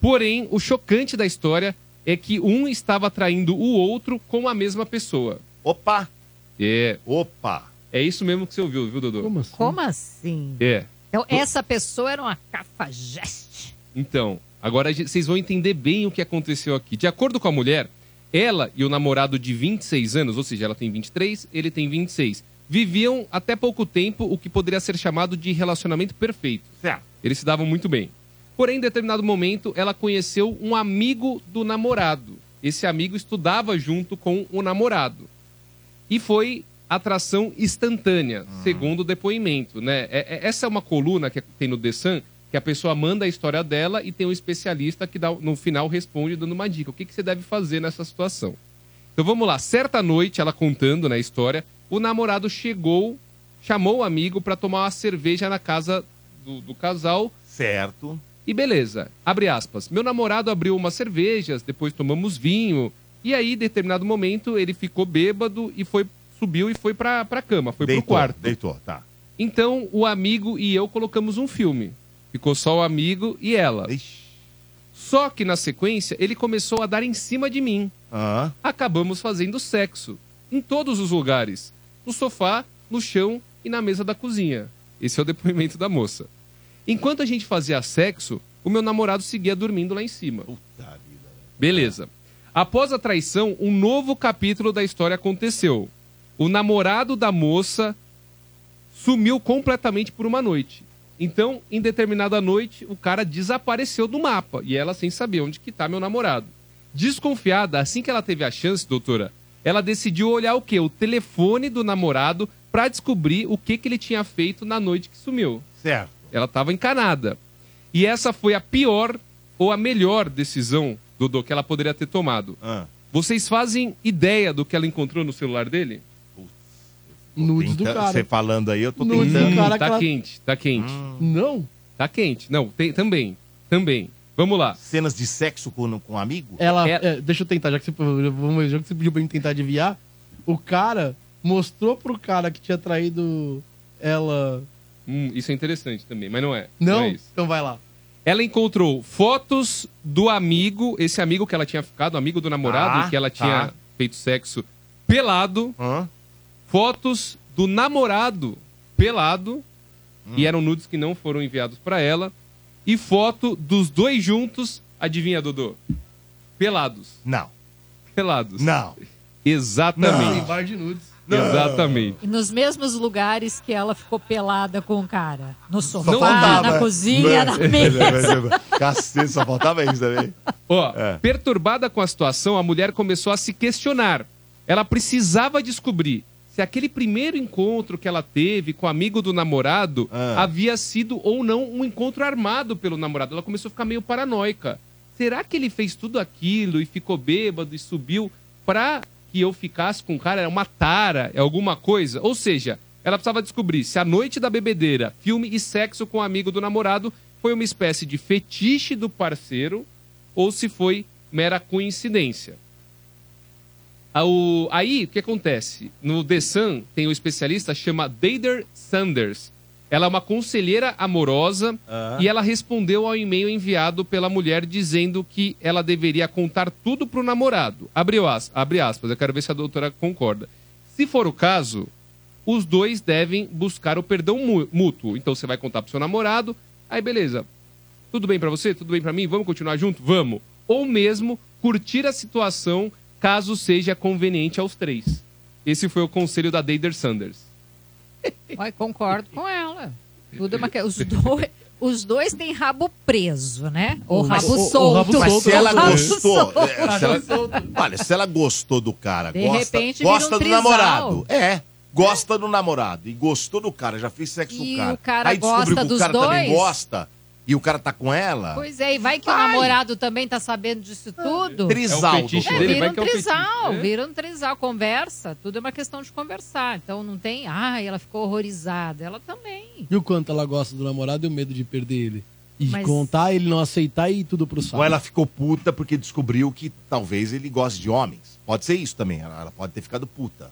Porém, o chocante da história é que um estava traindo o outro com a mesma pessoa. Opa! É. Opa! É isso mesmo que você ouviu, viu, Dodô? Como assim? Como assim? É. Então, essa pessoa era uma cafajeste. Então, agora vocês vão entender bem o que aconteceu aqui. De acordo com a mulher, ela e o namorado de 26 anos, ou seja, ela tem 23, ele tem 26, viviam até pouco tempo o que poderia ser chamado de relacionamento perfeito. Certo. Eles se davam muito bem. Porém, em determinado momento, ela conheceu um amigo do namorado. Esse amigo estudava junto com o namorado. E foi atração instantânea, segundo o depoimento. Né? É- é- essa é uma coluna que tem no The Sun, que a pessoa manda a história dela e tem um especialista que dá- no final responde dando uma dica. O que, que você deve fazer nessa situação? Então vamos lá. Certa noite, ela contando na história, o namorado chegou, chamou o amigo para tomar uma cerveja na casa do, do casal. Certo. E beleza, abre aspas. Meu namorado abriu umas cervejas, depois tomamos vinho. E aí, em determinado momento, ele ficou bêbado e foi subiu e foi pra, pra cama, foi Deitou, pro quarto. Deitou, tá. Então, o amigo e eu colocamos um filme. Ficou só o amigo e ela. Só que na sequência, ele começou a dar em cima de mim. Acabamos fazendo sexo. Em todos os lugares. No sofá, no chão e na mesa da cozinha. Esse é o depoimento da moça. Enquanto a gente fazia sexo, o meu namorado seguia dormindo lá em cima. Beleza. Após a traição, um novo capítulo da história aconteceu. O namorado da moça sumiu completamente por uma noite. Então, em determinada noite, o cara desapareceu do mapa e ela sem saber onde que tá meu namorado. Desconfiada, assim que ela teve a chance, doutora, ela decidiu olhar o quê? O telefone do namorado pra descobrir o que que ele tinha feito na noite que sumiu. Certo. Ela tava encanada. E essa foi a pior ou a melhor decisão, Dodô, que ela poderia ter tomado. Vocês fazem ideia do que ela encontrou no celular dele? Nudes do cara. Você falando aí, eu tô Nudes tentando. do cara tá que ela- quente, tá quente. Não? Tá quente. Não, tem, também. Também. Vamos lá. Cenas de sexo com, com um amigo? Ela, é, deixa eu tentar, já que você, vamos, já que você pediu pra eu tentar adivinhar, o cara mostrou pro cara que tinha traído ela. Hum, isso é interessante também, mas não é. Não? é isso. então vai lá. Ela encontrou fotos do amigo, esse amigo que ela tinha ficado, amigo do namorado, Ah, que ela tá. tinha feito sexo pelado. Fotos do namorado pelado. E eram nudes que não foram enviados pra ela. E foto dos dois juntos, adivinha, Dodô? Pelados. Não. Pelados. Não. Exatamente. Em bar de nudes. Exatamente. E nos mesmos lugares que ela ficou pelada com o cara. No sofá, Só faltava. na cozinha, na mesa. Cacete, só faltava isso também. Ó, É. perturbada com a situação, a mulher começou a se questionar. Ela precisava descobrir se aquele primeiro encontro que ela teve com o amigo do namorado Ah. havia sido ou não um encontro armado pelo namorado. Ela começou a ficar meio paranoica. Será que ele fez tudo aquilo e ficou bêbado e subiu pra que eu ficasse com o cara? É uma tara? É alguma coisa? Ou seja, ela precisava descobrir se a noite da bebedeira, filme e sexo com o amigo do namorado foi uma espécie de fetiche do parceiro ou se foi mera coincidência. Aí, o que acontece? No The Sun, tem um especialista chama Dader Sanders. Ela é uma conselheira amorosa Ah. e ela respondeu ao e-mail enviado pela mulher dizendo que ela deveria contar tudo pro namorado. Abre, as- abre aspas, eu quero ver se a doutora concorda. Se for o caso, os dois devem buscar o perdão mútuo. Então você vai contar pro seu namorado, aí beleza. Tudo bem pra você? Tudo bem pra mim? Vamos continuar junto? Vamos. Ou mesmo curtir a situação caso seja conveniente aos três. Esse foi o conselho da Dader Sanders. Ué, concordo com ela. Tudo é uma... que- Os dois... Os dois têm rabo preso, né? Ou Mas- rabo o- o solto. rabo Mas se ela gostou. solto. é, se ela- olha, se ela gostou do cara, De gosta, repente gosta um do trisal. namorado. É. Gosta do namorado e gostou do cara, já fez sexo E com o cara. o cara Aí descobriu gosta que o cara também dois? gosta e o cara tá com ela. Pois é, e vai que o namorado também tá sabendo disso tudo. Trisal, É o fetiche É, dele, vira vai um que é o fetiche. trisal, É. vira um trisal, conversa. Tudo é uma questão de conversar. Então não tem, ai, ela ficou horrorizada. Ela também. E o quanto ela gosta do namorado e o medo de perder ele. E Mas- contar, ele não aceitar e ir tudo pro saco. Ou ela ficou puta porque descobriu que talvez ele goste de homens. Pode ser isso também. Ela ela pode ter ficado puta.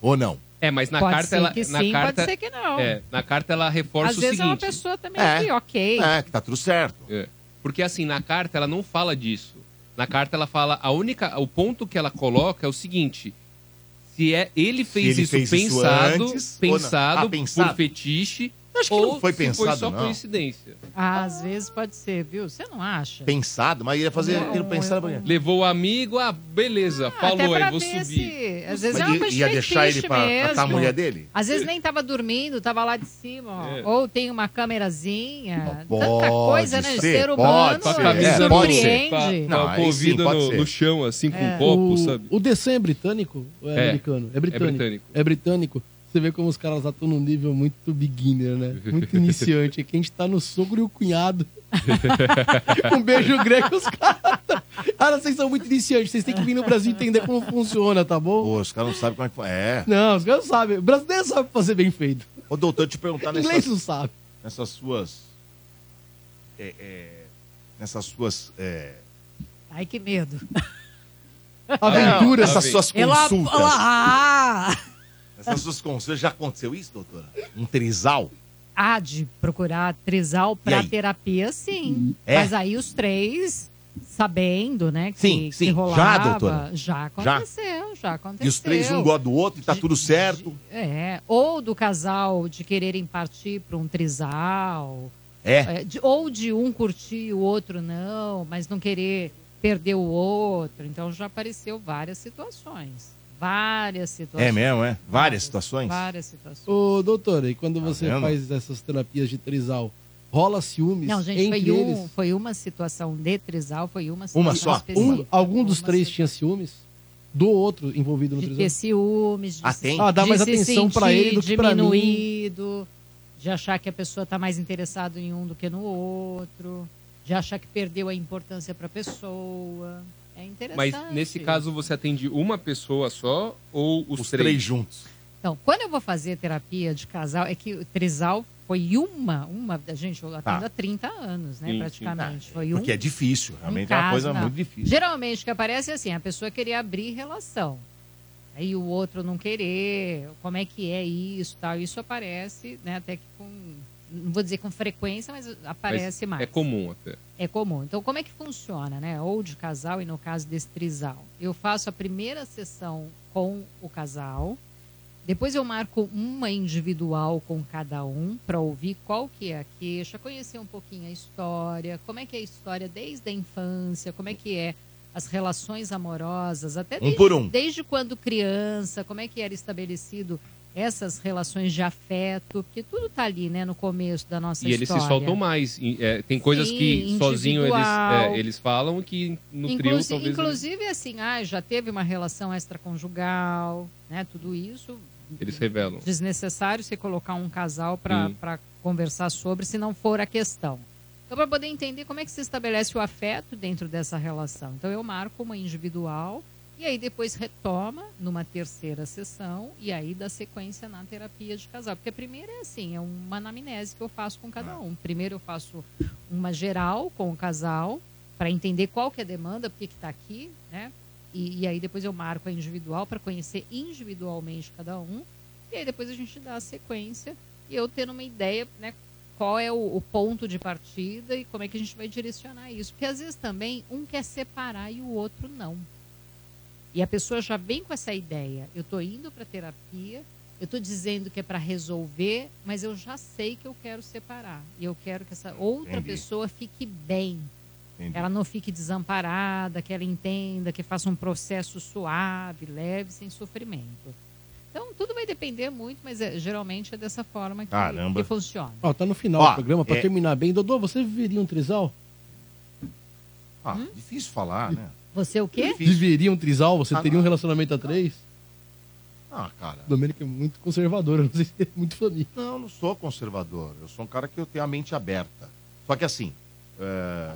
Ou não. É, mas na Pode carta ser ela. que na sim, carta, pode ser que não. É, na carta ela reforça Às o vezes seguinte. é uma pessoa também É. que, ok. É, que tá tudo certo. É. Porque assim, na carta ela não fala disso. Na carta ela fala, a única, o ponto que ela coloca é o seguinte: se é ele fez ele isso fez isso pensado, antes ou não? pensado, Ah, pensado. por fetiche, Acho que ou não foi se foi pensado, só não. coincidência. Ah, Às vezes pode ser, viu? Você não acha? Pensado, mas ia fazer Não, ele pensar pra Levou o amigo, ah, beleza, falou aí, vou subir. se- Às vezes Mas é uma ia- de deixar ele pra mesmo. catar a mulher dele? Às vezes nem tava dormindo, tava lá de cima, ó. É. Ou tem uma câmerazinha. Pode Tanta coisa, né? ser, ser pode humano Com a ser, camisa é, no, pode ser. surpreende. com a- Não, aí o sim, no, ser. no chão, assim, com É. um copo, o, sabe? o DC é britânico? Ou é, É. americano? É É britânico. britânico. É britânico. Você vê como os caras lá estão num nível muito beginner, né? Muito iniciante. Aqui a gente tá no sogro e o cunhado. um beijo grego, os caras. Cara, vocês são muito iniciantes. Vocês têm que vir no Brasil entender como funciona, tá bom? Pô, os caras não sabem como é que. É. Não, os caras sabem. O brasileiro sabe fazer bem feito. Ô, doutor, te perguntar Inglês nessas, não sabe. nessas suas. é, é, nessas suas. é, Ai, que medo. Aventuras. Essas suas consultas. ela, ah, Essas suas consultas. Já aconteceu isso, doutora? Um trisal? há de procurar trisal pra aí? terapia, sim. É? Mas aí os três, sabendo, né, que, Sim, que sim. Já, rolava, doutora? já aconteceu, já, aconteceu. E os três, um gosta do outro e tá tudo certo? É, ou do casal de quererem partir para um trisal. É? de- ou de um curtir e o outro não, mas não querer perder o outro. Então já apareceu várias situações. Várias situações. É mesmo, é? Várias situações? Várias situações. Ô, doutora, e quando você Tá vendo? faz essas terapias de trisal, rola ciúmes Não, gente, entre foi, eles? um, foi uma situação de trisal, foi uma situação Uma só? Um, algum dos três tinha ciúmes? Do outro envolvido no de trisal? ter ciúmes, de, Ah, tem? Ah, dá de mais se atenção pra sentir ele do que pra mim. diminuído, de achar que a pessoa está mais interessada em um do que no outro, de achar que perdeu a importância para a pessoa. É interessante. Mas nesse caso você atende uma pessoa só ou os, Os três juntos? Então, quando eu vou fazer terapia de casal, é que o trisal foi uma, uma, gente, eu atendo Tá. há 30 anos, né, Sim, sim. praticamente. Foi Porque um, é difícil, um realmente é uma coisa não. muito difícil. Geralmente o que aparece é assim, a pessoa querer abrir relação. Aí o outro não querer, como é que é isso, tal. Isso aparece, né, até que com não vou dizer com frequência, mas aparece Mas mais. É comum até. É comum. Então, como é que funciona, né? Ou de casal e no caso desse trisal. Eu faço a primeira sessão com o casal, depois eu marco uma individual com cada um para ouvir qual que é a queixa, conhecer um pouquinho a história, como é que é a história desde a infância, como é que é as relações amorosas, até Um desde, por um. desde quando criança, como é que era estabelecido essas relações de afeto, porque tudo tá ali, né, no começo da nossa E eles história. se soltam mais. E, é, tem coisas que Sim, sozinho eles, é, eles falam que no trio Inclusi- talvez. eles- inclusive, assim, ah, já teve uma relação extraconjugal, né? Tudo isso Eles revelam. desnecessário você colocar um casal para conversar sobre, se não for a questão. Então, para poder entender como é que se estabelece o afeto dentro dessa relação. Então, eu marco uma individual e aí depois retoma numa terceira sessão e aí dá sequência na terapia de casal. Porque a primeira é assim, é uma anamnese que eu faço com cada um. Primeiro eu faço uma geral com o casal para entender qual que é a demanda, por que está aqui, né? E, e aí depois eu marco a individual para conhecer individualmente cada um. E aí depois a gente dá a sequência e eu tendo uma ideia, né? Qual é o, o ponto de partida e como é que a gente vai direcionar isso. Porque às vezes também um quer separar e o outro não. E a pessoa já vem com essa ideia. Eu estou indo para terapia, eu estou dizendo que é para resolver, mas eu já sei que eu quero separar. E eu quero que essa outra Entendi. pessoa fique bem. Entendi. Ela não fique desamparada, que ela entenda, que faça um processo suave, leve, sem sofrimento. Então, tudo vai depender muito, mas é- geralmente é dessa forma que, Caramba. que funciona. Ó, tá no final Ó, do programa, pra é- terminar bem. Dodô, você viveria um trisal? Ah, difícil falar, né? Você o quê? Viveria um trisal? Você Ah, teria um relacionamento a três? Ah, cara. O Domênico é muito conservador, eu não sei se é muito família. Não, eu não sou conservador. Eu sou um cara que eu tenho a mente aberta. Só que assim. é,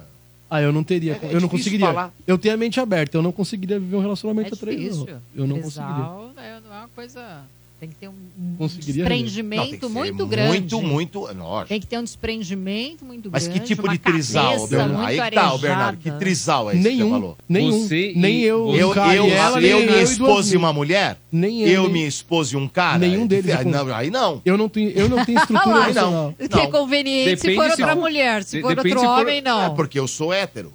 Ah, eu não teria, É- é eu não conseguiria. falar. Eu tenho a mente aberta, eu não conseguiria viver um relacionamento É a três, difícil. não. Eu não conseguiria. Trisal é não é uma coisa... Tem que ter um um desprendimento Não, que muito grande. Muito, muito. Lógico. Tem que ter um desprendimento muito Mas grande. que tipo de trisal, Bernardo? Aí que tá, Bernardo. Que trisal é esse que Nenhum, você falou? nenhum. Você e- nem eu, Eu, cara eu, ela, eu, eu e duas esposa e mil. uma mulher? Nem eu, nem- minha esposa e um cara? Nenhum deles é Aí não, aí não. Eu não tenho, eu não tenho estrutura Aí não. emocional. Que é conveniente se Depende for se outra for- mulher. Se for depende outro se for- homem, não. É porque eu sou hétero.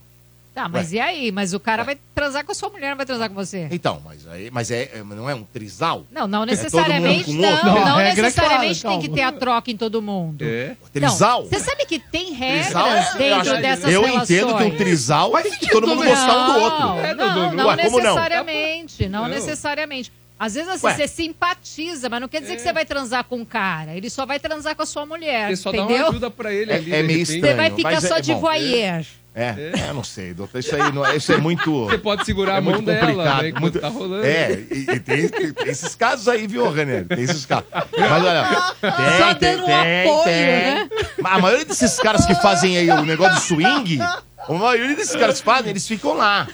Tá, mas Ué. e aí? Mas o cara vai transar com a sua mulher, não vai transar com você? Então, mas, aí, mas é, é- não é um trisal? Não, não É necessariamente, outro? não, Não, não é necessariamente clara, tem que ter a troca em todo mundo. É. Não, Trisal? Você sabe que tem regras Trisal é- eu dentro acho- dessas eu relações. entendo que um trisal tem que todo mundo gostar um do outro. Não, É, não, não ué, necessariamente, não, Não. necessariamente. Às vezes assim, Ué. você simpatiza, mas não quer dizer que você vai transar com o cara. Ele só vai transar com a sua mulher, Você só dá entendeu? uma ajuda pra ele É, ali. é meio estranho. Você vai ficar mas só é de bom. voyeur. É, é, eu não sei, doutor. Isso aí não, é- isso é muito. Você pode segurar é a mão muito dela, né, muito- tá rolando. É, e, e tem, tem- tem esses casos aí, viu, René? Tem esses casos. Mas olha, tem, Só tem, dando um tem, apoio, tem. né? Mas A maioria desses caras que fazem aí o negócio do swing, a maioria desses caras que fazem, eles ficam lá.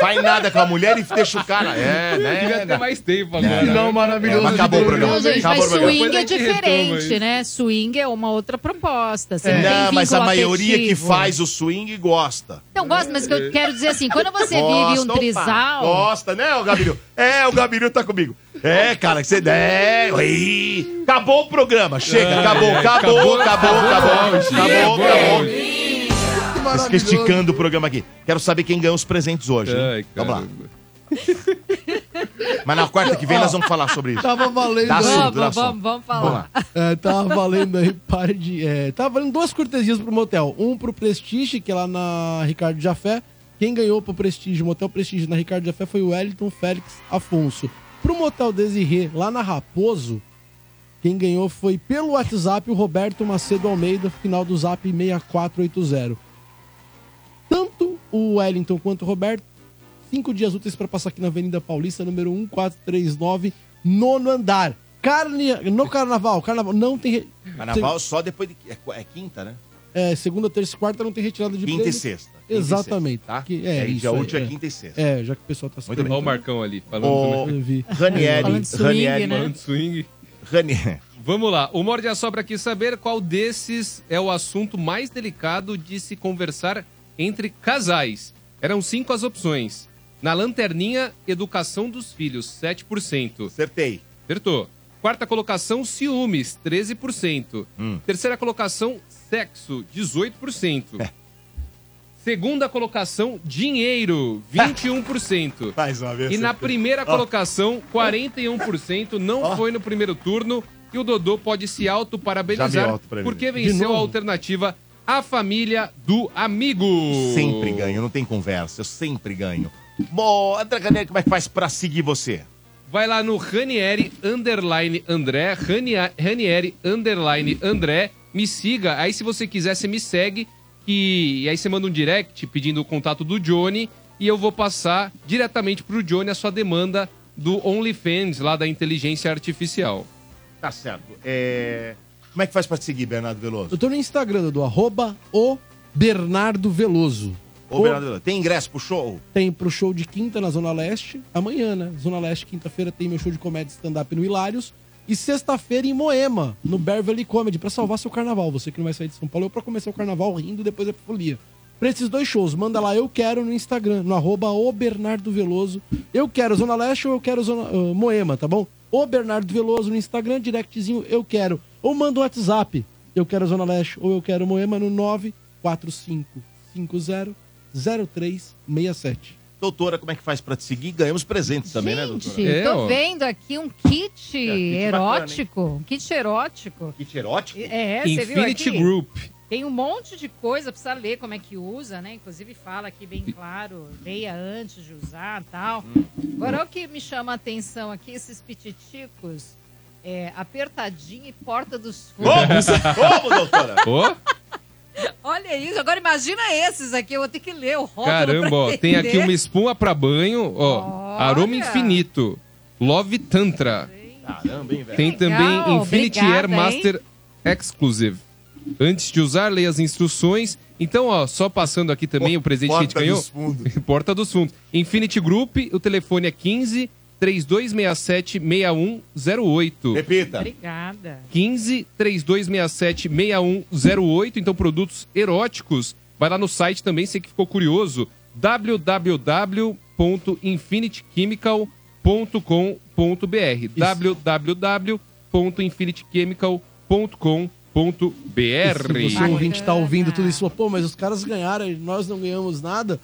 Faz nada com a mulher e deixa o cara. É, né? Devia ter mais tempo agora. Não, né? maravilhoso. Mas acabou o programa. Não, gente, acabou mas o programa. swing é diferente, né? Swing é uma outra proposta. Você não, tem Não, mas a maioria que afetivo. faz o swing gosta. Não, gosto, mas que eu quero dizer assim, quando você vive Gosta, um opa, trisal... Gosta, né, o Gabiru? É, o Gabiru tá comigo. É, cara, que você. É, ui. acabou o programa. Chega, acabou, acabou, acabou, acabou. Acabou, acabou. Fica esticando o programa aqui. Quero saber quem ganhou os presentes hoje. Ai, Vamos lá. Mas na quarta que vem nós vamos falar sobre isso. Tava valendo Dá aí. assunto, dá Vamos, assunto. vamos, vamos falar. Vamos. É, tava valendo aí, pare de. É, tava valendo duas cortesias pro motel. Um pro Prestige, que é lá na Ricardo Jafé. Quem ganhou pro Prestige, Motel Prestige na Ricardo Jafé foi o Wellington Félix Afonso. Pro Motel Desirê, lá na Raposo, quem ganhou foi pelo WhatsApp o Roberto Macedo Almeida, final do zap 6480. O Wellington quanto o Roberto, cinco dias úteis para passar aqui na Avenida Paulista, número 1439, nono andar. Carne, no carnaval, carnaval não tem. Carnaval só depois de. É, é quinta, né? É, segunda, terça e quarta não tem retirada de Quinta prêmio. e sexta. Quinta e Exatamente. sexta, tá? Que- É, é, dia isso. útil é é. quinta e sexta. É, já que o pessoal tá Muito bem. Olha o Marcão ali, falando Ô, também. Eu vi. Ranieri, Falando de swing, Ranieri, né? Falando de swing. Ranieri. Vamos lá. O Morde a Sobra quis saber qual desses é o assunto mais delicado de se conversar entre casais. Eram cinco as opções. Na lanterninha, educação dos filhos, 7%. Acertei. Acertou. Quarta colocação, ciúmes, 13%. Hum. Terceira colocação, sexo, 18%. Segunda colocação, dinheiro, 21%. Mais uma vez. E na primeira colocação, 41%, não foi no primeiro turno. E o Dodô pode se auto-parabenizar porque venceu a alternativa A Família do Amigo. Sempre ganho, não tem conversa, eu sempre ganho. Bom, André Ranieri, como é que faz pra seguir você? Vai lá no Ranieri Underline André, Rania- Ranieri Underline André, me siga. Aí se você quiser, você me segue. Que... E aí você manda um direct pedindo o contato do Johnny e eu vou passar diretamente pro Johnny a sua demanda do OnlyFans, lá da inteligência artificial. Tá certo. É... Como é que faz pra te seguir, Bernardo Veloso? Eu tô no Instagram do arroba o Bernardo Veloso. Ô, Bernardo Veloso, tem ingresso pro show? Tem pro show de quinta na Zona Leste, amanhã, né? Zona Leste, quinta-feira, tem meu show de comédia stand-up no Hilários. E sexta-feira em Moema, no Beverly Comedy, pra salvar seu carnaval. Você que não vai sair de São Paulo, eu pra começar o carnaval rindo, depois é folia. Pra esses dois shows, manda lá eu quero no Instagram, no arroba o Bernardo Veloso. Eu quero Zona Leste ou eu quero Zona, ah, Moema, tá bom? O Bernardo Veloso no Instagram, directzinho, eu quero. Ou manda um WhatsApp, eu quero Zona Leste ou eu quero Moema no 94550 0367. Doutora, como é que faz pra te seguir? Ganhamos presentes também, né, doutora? Gente, É, tô vendo aqui um kit kit erótico. um kit erótico. Kit erótico? É, você viu Infinity aqui? Group. Tem um monte de coisa, precisa ler como é que usa, né? Inclusive fala aqui bem claro, leia antes de usar tal. Hum. Agora o que me chama a atenção aqui, esses pititicos, é, apertadinho e porta dos fundos. Como? Como, doutora? Ô, Olha isso, agora imagina esses aqui, eu vou ter que ler o rótulo caramba, ó, tem aqui uma espuma pra banho, ó. Aroma infinito. Love Tantra. Caramba, hein, velho? Tem Legal, também Infinity obrigada, Air hein? Master Exclusive. Antes de usar, leia as instruções. Então, ó, só passando aqui também o presente que a gente Porta ganhou. dos fundos. Porta dos Fundos. Infinity Group, o telefone é 15 3267 6108. Repita. Obrigada. 15 3267 6108. Então, produtos eróticos. Vai lá no site também, sei que ficou curioso. www.infinitychemical.com.br www.infinitychemical.com.br Se você ouvinte tá ouvindo tudo isso, pô, mas os caras ganharam e nós não ganhamos nada.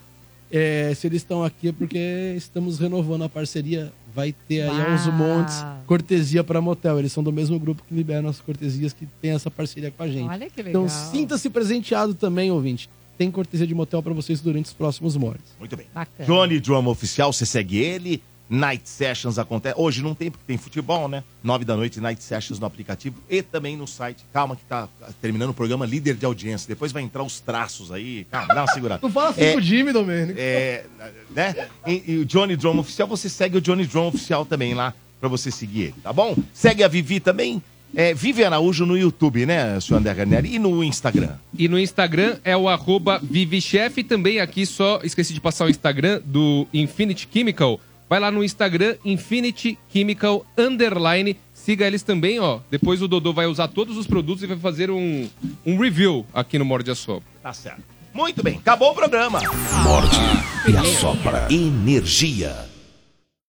É, se eles estão aqui é porque estamos renovando a parceria. Vai ter aí Uau. aos montes cortesia para motel. Eles são do mesmo grupo que liberam as cortesias que tem essa parceria com a gente. Olha que Então legal. sinta-se presenteado também, ouvinte. Tem cortesia de motel para vocês durante os próximos mortes. Muito bem. Bacana. Johnny Drum Oficial, você segue ele. Night Sessions acontece. Hoje não tem, porque tem futebol, né? Nove da noite, Night Sessions no aplicativo e também no site. Calma que tá terminando o programa líder de audiência. Depois vai entrar os traços aí. Calma, dá uma segurada. Não fala assim É, com o Jimmy, Domênico. é, né? E, e o Johnny Drum Oficial, você segue o Johnny Drum Oficial também lá pra você seguir ele, tá bom? Segue a Vivi também. É, Vivi Araújo no YouTube, né, senhor André Ranieri? E no Instagram? E no Instagram é o arroba ViviChef. Também aqui só esqueci de passar o Instagram do Infinity Chemical. Vai lá no Instagram, Infinity Chemical Underline. Siga eles também, ó. Depois o Dodô vai usar todos os produtos e vai fazer um, um review aqui no Morde a Sopra. Tá certo. Muito bem, acabou o programa. Morde e assopra. Energia.